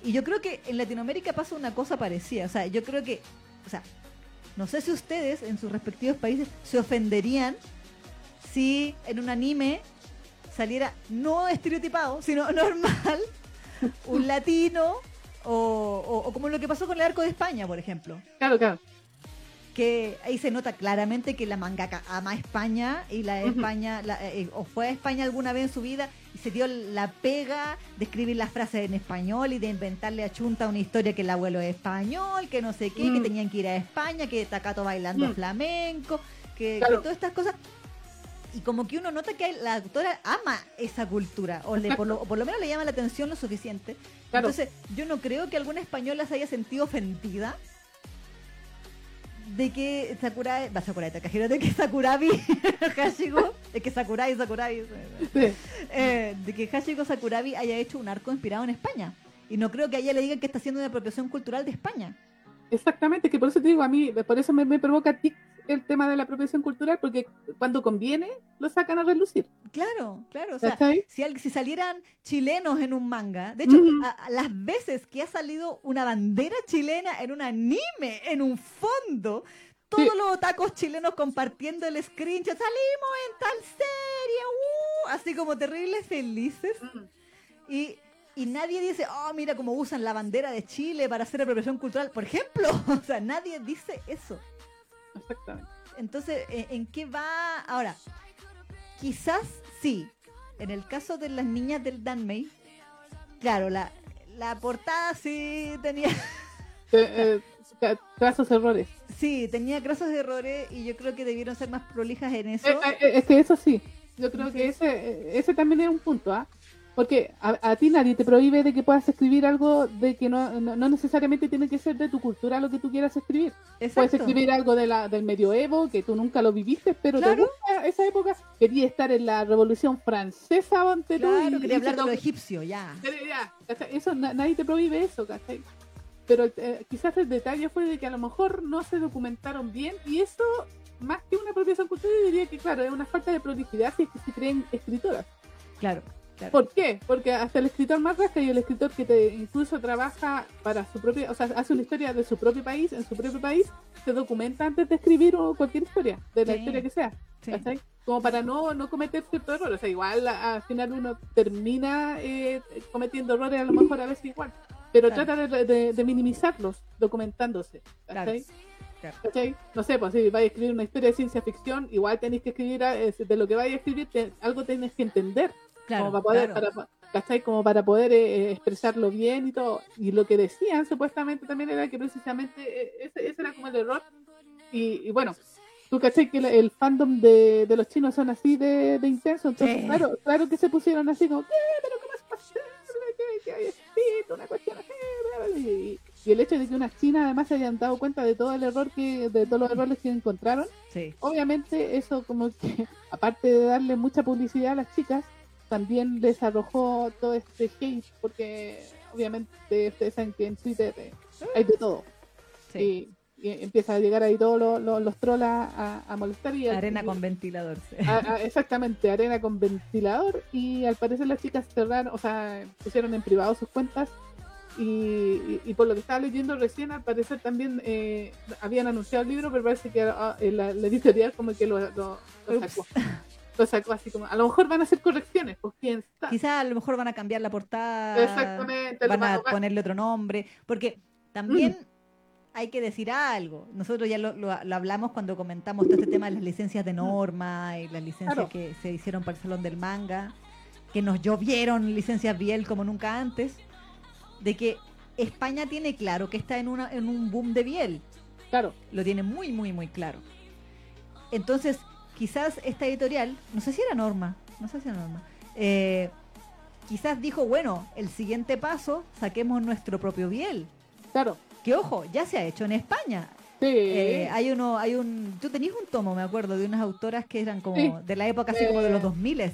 Y yo creo que en Latinoamérica pasa una cosa parecida. O sea, yo creo que, o sea, no sé si ustedes en sus respectivos países se ofenderían si en un anime saliera no estereotipado, sino [laughs] normal, un [laughs] latino o, o- o como lo que pasó con el arco de España, por ejemplo Claro, claro. que ahí se nota claramente que la mangaka ama España y la de. España la- eh, o fue a España alguna vez en su vida y se dio la pega de escribir las frases en español y de inventarle a Chunta una historia que el abuelo es español, que no sé qué, que Mm. tenían que ir a España, que Tacato bailando Mm. flamenco, que, Claro. que todas estas cosas. Y como que uno nota que la autora ama esa cultura, o, le, por, lo, o por lo menos le llama la atención lo suficiente. Claro. Entonces, yo no creo que alguna española se haya sentido ofendida de que Sakurai, va Sakurai de que Sakurabi [laughs] Hashigo, de que Sakurai Sakurabi, Sí. eh, de que Hashigo Sakurabi haya hecho un arco inspirado en España. Y no creo que a ella le digan que está haciendo una apropiación cultural de España. Exactamente, que por eso te digo, a mí, por eso me, me provoca tic el tema de la apropiación cultural, porque cuando conviene, lo sacan a relucir. Claro, claro. O sea, si, al- si salieran chilenos en un manga, de hecho, Ujú. a- a las veces que ha salido una bandera chilena en un anime, en un fondo, todos Sí. los otacos chilenos compartiendo el screenshot, salimos en tal serie, ¡uh! así como terribles felices. Mm. Y, y nadie dice, oh, mira cómo usan la bandera de Chile para hacer apropiación cultural, por ejemplo. [laughs] O sea, nadie dice eso. Exactamente. Entonces, ¿en, qué va? Ahora, quizás sí. En el caso de las niñas del Danmei, claro, la, la portada sí tenía, [laughs] Eh, eh, errores. sí, tenía grasos errores y yo creo que debieron ser más prolijas en eso. Eh, eh, es que eso sí, yo creo que ese, eh, ese también es un punto, ¿ah? Porque a, a ti nadie te prohíbe de que puedas escribir algo de que no, no, no necesariamente tiene que ser de tu cultura lo que tú quieras escribir. Puedes escribir algo de la, del medioevo que tú nunca lo viviste, pero te Claro. gusta esa época. Quería estar en la Revolución Francesa, tú, Claro, y- quería y hablar de lo egipcio, ya. Eso na- nadie te prohíbe eso, ¿cachai? Pero eh, quizás el detalle fue de que a lo mejor no se documentaron bien y eso, más que una apropiación cultural, yo diría que claro, es una falta de prolificidad si es que se creen escritoras. Claro, claro. ¿Por qué? Porque hasta el escritor más rasca y el escritor que te incluso trabaja para su propia, o sea, hace una historia de su propio país, en su propio país, se documenta antes de escribir o cualquier historia, de la Sí. historia que sea. Sí. Como para no, no cometer cierto error. O sea, igual al final uno termina eh, cometiendo errores a lo mejor a veces igual. Pero Claro. trata de, de- de minimizarlos documentándose. Claro. ¿cachai? No sé, pues si vais a escribir una historia de ciencia ficción, igual tenéis que escribir, de lo que vais a escribir, te- algo tenés que entender. Claro, como para poder, claro. para, ¿cachai? Como para poder eh, expresarlo bien y todo. Y lo que decían supuestamente también era que precisamente eh, ese, ese era como el error. Y, y bueno, tú cachai que el, el fandom de, de los chinos son así de, de intenso, entonces Sí. claro, claro que se pusieron así como, ¿qué? ¿Pero cómo es posible que hay espíritu? Una cuestión así, bla, bla, bla". y, y el hecho de que unas chinas además se hayan dado cuenta de todo el error que, de todos los errores que encontraron, Sí. obviamente eso como que, [laughs] aparte de darle mucha publicidad a las chicas, también les arrojó todo este hate, porque obviamente ustedes saben que en Twitter eh, hay de todo. sí. Y, y empieza a llegar ahí todos los, los, los trolls a, a molestar. Y al- Arena y- con ventilador. sí. a- a- exactamente, arena con ventilador. Y al parecer las chicas cerraron, o sea, pusieron en privado sus cuentas. Y, y- por lo que estaba leyendo recién, al parecer también eh, habían anunciado el libro, pero parece que ah, eh, la, la editorial como que lo, lo- lo sacó. Así como, a lo mejor van a hacer correcciones, pues quién sabe. Quizás a lo mejor van a cambiar la portada. Exactamente. Van a ponerle otro nombre. Porque también Mm. hay que decir algo. Nosotros ya lo, lo- lo hablamos cuando comentamos todo este tema de las licencias de norma y las licencias Claro. que se hicieron para el Salón del Manga, que nos llovieron licencias Biel como nunca antes, de que España tiene claro que está en, una, en un boom de Biel. Claro, Lo tiene muy, muy, muy claro. Entonces, quizás esta editorial, no sé si era Norma, no sé si era Norma, eh, quizás dijo, bueno, el siguiente paso, saquemos nuestro propio Biel. claro. Que ojo, ya se ha hecho en España. Sí. Eh, hay uno, hay un, tú tenías un tomo, me acuerdo, de unas autoras que eran como Sí. de la época así como de los Eh. 2000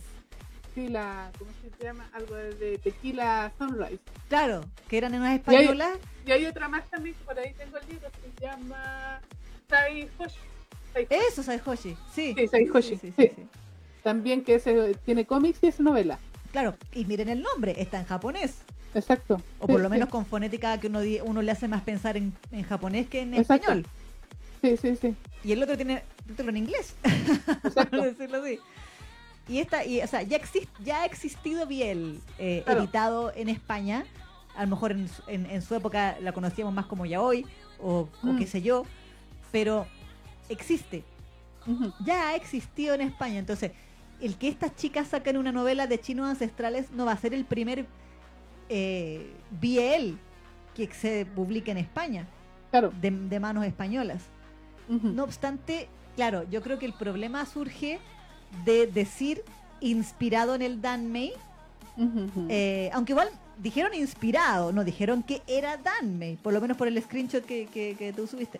sí, la, ¿cómo se llama? Algo de, Tequila Sunrise. Claro, que eran unas españolas. Y hay otra más también, que por ahí tengo el libro, se llama Tai Hoshi. Eso, Saihoshi. Sí. Sí, Saihoshi, Sí. También que ese, tiene cómics y es novela. Claro, y miren el nombre, está en japonés. Exacto. O por lo menos con fonética que uno, uno le hace más pensar en, en japonés que en Exacto. español. Sí, sí, sí. Y el otro tiene título en inglés, Exacto. [laughs] por decirlo así. Y esta, y, o sea, ya, exist, ya ha existido Biel eh, Claro. editado en España. A lo mejor en, su- en, en su época la conocíamos más como ya hoy, o, o Mm. qué sé yo, pero existe. Ya ha existido en España. Entonces, el que estas chicas saquen una novela de chinos ancestrales no va a ser el primer eh, Biel que se publique en España, Claro. de, de manos españolas. No obstante, claro, yo creo que el problema surge de decir inspirado en el Danmei, ujú. eh, aunque igual dijeron inspirado, no dijeron que era Danmei, por lo menos por el screenshot que, que, que tú subiste.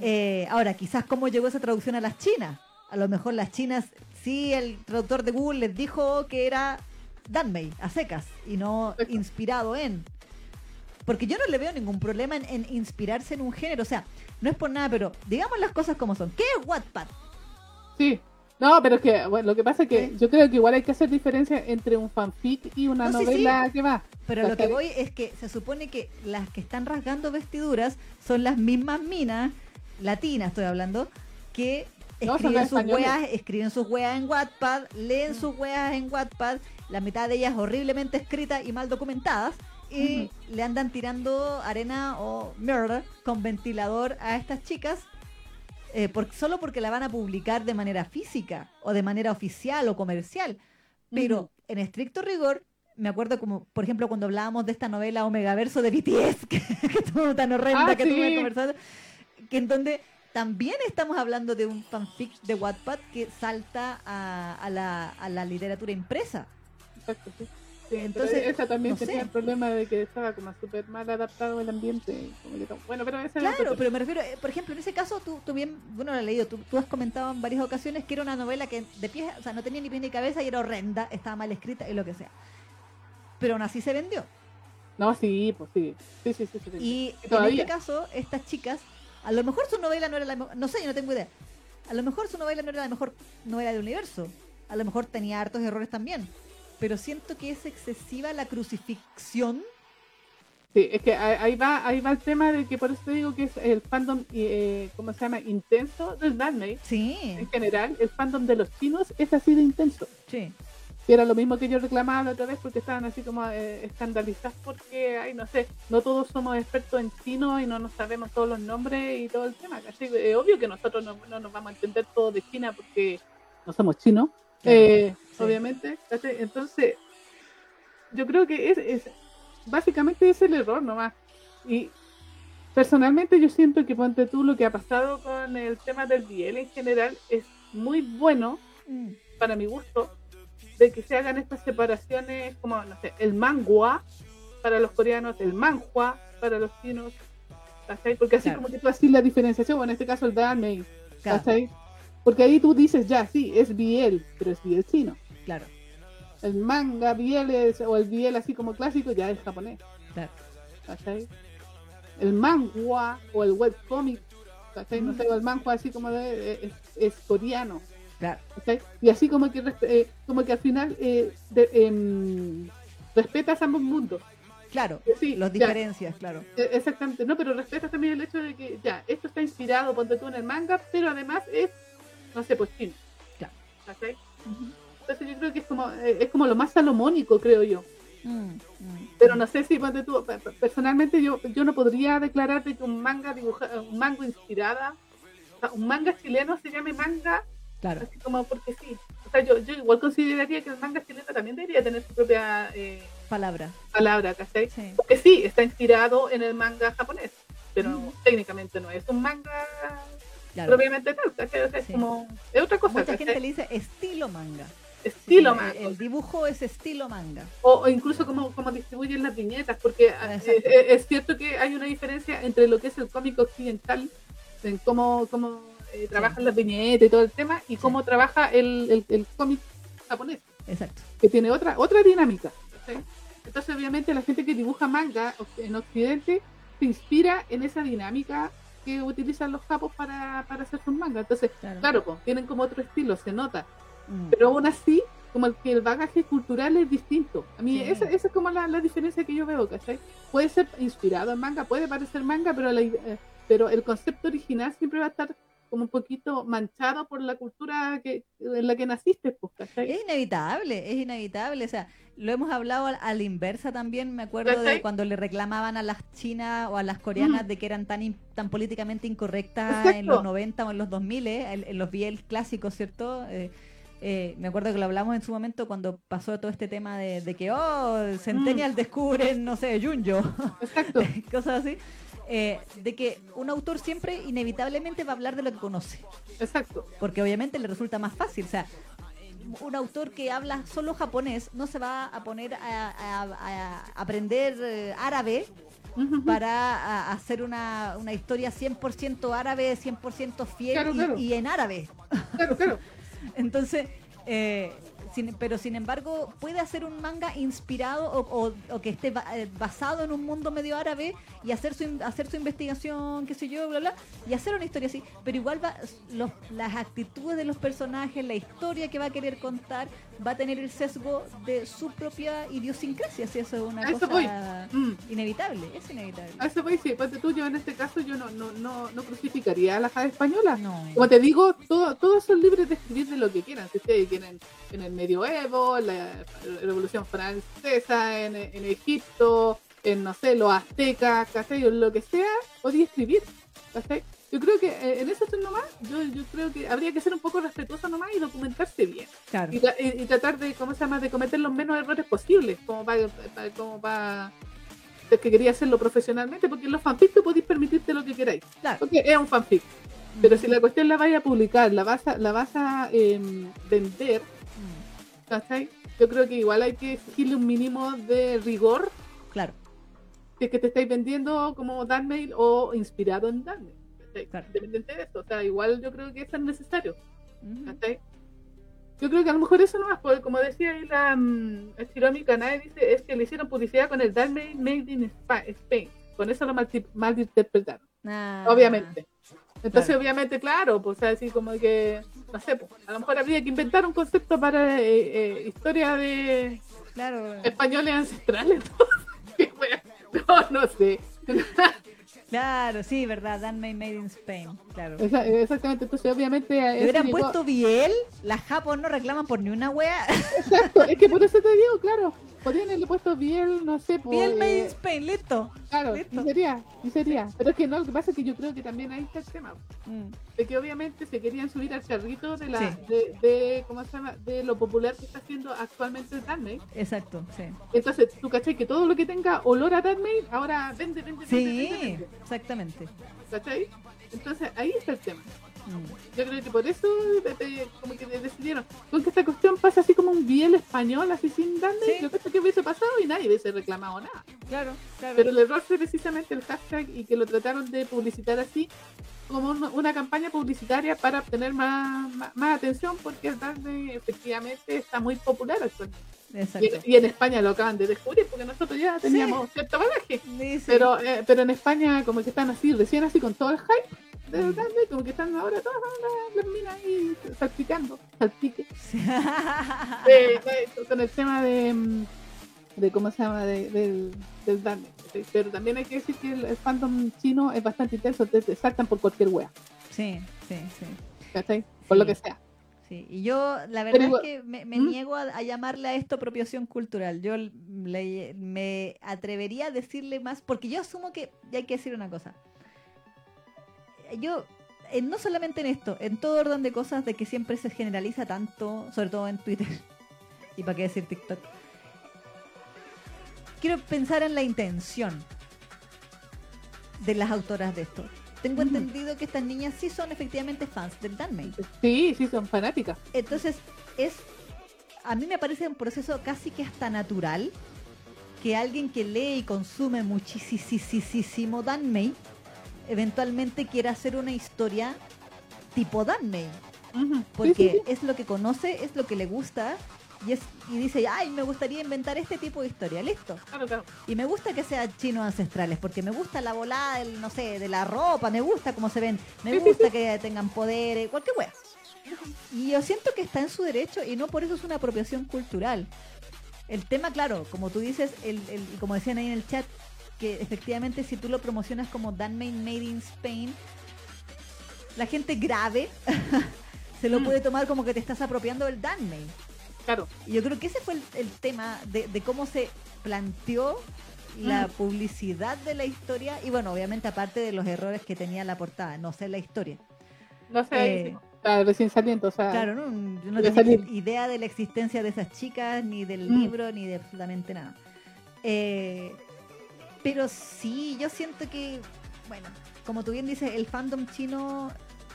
Eh, ahora, quizás cómo llegó esa traducción a las chinas. A lo mejor las chinas, sí, el traductor de Google les dijo que era Danmei, a secas, y no inspirado en. Porque yo no le veo ningún problema en, en inspirarse en un género. O sea, no es por nada, pero digamos las cosas como son. ¿Qué es Wattpad? Sí. No, pero es que, bueno, lo que pasa es que Sí. yo creo que igual hay que hacer diferencia entre un fanfic y una No, sí, novela que va. Pero lo que voy es que se supone que las que están rasgando vestiduras son las mismas minas, latinas estoy hablando, que No, escriben sus weas, escriben sus weas en Wattpad, leen Mm. sus weas en Wattpad, la mitad de ellas horriblemente escritas y mal documentadas, y le andan tirando arena o murder con ventilador a estas chicas. Eh, por- solo porque la van a publicar de manera física o de manera oficial o comercial. Pero Ujú. en estricto rigor, me acuerdo como, por ejemplo, cuando hablábamos de esta novela Omega Verso de BTS, [laughs] que, que estuvo tan horrenda Ah, que sí. tuve conversando, que en donde también estamos hablando de un fanfic de Wattpad que salta a, a la, a la literatura impresa. Exacto, sí. Sí, Entonces, esa también no tenía sé. el problema de que estaba como súper mal adaptado el ambiente. como que Bueno, pero Claro, pero me refiero, eh, por ejemplo, en ese caso, tú, tú bien, bueno, lo he leído, tú, tú has comentado en varias ocasiones que era una novela que de pie, o sea, no tenía ni pies ni cabeza y era horrenda, estaba mal escrita y lo que sea. Pero aún así se vendió. No, sí, pues sí. Sí, sí, sí. Y en este caso, estas chicas, a lo mejor su novela no era la mejor, no sé, yo no tengo idea. A lo mejor su novela no era la mejor novela del universo. A lo mejor tenía hartos errores también. Pero siento que es excesiva la crucifixión. Sí, es que ahí va, ahí va el tema de que por eso te digo que es el fandom, eh, ¿cómo se llama? Intenso del Disney. Sí, En general, el fandom de los chinos es así de intenso. sí. Y era lo mismo que yo reclamaba la otra vez porque estaban así como eh, escandalizados porque, ay, no sé, no todos somos expertos en chino y no nos sabemos todos los nombres y todo el tema. ¿cachai? Es obvio que nosotros no, no nos vamos a entender todo de China porque no somos chinos, eh, sí. obviamente. Entonces, yo creo que es, es básicamente es el error nomás. Y personalmente yo siento que ponte tú lo que ha pasado con el tema del Biel en general es muy bueno Mm, para mi gusto, de que se hagan estas separaciones como, no sé, el mangua para los coreanos, el manhua para los chinos, ¿cachai? Porque así Claro. como que tú haces la diferenciación, o en este caso el danmei, Claro. Porque ahí tú dices, ya, sí, es biel, pero es biel chino. Claro, El manga biel es, o el biel así como clásico, ya es japonés, claro. ¿cachai? El manhua o el webcomic, ¿cachai? No Mm. sé, o el manhua así como de, es, es coreano. claro. ¿cachai? Y así como que, eh, como que al final eh, de- em, respetas ambos mundos. Claro, Sí, los ya, diferencias, claro. eh, exactamente, no, pero respetas también el hecho de que ya, esto está inspirado, ponte tú en el manga, pero además es, no sé, pues chino. Claro. ¿cachai? Entonces yo creo que es como, eh, es como lo más salomónico, creo yo. Mm, mm. Pero no sé si, ponte tú, personalmente yo, yo no podría declarar de que un manga dibuja, un manga inspirada, o sea, un manga chileno se llame manga Claro, así como porque sí. O sea, yo, yo igual consideraría que el manga chileno también debería tener su propia eh, palabra. palabra, ¿cachai? Sí. Porque sí, está inspirado en el manga japonés, pero Mm. técnicamente no es un manga Claro. propiamente tal, ¿cachai? O sea, es como, es otra cosa, Mucha ¿cachai? gente le dice estilo manga. Estilo El- manga. El, dibujo es estilo manga. O, o incluso como, como distribuyen las viñetas, porque eh, Exacto. eh, es cierto que hay una diferencia entre lo que es el cómic occidental, en cómo, cómo eh, trabajan las viñetas y todo el tema, y cómo trabaja el, el, el cómic japonés. Exacto. que tiene otra otra dinámica. Entonces, obviamente, la gente que dibuja manga en Occidente se inspira en esa dinámica que utilizan los japos para, para hacer sus mangas. Entonces, Claro. claro, pues, tienen como otro estilo, se nota. Mm. Pero aún así, como el que el bagaje cultural es distinto. A mí, Sí. esa, esa es como la, la diferencia que yo veo, ¿cachai? Puede ser inspirado en manga, puede parecer manga, pero, la eh, pero el concepto original siempre va a estar como un poquito manchado por la cultura que, en la que naciste, pues, ¿cachai? Es inevitable, es inevitable. O sea, lo hemos hablado al- a la inversa también. Me acuerdo de cuando le reclamaban a las chinas o a las coreanas Mm. de que eran tan, in- tan políticamente incorrectas Exacto. en los 90 o en los 2000, ¿eh? en, en los BL clásicos, ¿cierto? Eh, eh, me acuerdo que lo hablamos en su momento cuando pasó todo este tema de, de que, oh, Centennial Mm. descubren, no sé, Junjo, Exacto. [laughs] cosas así. eh, de que un autor siempre inevitablemente va a hablar de lo que conoce Exacto. porque obviamente le resulta más fácil. O sea, un autor que habla solo japonés no se va a poner a, a- a aprender eh, árabe para hacer una, una historia 100% árabe, 100% fiel Claro, y, claro. y en árabe. Claro, claro. Entonces, eh, pero sin embargo, puede hacer un manga inspirado o, o- que esté eh, basado en un mundo medio árabe y hacer su, hacer su investigación, qué sé yo, bla, bla, y hacer una historia así. Pero igual va, los- las actitudes de los personajes, la historia que va a querer contar, va a tener el sesgo de su propia idiosincrasia. Si eso es una eso cosa Mm. inevitable, es inevitable. A eso voy, sí, ponte tú, yo en este caso yo no, no, no, no crucificaría a la jade española. No. Como te digo, todo- todos son libres de escribir de lo que quieran. Si ustedes quieren en el medioevo, la revolución francesa, en, en Egipto, en no sé, los aztecas, ¿cachai? Lo que sea, podía escribir, ¿cachai? Yo creo que eh, en eso estoy nomás, yo, yo creo que habría que ser un poco respetuoso nomás y documentarse bien. Claro. y, tra- y- y tratar de, ¿cómo se llama?, de cometer los menos errores posibles, como para, para- como para es que quería hacerlo profesionalmente, porque en los fanfics tú podéis permitirte lo que queráis, Claro. porque es un fanfic. Pero si la cuestión la vais a publicar, la vas a, la vas a em, vender, Mm, ¿cachai? Yo creo que igual hay que exigirle un mínimo de rigor Claro. si es que te estáis vendiendo como Darmail o inspirado en Darmail. ¿Cachai? Claro. Independiente de eso, o sea, igual yo creo que es necesario. Ujú. ¿cachai? Yo creo que a lo mejor eso nomás, porque como decía ahí la um, Shiromi Kanae, dice, es que le hicieron publicidad con el Dark Made, Made in Spa- Spain. Con eso lo malinterpretaron, Ah, obviamente. Entonces, claro. obviamente, claro, pues así como que, no sé, pues, a lo mejor habría que inventar un concepto para eh, eh, historia de Claro. españoles ancestrales. [laughs] [laughs] No, no sé. Claro, sí, verdad, Dan May Made in Spain, claro. Esa- Exactamente, entonces obviamente... Le hubieran puesto Biel, las japos no reclaman por ni una wea. Exacto, es que por eso te digo, claro, podrían haberle puesto Biel, no sé, por, Biel Made in eh, Spain, listo. Claro, listo. y sería, y sería. Pero es que no, lo que pasa es que yo creo que también ahí está el tema. Mm, De que obviamente se querían subir al carrito de la, Sí. de, de, ¿cómo se llama? De lo popular que está haciendo actualmente el Disney. Exacto, sí. Entonces, tú cachai que todo lo que tenga olor a Disney ahora vende, vende, vende, Sí, vende, vende. exactamente. ¿Cachai? Entonces, ahí está el tema. Yo creo que por eso como que decidieron, con que esta cuestión pasa así como un biel español, así sin Sí. yo creo que hubiese pasado y nadie hubiese reclamado nada. Claro, claro. Pero el error fue precisamente el hashtag y que lo trataron de publicitar así como una, una campaña publicitaria para obtener más, más, más atención porque el Disney efectivamente está muy popular actualmente. Y, Exacto. y en España lo acaban de descubrir porque nosotros ya teníamos cierto bagaje. Sí, sí. Pero, eh, pero en España como que están así, recién así con todo el hype del Disney, como que están ahora todas las, las minas ahí salpicando, salpique. De- [laughs] de- con el tema de, mm, de cómo se llama, de- del, del. Pero también hay que decir que el, el fandom chino es bastante intenso, te, te saltan por cualquier wea, sí, sí, sí. ¿cachai? Por Sí. lo que sea. Sí, y yo la verdad es que me, me ¿Mm? niego a, a llamarle a esto apropiación cultural. Yo le- me atrevería a decirle más, porque yo asumo que ya hay que decir una cosa. Yo, eh, no solamente en esto, en todo orden de cosas de que siempre se generaliza tanto, sobre todo en Twitter, [laughs] y para qué decir TikTok, quiero pensar en la intención de las autoras de esto. Tengo Ujú. entendido que estas niñas sí son efectivamente fans del Danmei. Sí, sí, son fanáticas. Entonces, es. A mí me parece un proceso casi que hasta natural que alguien que lee y consume muchísimo Danmei eventualmente quiera hacer una historia tipo. Sí, Porque sí, sí. es lo que conoce, es lo que le gusta y, es, y dice, ay, me gustaría inventar este tipo de historia. Listo. Claro, claro. Y me gusta que sean chinos ancestrales, porque me gusta la volada, del, no sé, de la ropa, me gusta cómo se ven, me gusta que tengan poderes, cualquier wea. Y yo siento que está en su derecho y no por eso es una apropiación cultural. El tema, claro, como tú dices, el, el- y como decían ahí en el chat, que efectivamente si tú lo promocionas como Danmade Made in Spain, la gente grave [laughs] se lo Mm. puede tomar como que te estás apropiando del Danmade. Claro. Y yo creo que ese fue el, el tema de, de cómo se planteó la Mm. publicidad de la historia y bueno, obviamente aparte de los errores que tenía la portada, no sé la historia. No sé, Eh, recién saliendo, o sea, Claro, ¿no? yo no tenía idea de la existencia de esas chicas, ni del Mm. libro, ni de absolutamente nada. Eh, pero sí, yo siento que, bueno, como tú bien dices, el fandom chino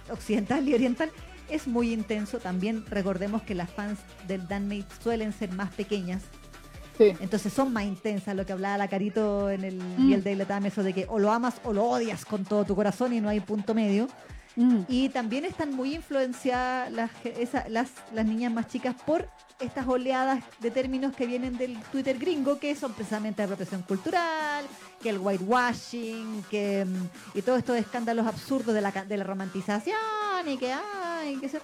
occidental y oriental es muy intenso. También recordemos que las fans del Danmate suelen ser más pequeñas. sí. Entonces son más intensas, lo que hablaba la Carito en el Mm. Biel de Latam, eso de que o lo amas o lo odias con todo tu corazón y no hay punto medio. Mm. Y también están muy influenciadas las, esa- las, niñas más chicas por estas oleadas de términos que vienen del Twitter gringo, que son precisamente apropiación cultural, que el whitewashing, que, mm, y todos estos escándalos absurdos de la, de la romantización, y que ay, que se-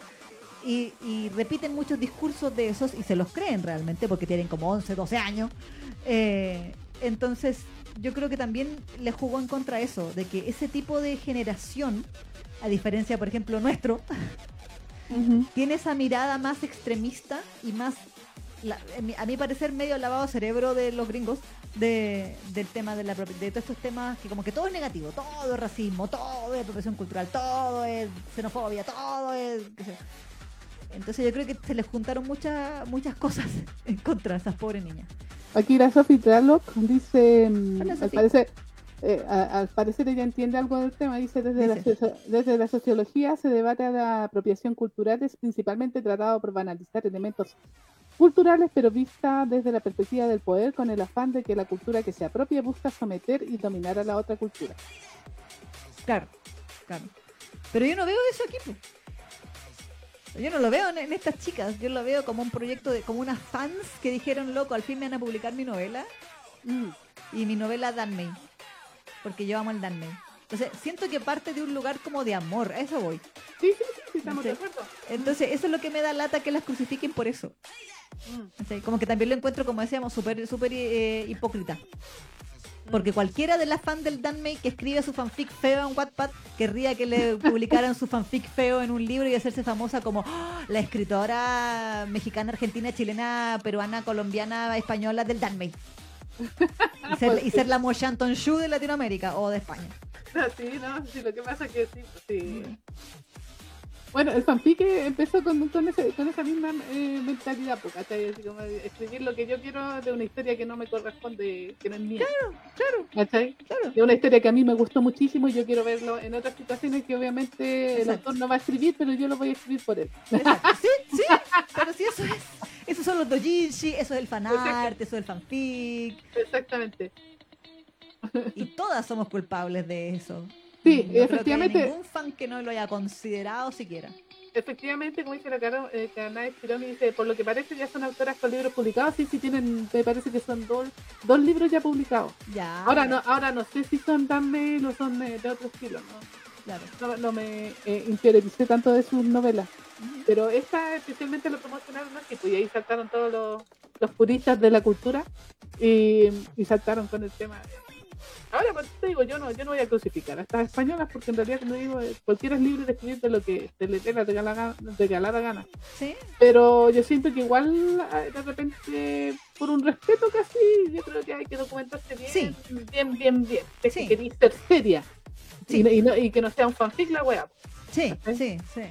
y, repiten muchos discursos de esos y se los creen realmente porque tienen como 11, 12 años. Eh, entonces, yo creo que también le jugó en contra eso, de que ese tipo de generación, a diferencia, por ejemplo, nuestro, tiene esa mirada más extremista y más, la- a mi parecer, medio lavado cerebro de los gringos de, del tema de la de todos estos temas que como que todo es negativo, todo es racismo, todo es apropiación cultural, todo es xenofobia, todo es... Entonces yo creo que se les juntaron muchas muchas cosas [laughs] en contra de esas pobres niñas. Aquí la Sophie Traloc dice, mm, al parecer, eh, a- al parecer ella entiende algo del tema, dice desde, La, Dice. socio- desde la sociología se debate a la apropiación cultural es principalmente tratado por banalizar elementos culturales, pero vista desde la perspectiva del poder con el afán de que la cultura que se apropia busca someter y dominar a la otra cultura. Claro, claro. Pero yo no veo eso aquí. po. Yo no lo veo en, en estas chicas, yo lo veo como un proyecto de como unas fans que dijeron, loco, al fin me van a publicar mi novela Mm, y mi novela Danmei, porque yo amo el Danmei. Entonces, siento que parte de un lugar como de amor, a eso voy. Sí, sí, sí, sí, estamos Sí. de acuerdo. Entonces, eso es lo que me da lata que las crucifiquen por eso. Mm. Como que también lo encuentro, como decíamos, súper súper eh, hipócrita. Porque cualquiera de las fans del Danmei que escribe su fanfic feo en Wattpad querría que le [laughs] publicaran su fanfic feo en un libro y hacerse famosa como "Ah, la escritora mexicana, argentina, chilena, peruana, colombiana, española del Danmei. Y ser, y ser la Mo Shanton Shu de Latinoamérica o de España. [laughs] Sí, no, sí, lo que pasa es que sí, sí. Bueno, el fanfic empezó con, con, ese, con esa misma eh, mentalidad, ¿cachai? Así como escribir lo que yo quiero de una historia que no me corresponde, que no es mía. Claro, ¿Cachai? claro. De una historia que a mí me gustó muchísimo y yo quiero verlo en otras situaciones que obviamente el autor no va a escribir, pero yo lo voy a escribir por él. Exacto. Sí, sí, [laughs] pero sí, eso es. Esos son los dojinshi, eso es el fanart, eso es el fanfic. Exactamente. Y todas somos culpables de eso. Sí, No creo que haya efectivamente. ningún fan que no lo haya considerado siquiera. Efectivamente, como dice la Caro, eh, dice, por lo que parece ya son autoras con libros publicados, sí, sí tienen, me parece que son dos, dos libros ya publicados. Ya. Ahora no, ahora no sé si son Danme o son eh, de otro estilo, ¿no? Claro. No, no me eh, interioricé tanto de sus novelas. Pero esta especialmente lo promocionaron pues y ahí saltaron todos los, los puristas de la cultura y, y saltaron con el tema. Ahora, pues te digo, yo no, yo no voy a crucificar a estas españolas porque en realidad, como digo, eh, cualquiera es libre de escribir de lo que se le dé la regalada, regalada gana. Sí, Pero yo siento que igual eh, de repente, por un respeto casi, yo creo que hay que documentarse bien, Sí. bien, bien, bien. Que Sí. queréis ser seria. Sí. Y, no- y, no- y que no sea un fanfic la wea. sí, sí, sí.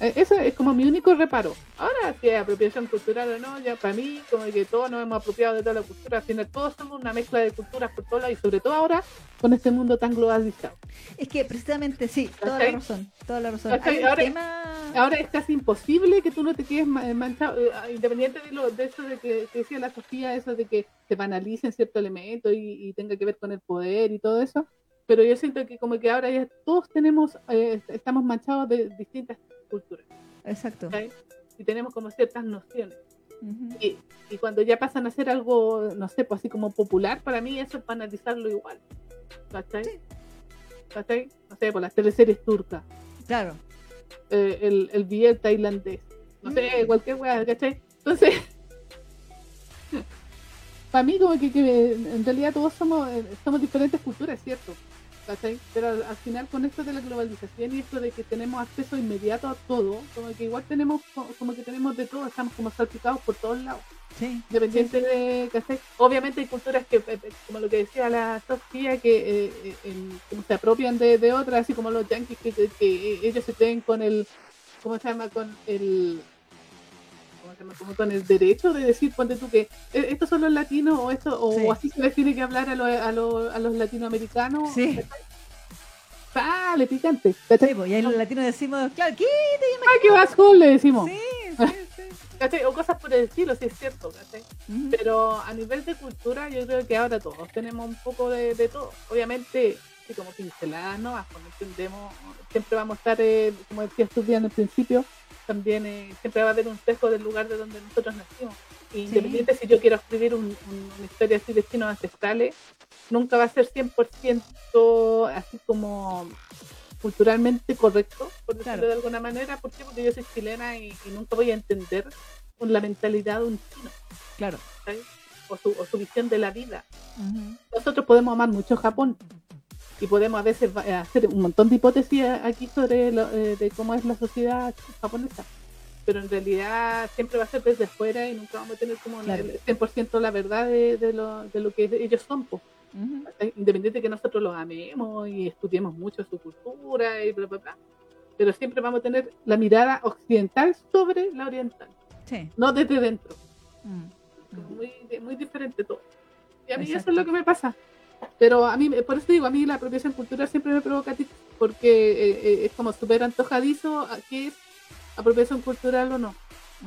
Eh, Ese es como mi único reparo. Ahora, si es apropiación cultural o no, ya para mí, como que todos nos hemos apropiado de toda la cultura. Al final, todos somos una mezcla de culturas por todos lados y sobre todo ahora con este mundo tan globalizado. Es que precisamente sí, toda la ¿Cachai? razón, toda la razón. Un Ahora- tema... Ahora es casi imposible que tú no te quedes ma- manchado, eh, independiente de, lo, de eso de que, que decía la Sofía, eso de que se banalicen ciertos elementos y, y tenga que ver con el poder y todo eso. Pero yo siento que como que ahora ya todos tenemos, eh, estamos manchados de distintas culturas. Exacto. Y tenemos como ciertas nociones. Y, y cuando ya pasan a ser algo, no sé, pues así como popular, para mí eso es banalizarlo igual. ¿Cachai? Sí. ¿Cachai? No sé, por las teleseries turcas, Claro. eh, el, el biel tailandés, no sé, Mm. cualquier weá, ¿cachai? Entonces, [laughs] para mí como que, que en realidad todos somos, eh, somos diferentes culturas, ¿cierto? ¿Cachai? Pero al, al final con esto de la globalización y esto de que tenemos acceso inmediato a todo, como que igual tenemos, co- como que tenemos de todo, estamos como salpicados por todos lados. Sí. Independiente de, ¿cachai? Obviamente hay culturas que, eh, eh, como lo que decía la Sofía, que eh, eh, el- como se apropian de, de otras, así como los yankees, que, que- que ellos se creen con el, ¿cómo se llama? Con el, Como con el derecho de decir, ponte tú que eh, estos son los latinos o esto, o Sí. así se les tiene que hablar a, los a, los a los latinoamericanos. Sí. Sale picante. Sí, pues, y ahí los latinos decimos, claro, ¿qué? ¡Ay, qué asshole! Le decimos. Sí, [laughs] sí, sí. ¿Cachai? O cosas por el estilo, si es cierto. Pero a nivel de cultura, yo creo que ahora todos tenemos un poco de, de todo. Obviamente, sí, como pinceladas, ¿no? Cuando entendemos, siempre vamos a estar, eh, como decías tú bien al principio, también eh, siempre va a haber un sesgo del lugar de donde nosotros nacimos. Y Independiente si yo quiero escribir un- un- una historia así de destinos ancestrales, nunca va a ser 100% así como culturalmente correcto, por decirlo Claro. de alguna manera. ¿Por qué? Porque yo soy chilena y, y nunca voy a entender con la mentalidad de un chino. Claro. O su, o su visión de la vida. Ujú. Nosotros podemos amar mucho Japón y podemos a veces eh, hacer un montón de hipótesis aquí sobre lo- eh, de cómo es la sociedad japonesa, pero en realidad siempre va a ser desde fuera y nunca vamos a tener como Claro. el 100% la verdad de, de lo, de lo que ellos son, po. ¿cachai? independiente de que nosotros los amemos y estudiemos mucho su cultura y bla, bla, bla. Pero siempre vamos a tener la mirada occidental sobre la oriental, Sí. no desde dentro. Mm. muy, muy diferente todo. Y a mí eso es lo que me pasa. Pero a mí, por eso digo, a mí la apropiación cultural siempre me provoca porque eh, eh, es como súper antojadizo a qué es apropiación cultural o no.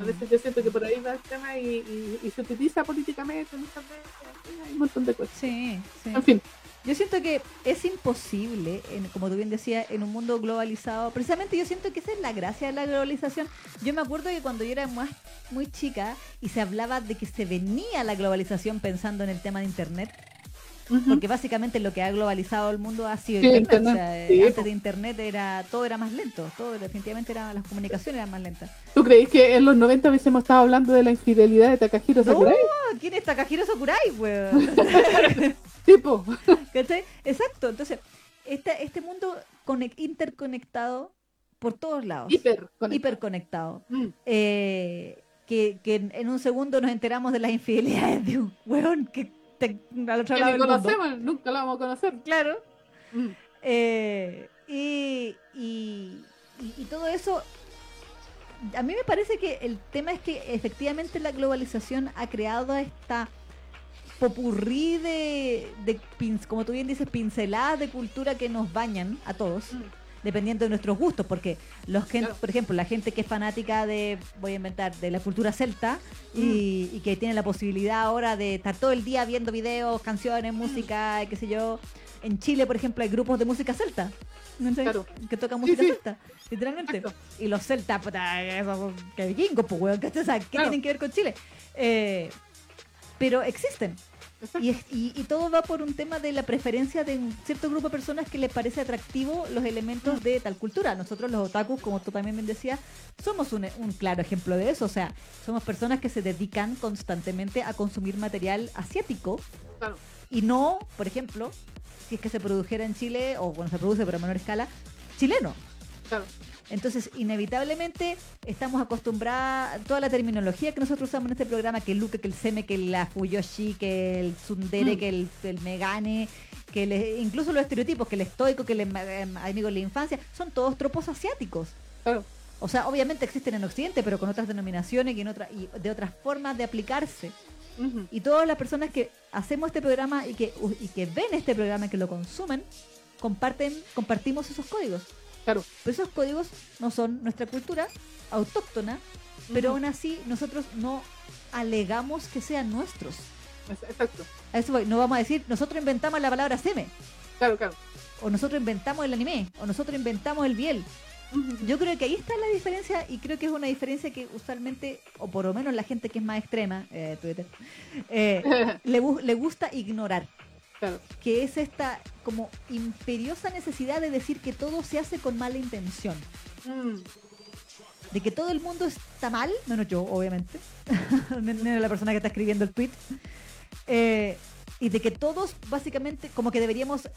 A veces yo siento que por ahí va el tema y, y- y se utiliza políticamente muchas veces, hay un montón de cosas. Sí, sí. En fin, Yo siento que es imposible, en- como tú bien decías, en un mundo globalizado. Precisamente yo siento que esa es la gracia de la globalización. Yo me acuerdo que cuando yo era más, muy chica y se hablaba de que se venía la globalización pensando en el tema de Internet, porque básicamente lo que ha globalizado el mundo ha sido Sí, Internet. Internet. O sea, Sí, antes de Internet era todo era más lento, todo definitivamente era las comunicaciones eran más lentas. ¿tú crees que en los 90 hubiésemos estado hablando de la infidelidad de Takahiro No, Sakurai? ¿quién es Takahiro Sakurai, weón? [laughs] Tipo. [laughs] ¿Cachai? Exacto. Entonces, este, este mundo conec- interconectado por todos lados. Hiper. Hiperconectado. Mm, Eh, que, que en- en un segundo nos enteramos de las infidelidades de un weón que te, al otro lado ni del mundo. conocemos, nunca lo vamos a conocer. Claro. Mm, Eh, y, y, y- y todo eso, a mí me parece que el tema es que efectivamente la globalización ha creado esta popurrí de, de como tú bien dices, pinceladas de cultura que nos bañan a todos, mm, dependiendo de nuestros gustos, porque los Claro. por ejemplo, la gente que es fanática de, voy a inventar, de la cultura celta y, y que tiene la posibilidad ahora de estar todo el día viendo videos, canciones, música, y qué sé yo. En Chile, por ejemplo, hay grupos de música celta. ¿no? Claro. Que tocan Sí, música sí. celta, literalmente. Exacto. Y los celtas, que vikingos, pues, weón, ¿qué tienen que ver con Chile? Eh, pero existen. [laughs] Y, es- y- y todo va por un tema de la preferencia de un cierto grupo de personas que les parece atractivo los elementos de tal cultura. Nosotros los otakus, como tú también me decías, somos un, un claro ejemplo de eso. O sea, somos personas que se dedican constantemente a consumir material asiático Claro. y no, por ejemplo, si es que se produjera en Chile, o bueno, se produce pero a menor escala, chileno. Claro. Entonces, inevitablemente estamos acostumbrados, toda la terminología que nosotros usamos en este programa, que el Luke, que el Seme, que la Fuyoshi, que el Tsundere, Mm. que el, el Megane, que incluso los estereotipos, que el estoico, que el em- em- amigo de la infancia, son todos tropos asiáticos. O sea, obviamente existen en Occidente, pero con otras denominaciones y, en otra, y de otras formas de aplicarse. Y todas las personas que hacemos este programa y que, y que ven este programa, que lo consumen, comparten, compartimos esos códigos. Claro. Pero esos códigos no son nuestra cultura autóctona, pero Ujú. aún así nosotros no alegamos que sean nuestros. Es- Exacto. A eso voy. No vamos a decir, nosotros inventamos la palabra seme, Claro, claro. o nosotros inventamos el anime, o nosotros inventamos el biel. Yo creo que ahí está la diferencia y creo que es una diferencia que usualmente, o por lo menos la gente que es más extrema, eh, Twitter, eh, [laughs] le gusta ignorar. Claro. que es esta como imperiosa necesidad de decir que todo se hace con mala intención. Mm, De que todo el mundo está mal, menos yo, obviamente. [laughs] menos la persona que está escribiendo el tweet. Eh, y de que todos, básicamente, como que deberíamos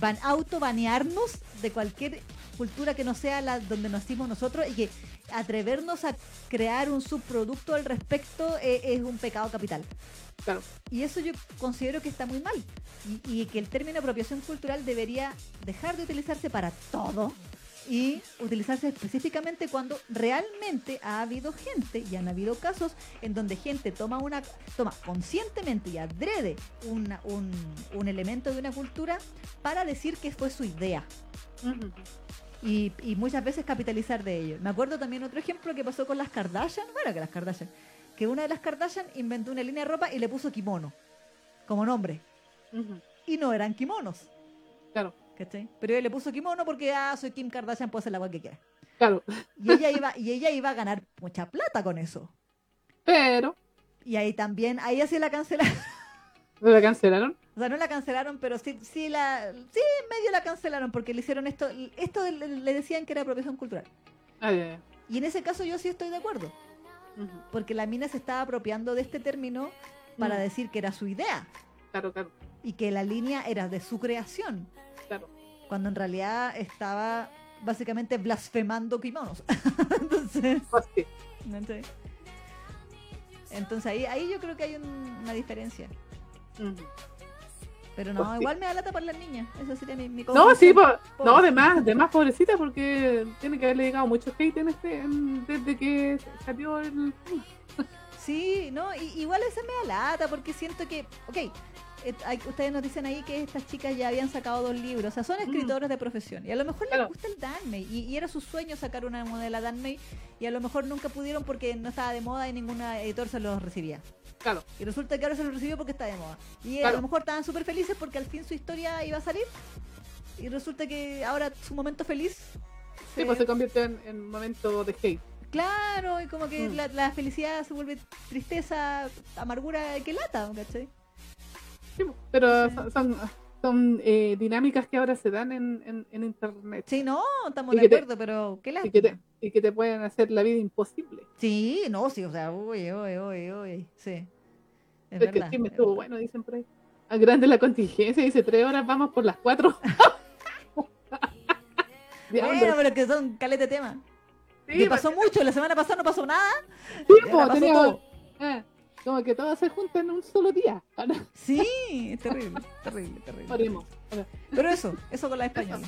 ban autobanearnos de cualquier cultura que no sea la donde nacimos nosotros y que atrevernos a crear un subproducto al respecto eh, es un pecado capital. Claro. Y eso yo considero que está muy mal. Y, y que el término apropiación cultural debería dejar de utilizarse para todo y utilizarse específicamente cuando realmente ha habido gente y han habido casos en donde gente toma una toma conscientemente y adrede una- un, un elemento de una cultura para decir que fue su idea y, y muchas veces capitalizar de ello. Me acuerdo también otro ejemplo que pasó con las Kardashian, bueno, que las Kardashian, que una de las Kardashian inventó una línea de ropa y le puso kimono como nombre. Y no eran kimonos, Claro. ¿Cachai? Pero él le puso kimono porque, ah, soy Kim Kardashian, puedo hacer la agua que quiera. Claro. Y ella, iba, [laughs] y ella iba a ganar mucha plata con eso. Pero, Y ahí también, ahí así la cancelaron. ¿no la cancelaron? O sea, no la cancelaron, pero sí, sí la, sí medio la cancelaron porque le hicieron esto, esto le, decían que era apropiación cultural. Ah, ya, ya. Y en ese caso yo sí estoy de acuerdo. Porque la mina se estaba apropiando de este término para Mm. decir que era su idea Claro, claro, y que la línea era de su creación. Cuando en realidad estaba básicamente blasfemando kimonos. [laughs] Entonces, Pues sí. ¿no? Entonces ahí, ahí yo creo que hay un- una diferencia. Ujú. Pero no, Pues sí. igual me da lata por las niñas. Eso sería mi, mi No, sí, po- no, de más, de más pobrecita, porque tiene que haberle llegado mucho hate en este, en- desde que salió el. Sí, no, y, igual esa me da lata porque siento que, ok, hay- ustedes nos dicen ahí que estas chicas ya habían sacado dos libros, o sea, son escritoras de profesión y a lo mejor les gusta el Danmei y, y era su sueño sacar una modela Danmei y a lo mejor nunca pudieron porque no estaba de moda y ninguna editor se los recibía. Claro, Y resulta que ahora se los recibió porque está de moda. Y a lo mejor estaban súper felices porque al fin su historia iba a salir. Y resulta que ahora su momento feliz. sí, se- pues se convierte en, en momento de hate. Claro, y como que Mm. la, la felicidad se vuelve tristeza, amargura, que lata, ¿cachai? Sí, pero Sí. son, son, son, eh, dinámicas que ahora se dan en, en, en internet Sí, no, estamos Y de que te- acuerdo, pero qué y lástima. que, te, y que te pueden hacer la vida imposible. Sí, no, sí, o sea, uy, uy, uy, uy, sí. Es Es que verdad, sí, me es estuvo verdad. bueno, dicen por ahí. A grande la contingencia, dice tres horas, vamos por las cuatro. [laughs] [laughs] Bueno, pero que son calete tema. Sí, que pasó mucho, la semana pasada no pasó nada. Sí, y po, pasó teníamos-. Ah, como que todo se junta en un solo día. [laughs] Ahora, Sí, es terrible, terrible, terrible. oremos. Pero eso, eso con la española.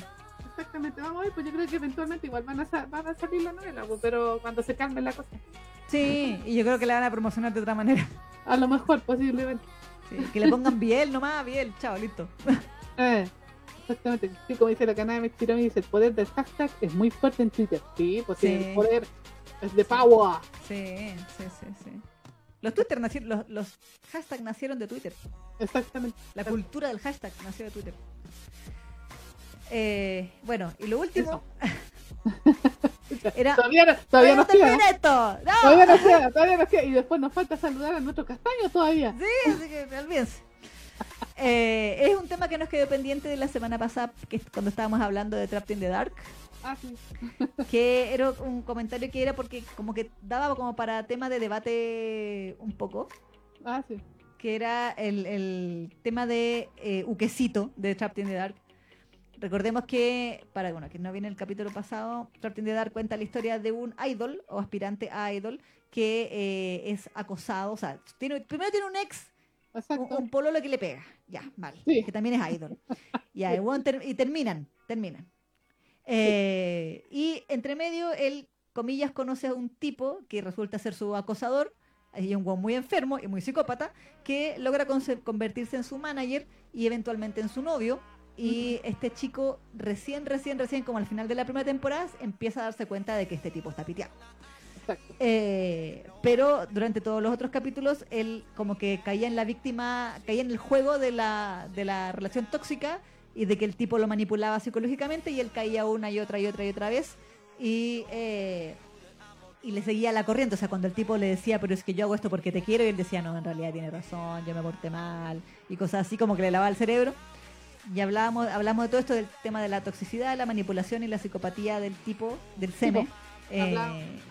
Exactamente, vamos a ver, pues yo creo que eventualmente igual van a, sa- van a salir la novela, pues, pero cuando se calme la cosa. Sí, y yo creo que la van a promocionar de otra manera. A lo mejor, posiblemente. Sí, que le pongan Biel nomás, Biel, chao, listo. Eh, exactamente, sí, como dice la canal de Chiromi, dice, el poder del hashtag es muy fuerte en Twitter. Sí, pues Sí. el poder es de power. Sí, sí, sí, sí. Los Twitter nacieron, los, los hashtags nacieron de Twitter. Exactamente. La cultura del hashtag nació de Twitter. Eh, bueno, y lo último [laughs] era. Todavía, no- todavía ¡Ay, nos no queda. esto! ¡No! Todavía nos queda, todavía nos queda. Y después nos falta saludar a nuestro castaño todavía. Sí, así que olvídense. Eh, es un tema que nos quedó pendiente de la semana pasada, que es cuando estábamos hablando de Trapped in the Dark, Ah, sí. [laughs] que era un comentario que era porque como que daba como para tema de debate un poco, Ah, sí. que era el, el tema de eh, Uquecito de Trapped in the Dark. Recordemos que, para bueno, que no viene el capítulo pasado, Trapped in the Dark cuenta la historia de un idol o aspirante a idol que eh, es acosado, o sea, tiene, primero tiene un ex un, pololo que le pega. Ya. Sí. Que también es idol. [laughs] Ya, weón ter- y terminan, terminan. Eh, y entre medio, él, comillas, conoce a un tipo que resulta ser su acosador. Hay un weón muy enfermo y muy psicópata que logra convertirse en su manager y eventualmente en su novio. Y este chico recién, recién, recién, como al final de la primera temporada, empieza a darse cuenta de que este tipo está piteado. Eh, pero durante todos los otros capítulos, él como que caía en la víctima, caía en el juego de la, de la relación tóxica y de que el tipo lo manipulaba psicológicamente y él caía una y otra y otra y otra vez y, eh, y le seguía la corriente. O sea, cuando el tipo le decía, pero es que yo hago esto porque te quiero, y él decía, no, en realidad tiene razón, yo me porté mal y cosas así como que le lavaba el cerebro. Y hablábamos, hablamos de todo esto del tema de la toxicidad, la manipulación y la psicopatía del tipo, del SEME, eh,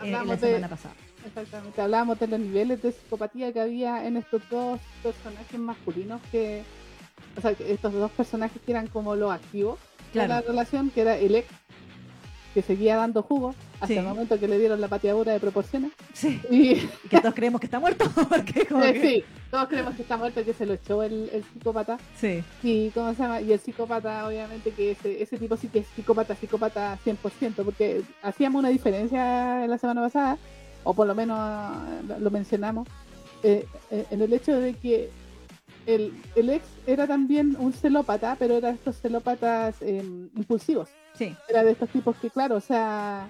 Hablamos- la de- semana pasada. Exactamente. Hablábamos de los niveles de psicopatía que había en estos dos personajes masculinos que. O sea, estos dos personajes que eran como los activos de la Claro. relación, que era el ex, que seguía dando jugo hasta Sí. el momento que le dieron la pateadura de proporciones. Sí, Y y [laughs] que todos creemos que está muerto, [laughs] porque como que- sí, todos creemos que está muerto, que se lo echó el, el psicópata. sí, Y, ¿cómo se llama? y el psicópata, obviamente, que ese, ese tipo sí que es psicópata, psicópata 100%, porque hacíamos una diferencia la semana pasada, o por lo menos lo, lo mencionamos, eh, eh, en el hecho de que el, el ex era también un celópata, pero era de estos celópatas eh, impulsivos. sí, Era de estos tipos que, claro, o sea,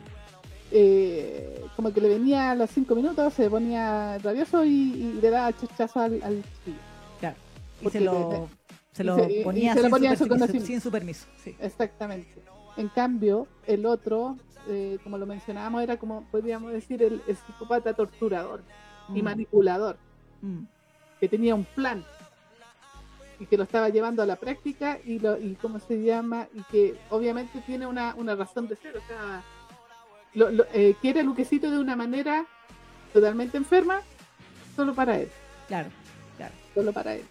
eh, como que le venía a los cinco minutos, se ponía rabioso y, y le daba chuchazo al, al chiquillo. claro. Y Porque se lo, se lo y ponía, se lo sin, ponía en su permiso, sin su permiso. Sí. Exactamente. En cambio, el otro, eh, como lo mencionábamos, era como, podríamos decir, el, el psicópata torturador y Mm, manipulador, mm, que tenía un plan y que lo estaba llevando a la práctica y, lo, y cómo se llama, y que obviamente tiene una, una razón de ser, o sea, lo, lo- eh, quiere a Luquecito de una manera totalmente enferma, solo para él. claro, claro. solo para él.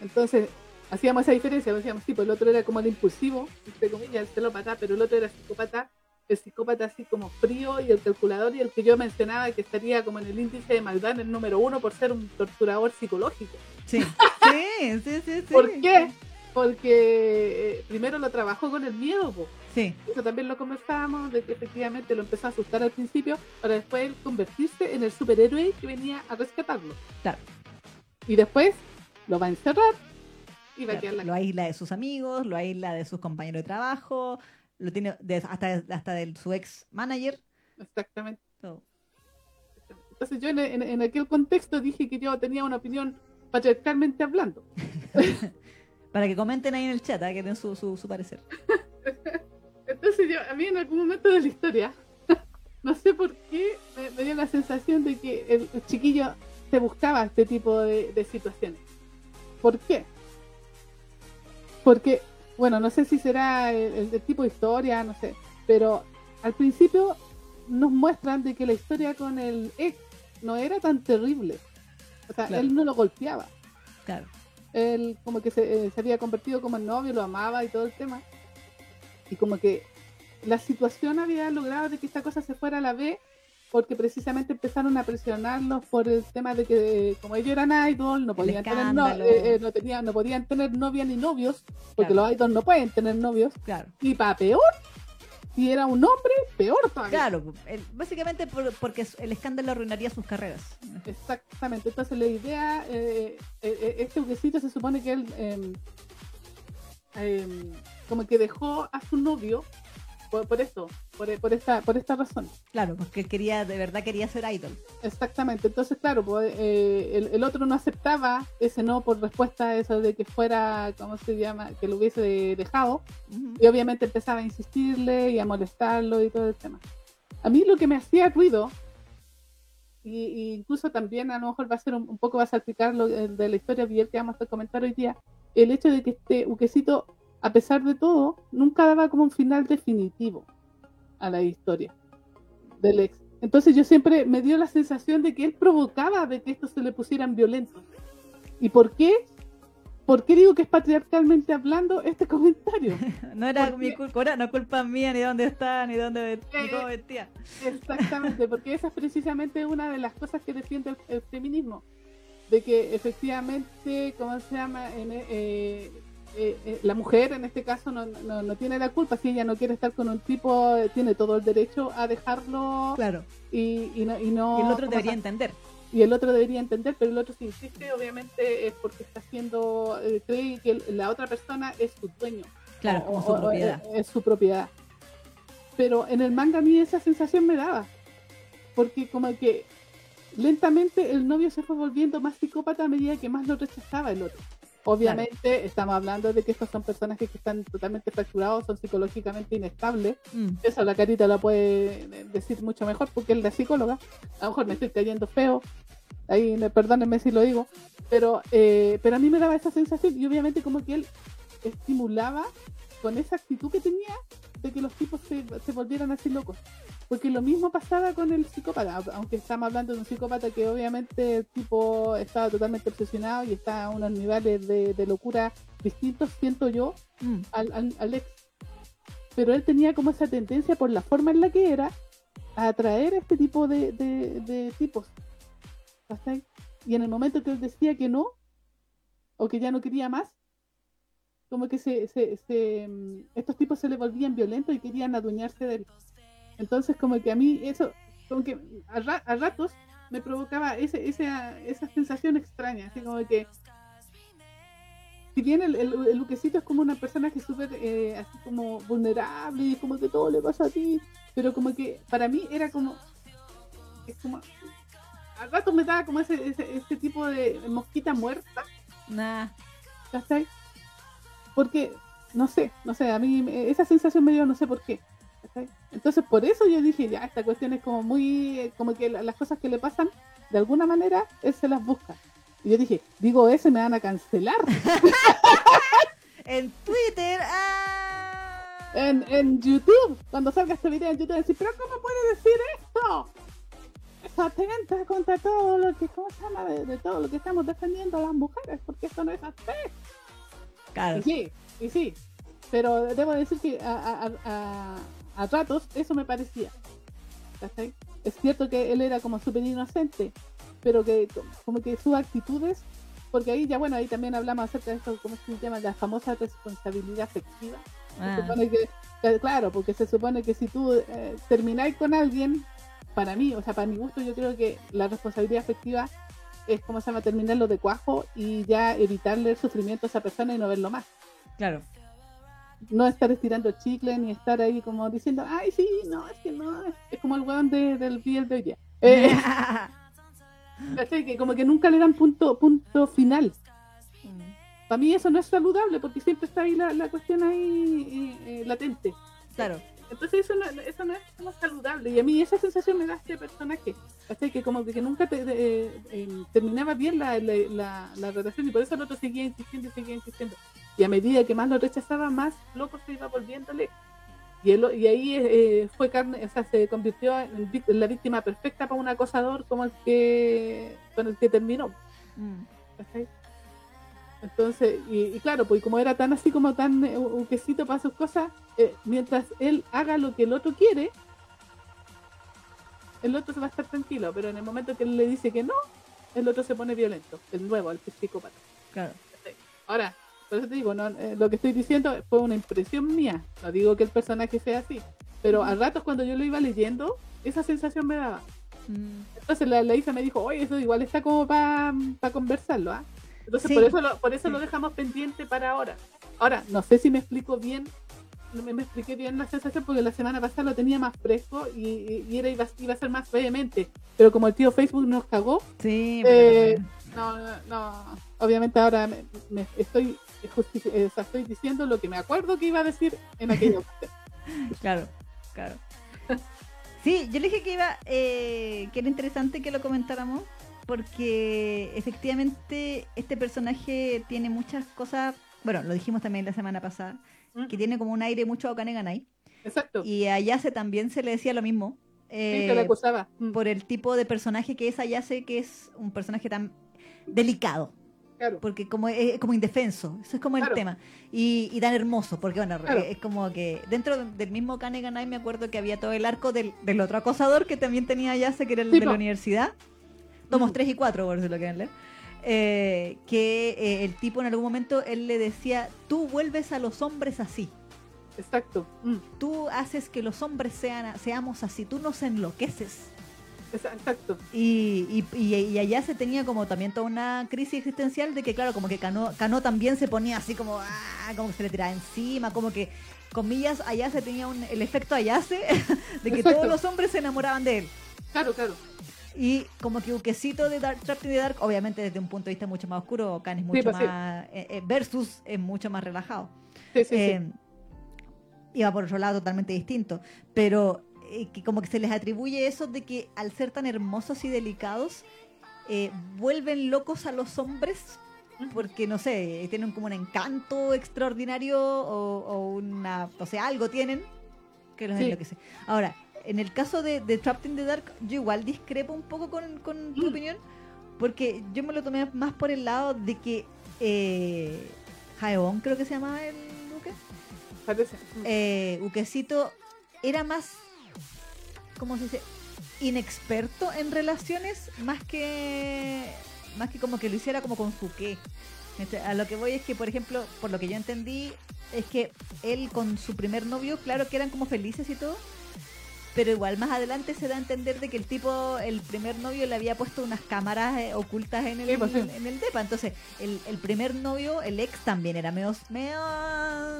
Entonces, hacíamos esa diferencia, decíamos, sí, pues el otro era como el impulsivo, entre comillas, el celópata, pero el otro era psicópata, el psicópata así como frío y el calculador y el que yo mencionaba que estaría como en el índice de maldad en el número uno por ser un torturador psicológico. Sí, [laughs] sí, sí, sí. sí. ¿Por qué? Porque eh, primero lo trabajó con el miedo, po. Sí, eso también lo conversábamos, de que efectivamente lo empezó a asustar al principio, para después convertirse en el superhéroe que venía a rescatarlo. claro. Y después lo va a encerrar y va a claro. quedar la Lo aísla de sus amigos, lo aísla de sus compañeros de trabajo, lo tiene de- hasta, hasta de su ex manager. Exactamente. Entonces yo en, en- en aquel contexto dije que yo tenía una opinión patriarcalmente hablando. [laughs] Para que comenten ahí en el chat, ¿ah? que den su, su, su parecer. [laughs] Entonces yo, a mí en algún momento de la historia, [laughs] no sé por qué, me, me dio la sensación de que el, el chiquillo se buscaba este tipo de, de situaciones. ¿Por qué? Porque, bueno, no sé si será el, tipo de historia, no sé, pero al principio nos muestran de que la historia con el ex no era tan terrible. O sea, Claro. él no lo golpeaba. Claro. Él como que se, eh, se había convertido como en novio, lo amaba y todo el tema. Y como que la situación había logrado de que esta cosa se fuera a la B porque precisamente empezaron a presionarlos por el tema de que como ellos eran idol no podían tener no, eh, eh, no tenían no podían tener novia ni novios porque Claro. los idols no pueden tener novios Claro. y para peor si era un hombre peor todavía Claro, básicamente por- porque el escándalo arruinaría sus carreras. Exactamente, entonces la idea, eh, eh, eh, este buquecito se supone que él em, em, como que dejó a su novio por, por esto, por, por esta, por esta razón. Claro, porque quería, de verdad quería ser idol. Exactamente, entonces claro, pues, eh, el, el otro no aceptaba ese no por respuesta a eso de que fuera, ¿cómo se llama? Que lo hubiese dejado. Ujú. Y obviamente empezaba a insistirle y a molestarlo y todo el tema. A mí lo que me hacía ruido, y, y incluso también a lo mejor va a ser un, un poco va a salpicar lo de la historia que vamos a comentar hoy día, el hecho de que este Uquecito, a pesar de todo, nunca daba como un final definitivo a la historia del ex. Entonces yo siempre me dio la sensación de que él provocaba de que estos se le pusieran violentos. ¿Y por qué? ¿Por qué digo que es patriarcalmente hablando este [laughs] comentario? [laughs] No era ¿Por mi culpa, no culpa mía ni dónde está, ni dónde ni Eh, cómo vestía. Exactamente, porque esa es precisamente una de las cosas que defiende el, el feminismo, de que efectivamente, ¿cómo se llama? En, eh, eh, eh, la mujer en este caso no, no, no tiene la culpa, si ella no quiere estar con un tipo, eh, tiene todo el derecho a dejarlo Claro. y, y no... Y, no Y el otro ¿cómo debería entender. y el otro debería entender, pero el otro si insiste, obviamente es porque está haciendo, eh, cree que la otra persona es su dueño. Claro, como o- su o- propiedad. Es, es su propiedad. Pero en el manga a mí esa sensación me daba. Porque como que lentamente el novio se fue volviendo más psicópata a medida que más lo rechazaba el otro. Obviamente estamos hablando de que estos son personajes que están totalmente fracturados, son psicológicamente inestables. Mm. Eso la carita la puede decir mucho mejor porque él es psicóloga. A lo mejor me estoy cayendo feo. Ahí me- perdónenme si lo digo. Pero, eh, pero a mí me daba esa sensación y obviamente como que él estimulaba con esa actitud que tenía de que los tipos se, se volvieran así locos. Porque lo mismo pasaba con el psicópata, au- aunque estamos hablando de un psicópata que obviamente el tipo estaba totalmente obsesionado y está a unos niveles de, de locura distintos, siento yo, Mm. al, al, al ex. Pero él tenía como esa tendencia por la forma en la que era a atraer a este tipo de, de, de tipos. Y en el momento que él decía que no, o que ya no quería más, como que se, se, se, mm, estos tipos se le volvían violentos y querían adueñarse de él. Entonces como que a mí eso, como que a, ra- a ratos me provocaba ese, esa, esa sensación extraña, así como que si bien el, el, el Luquecito es como una persona que es súper eh, así como vulnerable y como que todo le pasa a ti, pero como que para mí era como, es como, al rato me daba como ese, ese, ese tipo de mosquita muerta, Nah. ¿cachai? Porque, no sé, no sé, a mí esa sensación me dio, no sé por qué. Entonces por eso yo dije, ya, esta cuestión es como muy, como que la- las cosas que le pasan, de alguna manera, él se las busca. Y yo dije, digo eso y me van a cancelar. [laughs] En Twitter. ¡ah! en, en YouTube, cuando salga este video en YouTube, decir, pero ¿cómo puede decir esto? Eso atenta contra todo lo que, ¿cómo se llama? De, de todo lo que estamos defendiendo las mujeres, porque esto no es así. Claro. Y sí, y sí, pero debo decir que a, a, a, a ratos eso me parecía. Es cierto que él era como súper inocente, pero que co- como que sus actitudes, porque ahí ya bueno, ahí también hablamos acerca de esto, ¿cómo se llama? La famosa responsabilidad afectiva. Se Ah, supone que, que- claro, porque se supone que si tú eh, termináis con alguien, para mí, o sea, para mi gusto, yo creo que la responsabilidad afectiva es como se llama terminarlo de cuajo y ya evitarle el sufrimiento a esa persona y no verlo más. claro. No estar estirando chicle ni estar ahí como diciendo, ay, sí, no, es que no, es, como el weón de, del video de hoy día. [laughs] Eh, que como que nunca le dan punto, punto final. Para mí eso no es saludable porque siempre está ahí la, la cuestión ahí eh, eh, latente. claro. Entonces eso no, eso no es como saludable. Y a mí esa sensación me da este personaje. ¿cachai? Que como que, que nunca te- eh, eh, terminaba bien la, la, la- la relación y por eso el otro seguía insistiendo y seguía insistiendo. Y a medida que más lo rechazaba, más loco se iba volviéndole. Y, él, y ahí eh, fue carne, o sea, se convirtió en, en la víctima perfecta para un acosador como el que con el que terminó. Mm. ¿cachai? Entonces, y, y claro, pues como era tan así como tan eh, un quesito para sus cosas, eh, mientras él haga lo que el otro quiere, el otro se va a estar tranquilo, pero en el momento que él le dice que no, el otro se pone violento, el nuevo, el psicópata. Claro. Ahora, por eso te digo, no, eh, lo que estoy diciendo fue una impresión mía, no digo que el personaje sea así, pero a ratos cuando yo lo iba leyendo, esa sensación me daba. Mm. Entonces la, la Isa me dijo, oye, eso igual está como para conversarlo, ¿ah? Entonces Sí. por eso lo, por eso Sí. lo dejamos pendiente para ahora. Ahora, no sé si me explico bien, no me, me expliqué bien la sensación porque la semana pasada lo tenía más fresco y, y- y era, iba, iba a ser más vehemente. Pero como el tío Facebook nos cagó, Sí, Eh, no, no, no. obviamente ahora me, me estoy, eh, o sea, estoy diciendo lo que me acuerdo que iba a decir en aquella [laughs] ocasión. Claro, claro. Sí, yo le dije que iba, eh, que era interesante que lo comentáramos, porque efectivamente este personaje tiene muchas cosas, bueno, lo dijimos también la semana pasada, que tiene como un aire mucho a Kaneganai, Exacto. y a Ayase también se le decía lo mismo, eh, acusaba. Mm, por el tipo de personaje que es Ayase, que es un personaje tan delicado, claro. porque como es, como indefenso, eso es como el Claro. tema, y, y tan hermoso, porque bueno, Claro. es como que dentro del mismo Kaneganai me acuerdo que había todo el arco del, del otro acosador que también tenía Yase, que era el Sí, de la universidad, tomos Mm. 3 y 4, por si lo quieren leer, eh, que eh, el tipo en algún momento, él le decía, tú vuelves a los hombres así, Exacto. Mm, tú haces que los hombres sean, seamos así, tú nos enloqueces. Exacto. Y, y, y, y allá se tenía como también toda una crisis existencial de que, claro, como que Cano, Cano también se ponía así como, ah, como que se le tiraba encima, como que, comillas, allá se tenía un, el efecto Ayase [laughs] de que Exacto. todos los hombres se enamoraban de él. Claro, claro. Y como que Uquecito de Dark, Trapped in the Dark, obviamente desde un punto de vista mucho más oscuro, Can es mucho pues sí. más, eh, eh, versus es mucho más relajado. Sí, sí, Eh, sí. iba por otro lado totalmente distinto. Pero eh, que como que se les atribuye eso de que al ser tan hermosos y delicados, eh, vuelven locos a los hombres porque, no sé, tienen como un encanto extraordinario o, o una, o sea, algo tienen que los Sí. enloquece. Ahora, en el caso de, de Trapped in the Dark, yo igual discrepo un poco con, con tu Mm. opinión, porque yo me lo tomé más por el lado de que eh, Jaeon, creo que se llamaba el buque, Parece. Mm. eh, Uquecito era más, ¿cómo se dice? Inexperto en relaciones, más que más que como que lo hiciera como con su qué. Este, A lo que voy es que, por ejemplo, por lo que yo entendí, es que él con su primer novio, claro que eran como felices y todo, pero igual más adelante se da a entender de que el tipo, el primer novio le había puesto unas cámaras eh, ocultas en el, Sí, pues sí. en el depa. Entonces, el, el primer novio, el ex también era medio... medio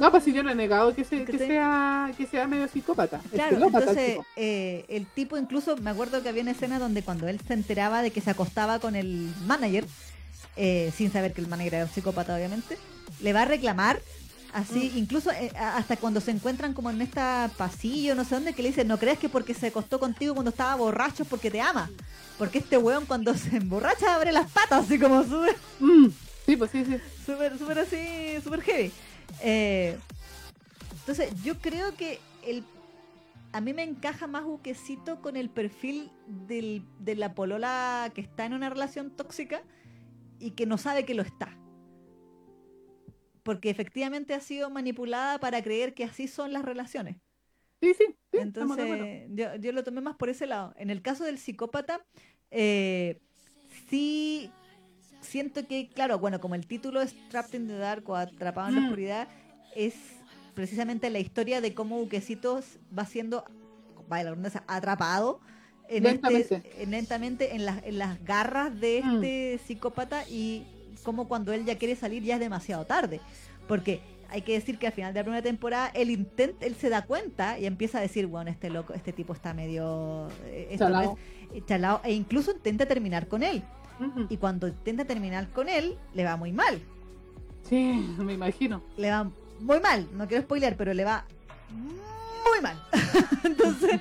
No, pues si yo no he negado que, se- que sea, que sea medio psicópata. Claro, psicópata el entonces tipo. eh, el tipo incluso, me acuerdo que había una escena donde cuando él se enteraba de que se acostaba con el manager, eh, sin saber que el manager era un psicópata obviamente, le va a reclamar, así, Mm. incluso eh, hasta cuando se encuentran como en esta pasillo, no sé dónde, que le dice, no creas que porque se acostó contigo cuando estaba borracho es porque te ama, porque este weón cuando [laughs] se emborracha abre las patas, así como súper Mm, Sí, pues sí, sí. súper, súper así, súper heavy. Eh, entonces, yo creo que el a mí me encaja más Buquecito con el perfil del, de la polola que está en una relación tóxica y que no sabe que lo está. Porque efectivamente ha sido manipulada para creer que así son las relaciones. Sí, sí. Entonces, yo, yo lo tomé más por ese lado. En el caso del psicópata, eh, sí siento que, claro, bueno, como el título es Trapped in the Dark o Atrapado en la Mm. Oscuridad, es precisamente la historia de cómo Buquecitos va siendo, vaya la redundancia, atrapado en Lentamente. este, lentamente en las, en las garras de Mm. este psicópata y como cuando él ya quiere salir ya es demasiado tarde. Porque hay que decir que al final de la primera temporada él intenta, él se da cuenta y empieza a decir, bueno, este loco, este tipo está medio eh, Chalao. es- eh, chalao", e incluso intenta terminar con él. Y cuando intenta terminar con él, le va muy mal. Sí, [laughs] me imagino. Le va muy mal. No quiero spoilear, pero le va muy mal. [laughs] Entonces,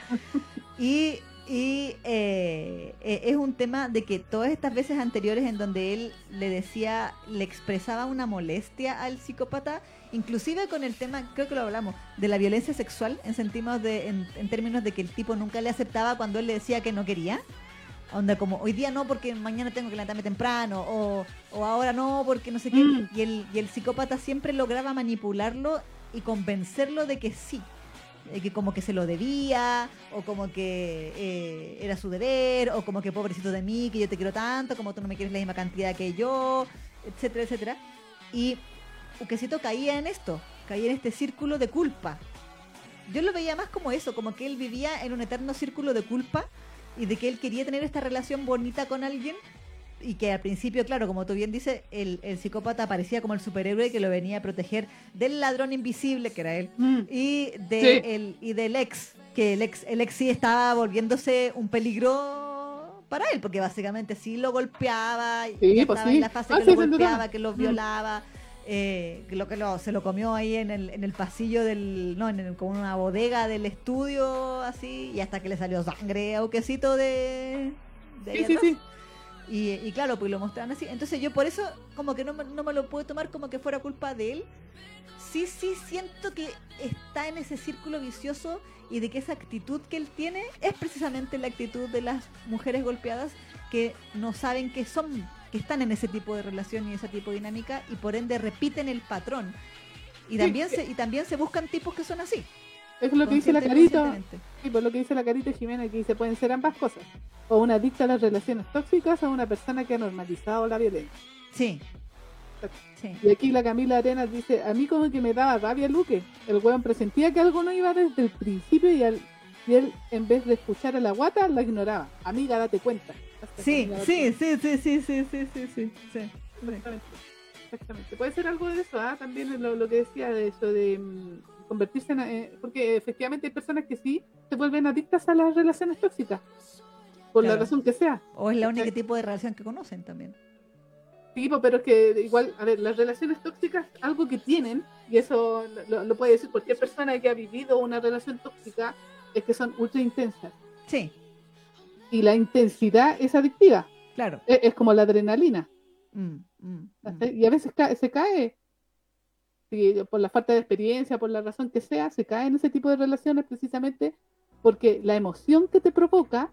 y, y, eh, eh, es un tema de que todas estas veces anteriores en donde él le decía, le expresaba una molestia al psicópata, inclusive con el tema, creo que lo hablamos, de la violencia sexual, en, sentimos de, en, en términos de que el tipo nunca le aceptaba cuando él le decía que no quería. Onda como, hoy día no porque mañana tengo que levantarme temprano, o, o ahora no porque no sé qué. Mm. Y, el, y el psicópata siempre lograba manipularlo y convencerlo de que sí. De que como que se lo debía, o como que eh, era su deber, o como que pobrecito de mí, que yo te quiero tanto, como tú no me quieres la misma cantidad que yo, etcétera, etcétera. Y Uquecito caía en esto, caía en este círculo de culpa. Yo lo veía más como eso, como que él vivía en un eterno círculo de culpa y de que él quería tener esta relación bonita con alguien y que al principio, claro, como tú bien dices, el, el psicópata parecía como el superhéroe que lo venía a proteger del ladrón invisible, que era él, Mm. y, de Sí. el, y del ex, que el ex, el ex sí estaba volviéndose un peligro para él, porque básicamente sí lo golpeaba, y Sí, ya pues estaba sí. en la fase Ah, que lo golpeaba, que lo Mm. violaba. eh, que lo que lo, se lo comió ahí en el, en el pasillo del no en el- como una bodega del estudio así y hasta que le salió sangre a de, de ahí Sí, sí, atrás. Y, y claro, pues lo mostraron así. Entonces yo por eso como que no me, no me lo puedo tomar como que fuera culpa de él. Sí, sí, siento que está en ese círculo vicioso y de que esa actitud que él tiene es precisamente la actitud de las mujeres golpeadas que no saben que son, que están en ese tipo de relación y ese tipo de dinámica y por ende repiten el patrón. Y también, se, y también se buscan tipos que son así. Es lo que dice la carita. Sí, por lo que dice la carita Jimena, que dice pueden ser ambas cosas. O una adicta a las relaciones tóxicas o una persona que ha normalizado la violencia. Sí. Sí. Y aquí la Camila Arenas dice, a mí como que me daba rabia Luque. El weón presentía que algo no iba desde el principio y, al- y él en vez de escuchar a la guata la ignoraba. Amiga, date cuenta. Sí, sí, sí, sí, sí, sí, sí, sí, sí, sí. Exactamente. Exactamente. Puede ser algo de eso, ¿ah? también lo, lo que decía de eso de mm, convertirse en... eh, porque efectivamente hay personas que sí se vuelven adictas a las relaciones tóxicas, por la razón que sea. O es la única tipo de relación que conocen también. Sí, pero es que igual, a ver, las relaciones tóxicas, algo que tienen, y eso lo, lo puede decir cualquier persona que ha vivido una relación tóxica, es que son ultra intensas. Sí, Y la intensidad es adictiva, claro. es, es como la adrenalina. Mm, mm, mm. Y a veces ca- se cae, por la falta de experiencia, por la razón que sea, se cae en ese tipo de relaciones precisamente porque la emoción que te provoca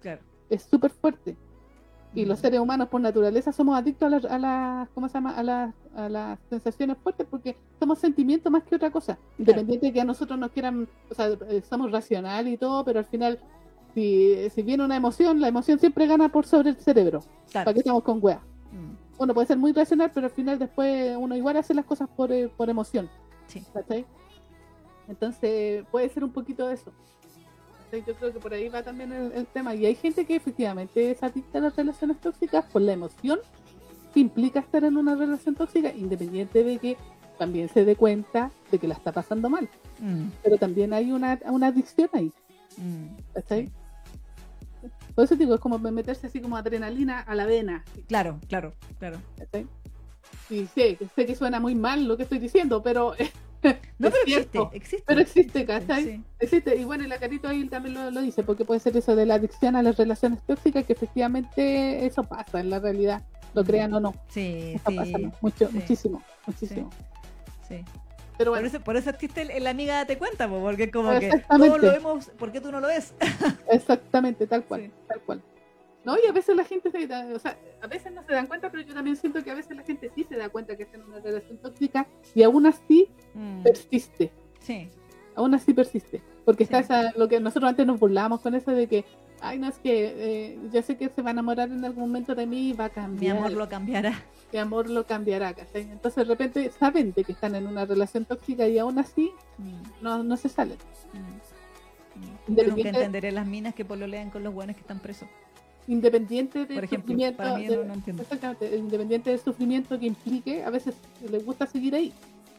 Claro. es súper fuerte. Y los seres humanos por naturaleza somos adictos a las, a las ¿cómo se llama? A las, a las sensaciones fuertes porque somos sentimientos más que otra cosa. Independiente de que a nosotros nos quieran, o sea, eh, somos racional y todo, pero al final, si, si viene una emoción, la emoción siempre gana por sobre el cerebro. Claro. ¿Para qué estamos con weas? Uno puede ser muy racional, pero al final después uno igual hace las cosas por, eh, por emoción. Sí. ¿cachai? Entonces puede ser un poquito de eso. Yo creo que por ahí va también el, el tema. Y hay gente que efectivamente es adicta a las relaciones tóxicas por la emoción que implica estar en una relación tóxica, independiente de que también se dé cuenta de que la está pasando mal. mm, Pero también hay una, una adicción ahí. mm. ¿cachai? Por eso digo, es como meterse así como adrenalina a la vena. Claro, claro, claro. ¿cachai? Y sé, sé que suena muy mal lo que estoy diciendo, pero [laughs] No, pero existe, existe. pero existe, ¿cachai? Sí. Existe, y bueno, y la carito ahí también lo, lo dice, porque puede ser eso de la adicción a las relaciones tóxicas, que efectivamente eso pasa en la realidad, lo crean o no. Sí, Eso sí, pasa mucho, sí. muchísimo, muchísimo. sí. Pero Por bueno, eso, por eso existe el, el amiga date cuenta, po, porque es como que todos lo vemos, ¿por qué tú no lo ves? [laughs] exactamente, tal cual, Sí. tal cual. No, y a veces la gente se da, o sea, a veces no se dan cuenta, pero yo también siento que a veces la gente sí se da cuenta que está en una relación tóxica y aún así Mm, persiste. Sí, aún así persiste. Porque está Sí. esa, lo que nosotros antes nos burlábamos con eso de que, ay, no es que eh, yo sé que se va a enamorar en algún momento de mí y va a mi cambiar. amor lo cambiará. Amor lo cambiará, ¿cachai? Entonces de repente saben de que están en una relación tóxica y aún así Mm, no, no se salen. mm, mm. Nunca entenderé las minas que pololean con los buenos que están presos. Independiente del sufrimiento, no, independiente del sufrimiento que implique, a veces les gusta seguir ahí,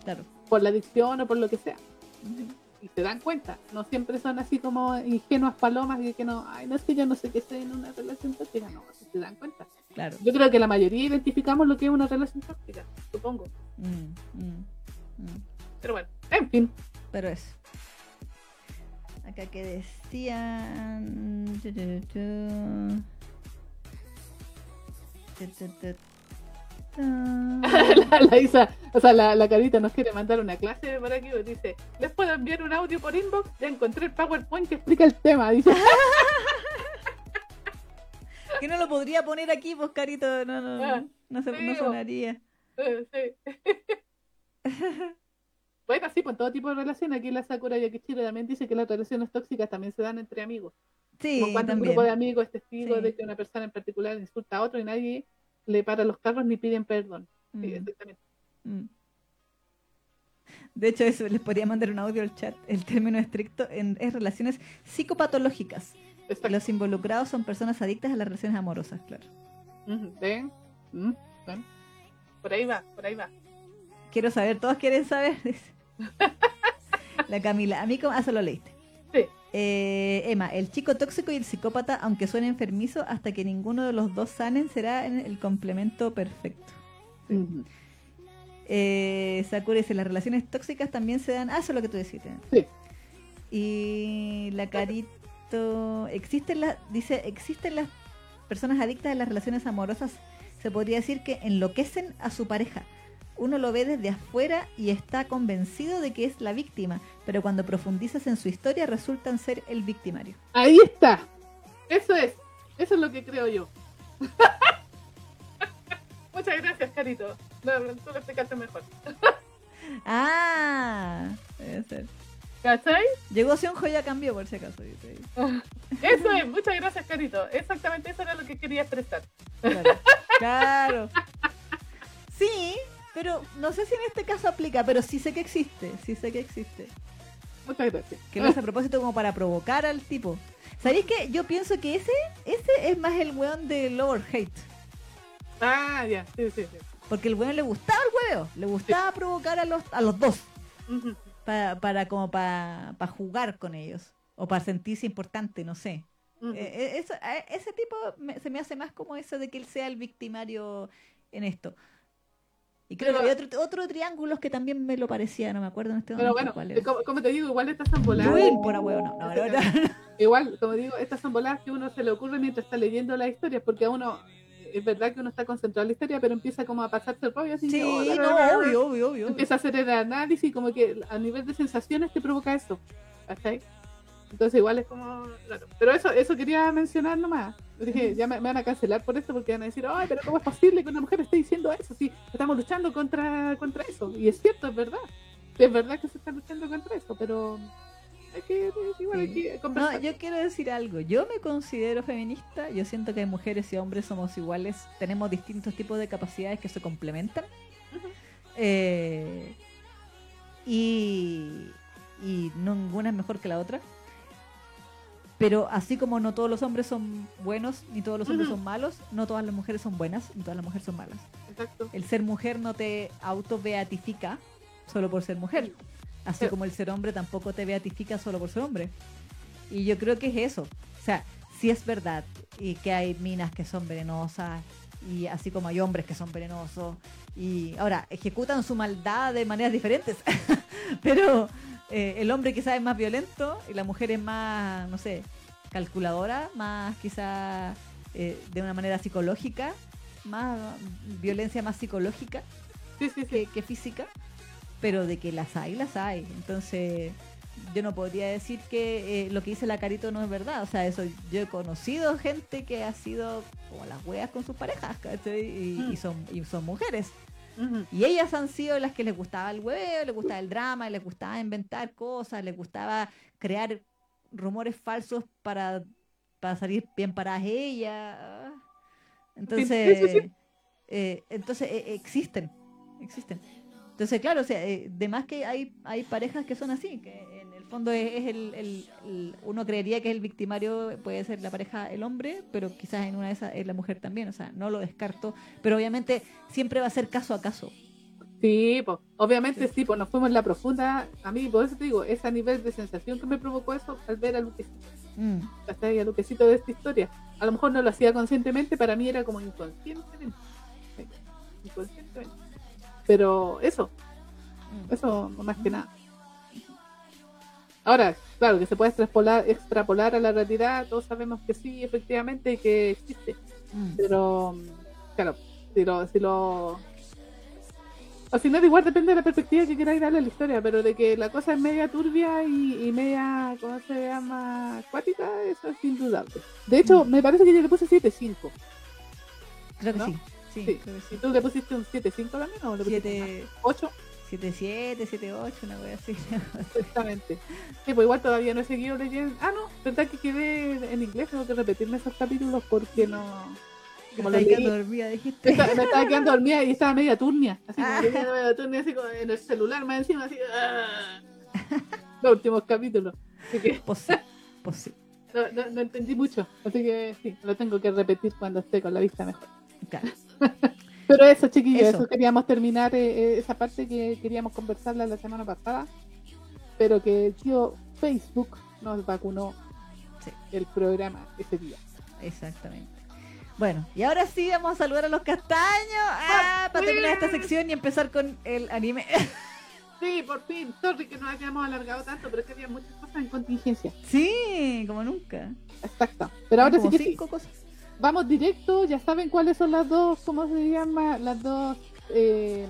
Claro. por la adicción o por lo que sea. Y se dan cuenta, no siempre son así como ingenuas palomas y que no, ay, no es que yo no sé qué estoy en una relación tóxica, no, se dan cuenta. Claro. Yo creo que la mayoría identificamos lo que es una relación tóxica, supongo. Mm, mm, mm. Pero bueno, en fin. Pero eso. Acá que decían. [laughs] la, la Isa, o sea, la, la carita nos quiere mandar una clase por aquí, dice, les puedo enviar un audio por inbox, ya encontré el PowerPoint que explica el tema, dice, [laughs] que no lo podría poner aquí, pues carito, no, no, Ah, no, se, sí, no sonaría. Sí. [laughs] Bueno, sí, pues todo tipo de relaciones. Aquí la Sakura Yakichiro también dice que las relaciones tóxicas también se dan entre amigos. Sí, Como cuando un grupo de amigos es testigo Sí. de que una persona en particular insulta a otro y nadie le para los carros ni piden perdón. Sí, Mm, exactamente. mm. De hecho, eso les podría mandar un audio al chat. El término estricto en, es relaciones psicopatológicas. Exacto. Los involucrados son personas adictas a las relaciones amorosas, claro. ¿Ven? Mm, ¿ven? Por ahí va, por ahí va. Quiero saber, todos quieren saber. [laughs] La Camila, a mí como... Ah, solo leíste. Sí. Eh, Emma, el chico tóxico y el psicópata, aunque suene enfermizo, hasta que ninguno de los dos sanen, será el complemento perfecto. Eh, Sakura dice, las relaciones tóxicas también se dan... Ah, eso es lo que tú decís. Sí. Y la Carito, existen las, dice, existen las personas adictas a las relaciones amorosas. Se podría decir que enloquecen a su pareja. Uno lo ve desde afuera y está convencido de que es la víctima, pero cuando profundizas en su historia resultan ser el victimario. Ahí está. Eso es. Eso es lo que creo yo. [laughs] Muchas gracias, Carito. No, tú lo explicaste mejor. [laughs] Ah, debe ser. ¿Cachai? Llegó Sionjo ya cambió por si acaso. [laughs] Eso es. Muchas gracias, Carito. Exactamente eso era lo que quería expresar. Claro. claro. Sí, pero no sé si en este caso aplica, pero sí sé que existe, sí sé que existe. Muchas gracias. Que lo hace a propósito como para provocar al tipo. ¿Sabéis que yo pienso que ese, ese es más el weón de Lower Hate? Ah, ya. Sí, sí, sí. Porque el weón le gustaba el huevo, le gustaba provocar a los, a los dos, para, para como para, para jugar con ellos, o para sentirse importante, no sé. Eh, eh, eso- eh, ese tipo me- se me hace más como eso de que él sea el victimario en esto. Y creo Pero- que había otro, otro triángulos que también me lo parecía, no me acuerdo en este Pero momento bueno, cuál eh, como, como te digo, igual estas son voladas. Joel, por huevo, no, no, no, no. [laughs] Igual, como digo, estas son voladas que uno se le ocurre mientras está leyendo la historia, porque a uno, es verdad que uno está concentrado en la historia, pero empieza como a pasarse el rollo así. Sí, oh, no, obvio, obvio, obvio. Empieza a hacer el análisis, como que a nivel de sensaciones te provoca eso. ¿Cachai? Entonces igual es como raro. Pero eso, eso quería mencionar nomás. Dije, ya me, me van a cancelar por esto porque van a decir, ay, pero ¿cómo es posible que una mujer esté diciendo eso? Sí, estamos luchando contra, contra eso. Y es cierto, es verdad. Es verdad que se está luchando contra eso, pero hay que, igual hay que No, conversar. yo quiero decir algo. Yo me considero feminista. Yo siento que mujeres y hombres somos iguales. Tenemos distintos tipos de capacidades que se complementan. Eh, y, y ninguna es mejor que la otra. Pero así como no todos los hombres son buenos, ni todos los hombres Ujú. son malos, no todas las mujeres son buenas, ni todas las mujeres son malas. Exacto. El ser mujer no te auto-beatifica solo por ser mujer. Así Sí. como el ser hombre tampoco te beatifica solo por ser hombre. Y yo creo que es eso. O sea, sí es verdad y que hay minas que son venenosas y así como hay hombres que son venenosos y ahora ejecutan su maldad de maneras diferentes. [laughs] Pero eh, el hombre quizás es más violento y la mujer es más, no sé, calculadora, más quizás eh, de una manera psicológica, más violencia más psicológica Sí, sí, sí. que, que física, pero de que las hay, las hay. Entonces, yo no podría decir que eh, lo que dice la Carito no es verdad. O sea, eso yo he conocido gente que ha sido como las weas con sus parejas, ¿cachai? Y, Mm. y son, y son mujeres. Y ellas han sido las que les gustaba el hueveo, les gustaba el drama, les gustaba inventar cosas, les gustaba crear rumores falsos para, para salir bien paradas ellas. Entonces, sí, sí. eh, entonces eh, existen, existen. Entonces, claro, o sea, eh, de más que hay, hay parejas que son así, que fondo es, es el, el- el- uno creería que es el victimario, puede ser la pareja el hombre, pero quizás en una de esas es la mujer también, o sea, no lo descarto, pero obviamente siempre va a ser caso a caso. Sí, pues, obviamente Sí. sí, pues nos fuimos en la profunda. A mí, por eso te digo, ese nivel de sensación que me provocó eso al ver a Luquecito, Mm. hasta ahí, a Luquecito de esta historia. A lo mejor no lo hacía conscientemente, para mí era como inconscientemente. Inconscientemente. Pero eso, Mm. eso más que nada. Ahora, claro, que se puede extrapolar, extrapolar a la realidad, todos sabemos que sí, efectivamente, que existe. Mm. Pero, claro, si lo, si lo O si no, igual depende de la perspectiva que queráis darle a la historia, pero de que la cosa es media turbia y, y media, ¿cómo se llama? Acuática, eso es indudable. De hecho, me parece que yo le puse 7.5. Creo que ¿No? sí. Sí, Sí. creo que ¿Y tú le pusiste un 7.5 también o le pusiste Siete- 8? 7-7, 7-8, una wea así. [laughs] Exactamente. Sí, pues igual todavía no he seguido leyendo. Ah, no, verdad que quedé en inglés, tengo que repetirme esos capítulos porque no. Como lo Estás quedando dormida, dijiste. estaba- me estaba quedando dormida y estaba media turnia. Así como Ah. media turnia, así como en el celular más encima, así. ah. [laughs] Los últimos capítulos. Así que Pues sí, pues sí. no, no- no entendí mucho. Así que sí, lo tengo que repetir cuando esté con la vista mejor. Claro. [laughs] Pero eso, chiquillos, Eso. eso, queríamos terminar eh, eh, esa parte que queríamos conversarla la semana pasada. Pero que el tío Facebook nos vacunó Sí. el programa ese día. Exactamente. Bueno, y ahora sí vamos a saludar a los castaños ah, para terminar esta sección y empezar con el anime. [laughs] Sí, por fin. Sorry que no hayamos alargado tanto, pero es que había muchas cosas en contingencia. Sí, como nunca. Exacto. Pero ahora sí que sí. cinco cosas. Vamos directo. Ya saben cuáles son las dos, ¿cómo se llama? Las dos eh,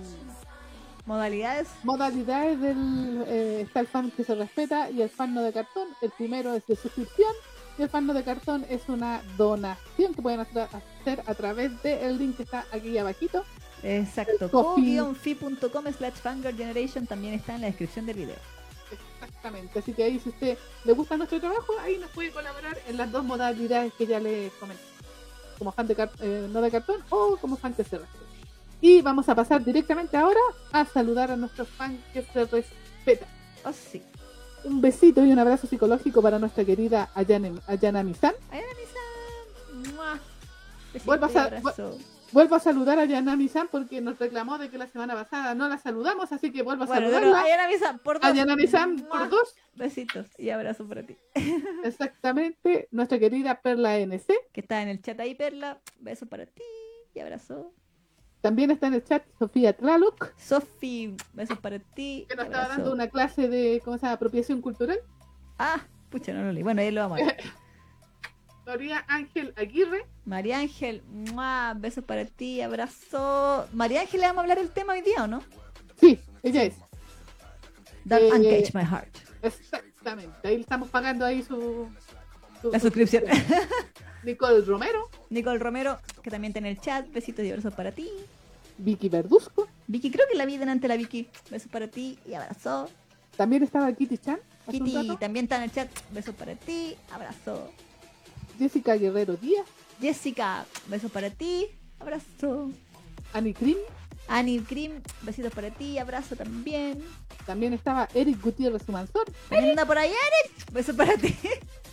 Modalidades. modalidades del... eh, está el fan que se respeta y el fan no de cartón. El primero es de suscripción y el fan no de cartón es una donación que pueden hacer a través del link que está aquí abajito. Exacto. Co-fi.com slash fangirl generation también está en la descripción del video. Exactamente. Así que ahí si usted le gusta nuestro trabajo, ahí nos puede colaborar en las dos modalidades que ya les comenté. Como fan de eh, no de cartón o como fan que se respeta. Y vamos a pasar directamente ahora a saludar a nuestros fans que se respetan. Oh, sí. Un besito y un abrazo psicológico para nuestra querida. Ahí era misa. ¡Mua! Besito Vuelvo a. Vuelvo a saludar a Ayanami-san porque nos reclamó de que la semana pasada no la saludamos, así que vuelvo a Bueno, saludarla. ahí era misa por dos. Dos. Besitos y abrazo para ti. [laughs] Exactamente. Nuestra querida Perla NC. Que está en el chat ahí, Perla. Beso para ti y abrazo. También está en el chat Sofía Tlaloc. Sofi, besos para ti. que nos estaba dando una clase de ¿cómo se llama? apropiación cultural. Ah, pucha, no lo leí. Bueno, ahí lo vamos a ver. [laughs] María Ángel Aguirre. María Ángel, ¡mua! besos para ti, abrazo. María Ángel, le vamos a hablar el tema hoy día, ¿o no? Sí, ella es. Don't Eh, uncage my heart. Exactamente. Ahí le estamos pagando ahí su, su- La suscripción. Nicole Romero, Nicole Romero, que también está en el chat. Besitos y abrazos para ti. Vicky Verduzco. Vicky, creo que la vi delante la Vicky. Besos para ti y abrazo. También estaba Kitty Chan. Kitty también está en el chat. Besos para ti, abrazo. Jessica Guerrero Díaz. Jessica, besos para ti, abrazo. Annie Krim. Annie Cream, besitos para ti, abrazo también. También estaba Eric Gutiérrez. También anda por ahí, Eric. Besos para ti.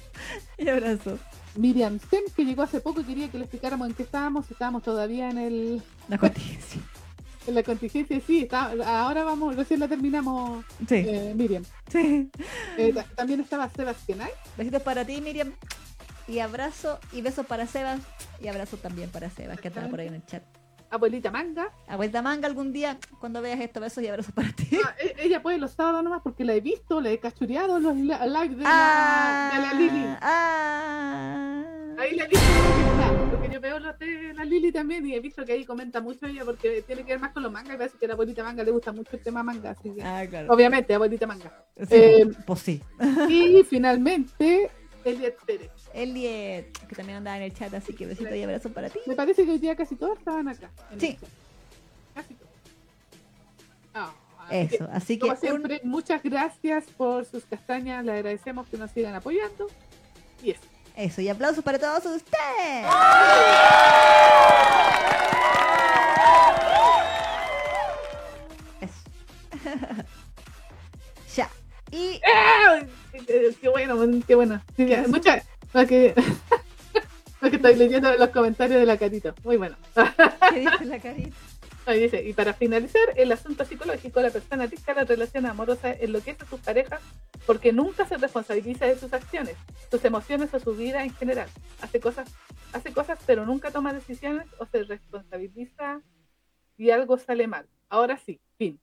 [laughs] y abrazo. Miriam Sem, que llegó hace poco y quería que le explicáramos en qué estábamos. Estábamos todavía en el La contingencia. [laughs] en la contingencia. Sí, está, ahora vamos, recién la terminamos, Sí, eh, Miriam. sí. Eh, ta- también estaba Sebastián. Besitos para ti, Miriam. Y abrazo y besos para Sebas. Y abrazo también para Sebas, que estaba por ahí en el chat. Abuelita Manga. A vuelta manga algún día, cuando veas esto, besos y abrazos para ti. Ah, e- ella puede los sábados nomás porque la he visto, la he cachureado los li- live de, la, de la Lili. ah. Ahí la he visto porque está, porque yo veo los de la Lili también y he visto que ahí comenta mucho ella porque tiene que ver más con los mangas y parece que a la abuelita manga le gusta mucho el tema manga. Así que, Ah, claro. obviamente, abuelita manga. Sí, Eh, pues sí. Y [laughs] finalmente, Eliet Pérez. Elliot, que también andaba en el chat, así que besitos y abrazos para ti. Me parece que hoy día casi todos estaban acá. Sí. Casi todos. Ah, así que, Eso, así que Como un- siempre, muchas gracias por sus castañas. Le agradecemos que nos sigan apoyando. Y eso. eso, y aplausos para todos ustedes. Eso. [laughs] ya. Y ¡Ah! Eh, Qué bueno, qué bueno. Sí, muchas. Lo que, lo que estoy leyendo los comentarios de la carita. Muy bueno. [laughs] ¿qué dice la carita? Ahí dice, y para finalizar, el asunto psicológico, la persona dicta la relación amorosa enloquece a sus parejas porque nunca se responsabiliza de sus acciones, sus emociones o su vida en general. Hace cosas, hace cosas, pero nunca toma decisiones o se responsabiliza y algo sale mal. Ahora sí, fin.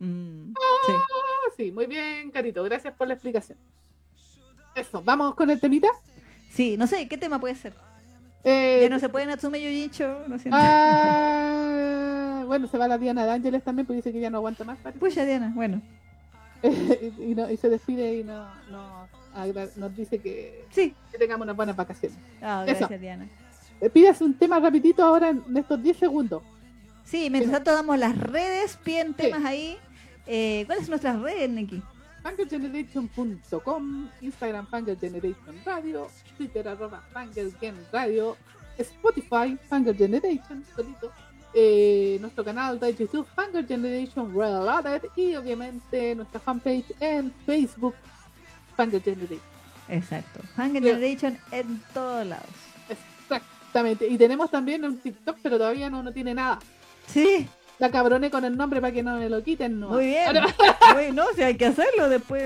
Mm, sí. Ah, sí, muy bien, Carito, gracias por la explicación. Eso, vamos con el temita. Sí, no sé, ¿qué tema puede ser? Eh, Ya no se puede Natsume Yojincho, no sé. ah, bueno, se va la Diana de Ángeles también, porque dice que ya no aguanta más. parece. Pucha, Diana, bueno. [laughs] y, y no- y se despide y no, no- nos dice que, Sí. que tengamos unas buenas vacaciones. Ah, Eso. gracias, Diana. Eh, Pídase un tema rapidito ahora en estos 10 segundos. Sí, mientras tanto damos las redes, piden temas ahí. Eh, ¿Cuáles son nuestras redes, Neki? FangerGeneration.com, Instagram FangerGeneration Radio, Twitter arroba Radio, Spotify FangerGeneration, solito, eh, nuestro canal de YouTube FangerGeneration Reloaded y obviamente nuestra fanpage en Facebook FangerGeneration. Exacto. Hunger Generation en todos lados. Exactamente. Y tenemos también un TikTok, pero todavía no, no tiene nada. Sí, La cabroné con el nombre para que no me lo quiten. No. muy bien. Muy- [laughs] no, si hay que hacerlo después.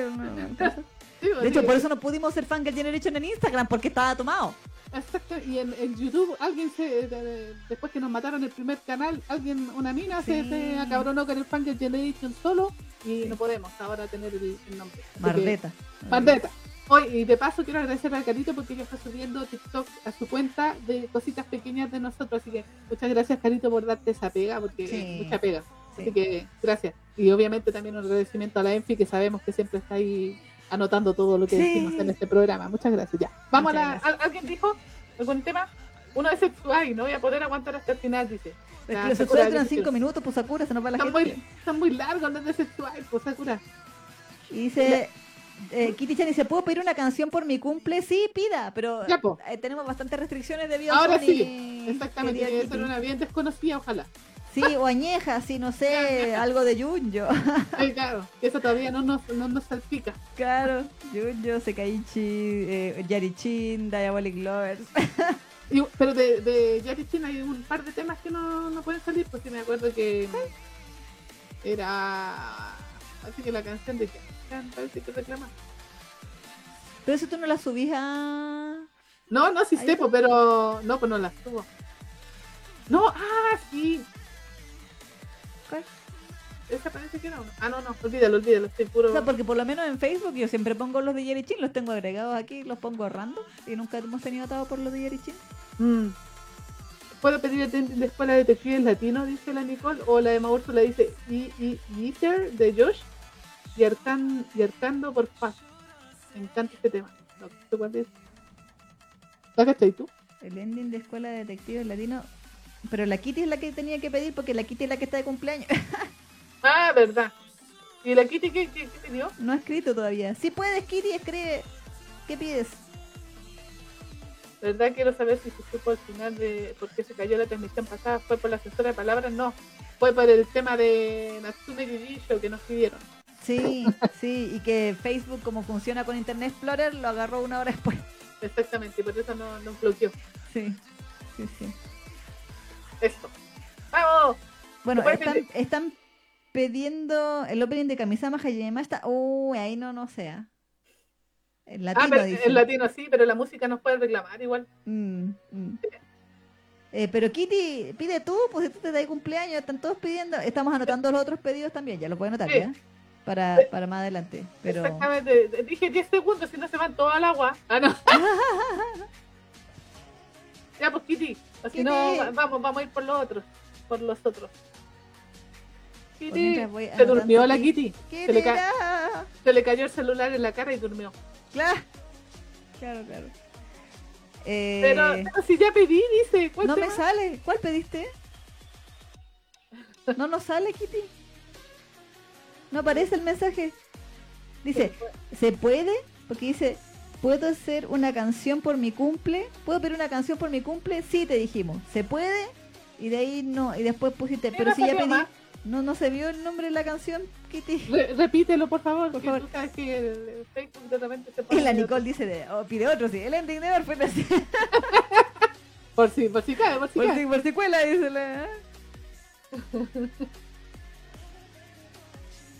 hacer. Sí, pues, De hecho, sí. por eso no pudimos ser Hunger Generation en Instagram, porque estaba tomado. Exacto, y en, en YouTube alguien se, de- de- después que nos mataron el primer canal, alguien, una mina se, Sí. se acabronó con el Fanger Generation solo y no podemos ahora tener el, el nombre. Mardeta. Mardeta. Hoy, y de paso quiero agradecer al Carito porque ella está subiendo TikTok a su cuenta de cositas pequeñas de nosotros, así que muchas gracias Carito por darte esa pega, porque Sí. es mucha pega. Sí. Así que gracias. Y obviamente también un agradecimiento a la Enfi, que sabemos que siempre está ahí anotando todo lo que Sí. decimos en este programa. Muchas gracias. Ya. Vamos Muchas a la. ¿al- ¿Alguien dijo algún tema? Uno de sexual, no voy a poder aguantar hasta el final, dice. Los sexuales duran dice- cinco minutos, pues Sakura se nos va la Están gente. muy, están muy largos los de sexual, pues Sakura. Y dice, eh, Kitty Chan dice, ¿puedo pedir una canción por mi cumple? Sí, pida, pero Ya, eh, tenemos bastantes restricciones debido a Ahora sí, exactamente. Debe Kitty. ser una bien desconocida, ojalá. Sí, o añeja, sí, no sé, [laughs] algo de Junjo. Ay, claro, eso todavía no nos, no nos salpica. claro, Junjo, Sekaiichi, eh, Yarichin, Diabolic Lovers. [laughs] Y- pero de, de Jackie Chan hay un par de temas que no, no pueden salir, porque me acuerdo que era. Así que la canción de Parece que. Pero eso tú no la subís a... No, no, sí Ahí sé, po, pero. No, pues no la subo. No, ah, sí. ¿Cuál? Esa parece que uno. Ah, no, no, olvídalo, olvídalo, estoy puro. O sea, porque por lo menos en Facebook yo siempre pongo los de Yarichin, los tengo agregados aquí, los pongo random y nunca hemos tenido atado por los de Yarichin. Mm. ¿Puedo pedir el de escuela de detectives latino? Dice la Nicole. O la de Maúrsula dice y, y, Eater de Josh y, Arcan, y Arcando por paz. Me encanta este tema. No, ¿tú cuál es? ¿La cachai tú? El ending de Escuela de Detectives Latino. Pero la Kitty es la que tenía que pedir porque la Kitty es la que está de cumpleaños. [laughs] Ah, verdad. ¿Y la Kitty qué, qué, qué pidió? no ha escrito todavía. Si puedes, Kitty, escribe. ¿Qué pides? ¿Verdad? Quiero saber si se supo al final de por qué se cayó la transmisión pasada. ¿Fue por la censura de palabras? No. Fue por el tema de Natsume Jujutsu que nos pidieron. Sí, sí, y que Facebook, como funciona con Internet Explorer, lo agarró una hora después. Exactamente, y por eso no nos bloqueó. Sí, sí, sí. Esto. ¡Vamos! Bueno, están, pidiendo el opening de Kamisama Hajime está. Uy, ahí no, no sea. En latino ah, pero dice. en latino sí, pero la música nos puede reclamar igual. Mm, mm. Eh, pero Kitty, pide tú, pues si tú te das cumpleaños, están todos pidiendo. Estamos anotando los otros pedidos también, ya lo pueden anotar, Sí. Para, para más adelante. Pero Exactamente. Dije 10 segundos, si no se van todos al agua. Ah, no. [laughs] ya, pues Kitty. Si no, vamos, vamos a ir por los otros. Por los otros. Pues Kitty. Se durmió la. Kitty. Se le, se cayó el celular en la cara y durmió. Claro, claro, claro. Eh, Pero, pero si ya pedí, dice. ¿cuál no me sale. ¿Cuál pediste? No nos sale, Kitty. No aparece el mensaje. Dice, ¿se puede? Porque dice, ¿puedo hacer una canción por mi cumple? ¿Puedo pedir una canción por mi cumple? Sí, te dijimos. ¿Se puede? Y de ahí no. Y después pusiste, pero si ya pedí. más. No, no se vio el nombre de la canción, Kitty. [laughs] Re- repítelo, por favor. Por favor. sabes que el, el Facebook de repente se Y la Nicole dice, de, oh, pide otro, sí. El ending de Orphan, [laughs] así. Por si, por si cae, por si Por cae. si, por si cuela, dice la. [laughs]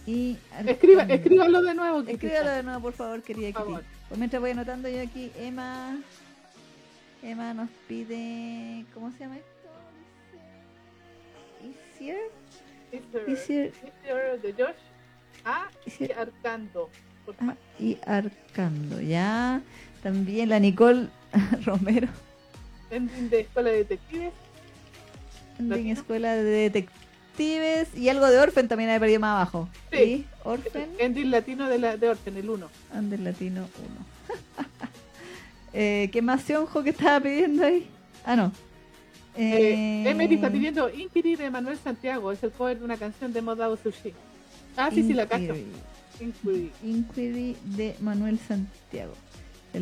Y Escriba, escríbalo de nuevo. Kitty. Escríbalo de nuevo, por favor, querida Por Kitty. favor. Pues mientras voy anotando yo aquí, Emma. Emma nos pide. ¿Cómo se llama esto? Easier. Easter de Josh. Ah, y. Arcando. Ah, y Arcando, ya. También la Nicole [laughs] Romero. ending de Escuela de Detectives. En ¿Latino? escuela de detectives. Detectives y algo de Orphan también había perdido más abajo. Sí. ¿Sí? Orphan Ending latino de, la, de Orphan, el 1. Under Latino 1. [laughs] eh, ¿Qué más Sionjo que estaba pidiendo ahí? Ah, no. Eh, Eh, Emery está pidiendo Inquiry de Manuel Santiago. Es el cover de una canción de Modao Sushi. Ah, sí, sí, la cacho. Inquiry. Inquiry. De Manuel Santiago.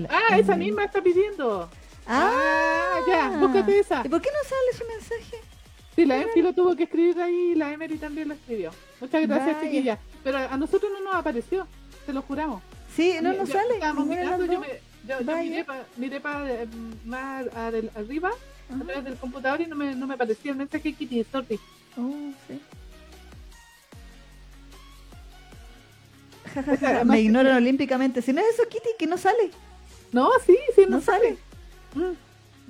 Ah, esa misma está pidiendo. Ah, ya, búscate esa. ¿Y por qué no sale su mensaje? Sí, la Enfi lo tuvo que escribir ahí y la Emery también lo escribió. Muchas gracias, Vaya. chiquilla. Pero a nosotros no nos apareció, se lo juramos. Sí, no nos sale. Mirando, yo, dos. me, yo, yo Vaya. miré pa, eh, más adel- arriba, a través del computador y no me, no me aparecía el mensaje Kitty, sorry. Oh, sí. [laughs] Me ignoran olímpicamente. Si no es eso, Kitty, que no sale. No, sí, sí, no, No sale. sale. Mm,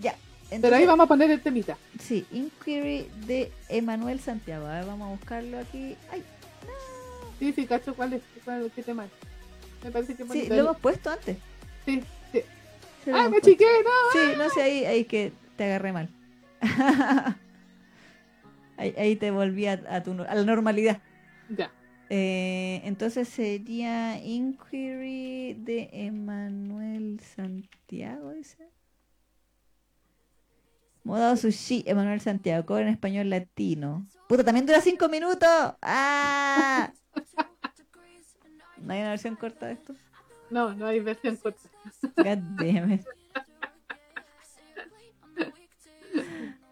Ya. Pero ahí vamos a poner el temita. Sí, Inquiry de Emanuel Santiago. A ver, vamos a buscarlo aquí. Ay, Sí, sí, cacho, ¿cuál es? ¿Cuál, ¿Qué tema es? Me parece que sí, lo hemos puesto antes. Sí, sí. Lo ¡Ah, me chiqué! ¡No! Sí, no sé, ahí, ahí que te agarré mal. [laughs] ahí, ahí te volví a, a tu, no- a la normalidad. Ya. Eh, entonces sería Inquiry de Emanuel Santiago, dice. Modado Sushi, Emanuel Santiago, en español latino. Puta, también dura cinco minutos. ¡Ah! ¿No hay una versión corta de esto? No, no hay versión corta. God damn it.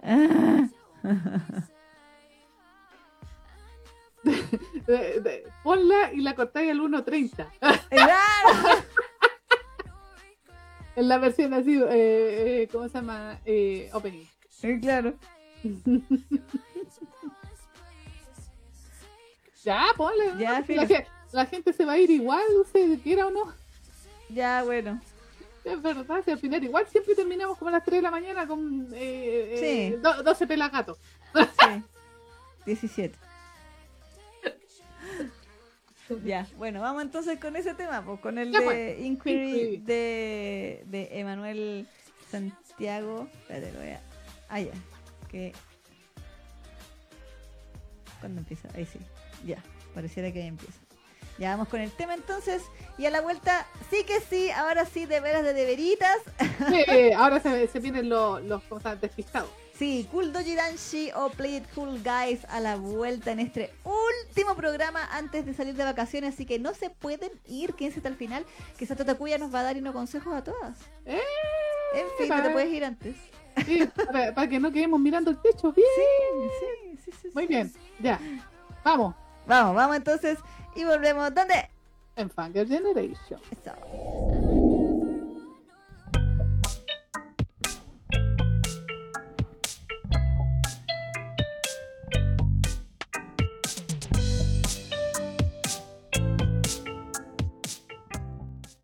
Ah. De- de- ponla y la cortáis al 1.30. [laughs] ¡Claro! En la versión así, eh, eh, ¿cómo se llama? Eh, opening. Claro. [laughs] Ya, ponle. la, ge- la gente se va a ir igual, se quiera o no. Ya, bueno. Es verdad, si al final igual siempre terminamos como a las 3 de la mañana con eh, eh, Sí. do- 12 pelagatos. Sí. [laughs] 17. [laughs] Ya, bueno, vamos entonces con ese tema, pues, con el Ya, de pues. Inquiry Inquiry. de, de Emanuel Santiago. Espérate, lo voy a. Ah, ya. Que. ¿Cuándo empieza? Ahí sí. Ya, pareciera que ahí empieza. Ya vamos con el tema entonces. Y a la vuelta, sí que sí, ahora sí, de veras de deberitas. Sí, [laughs] ahora se, se vienen los, los ¿cómo se llama? despistados. Sí, Cool Doji Danshi o Play It Cool Guys a la vuelta en este último programa antes de salir de vacaciones, así que no se pueden ir, quédense hasta el final, que Sato Takuya nos va a dar unos consejos a todas. Eh, En fin, no te puedes ir antes. sí, para, para que no quedemos mirando el techo. Bien, Sí, sí, sí. muy sí. bien. Ya, vamos. Vamos, vamos entonces y volvemos. ¿Dónde? En Fanger Generation. Eso.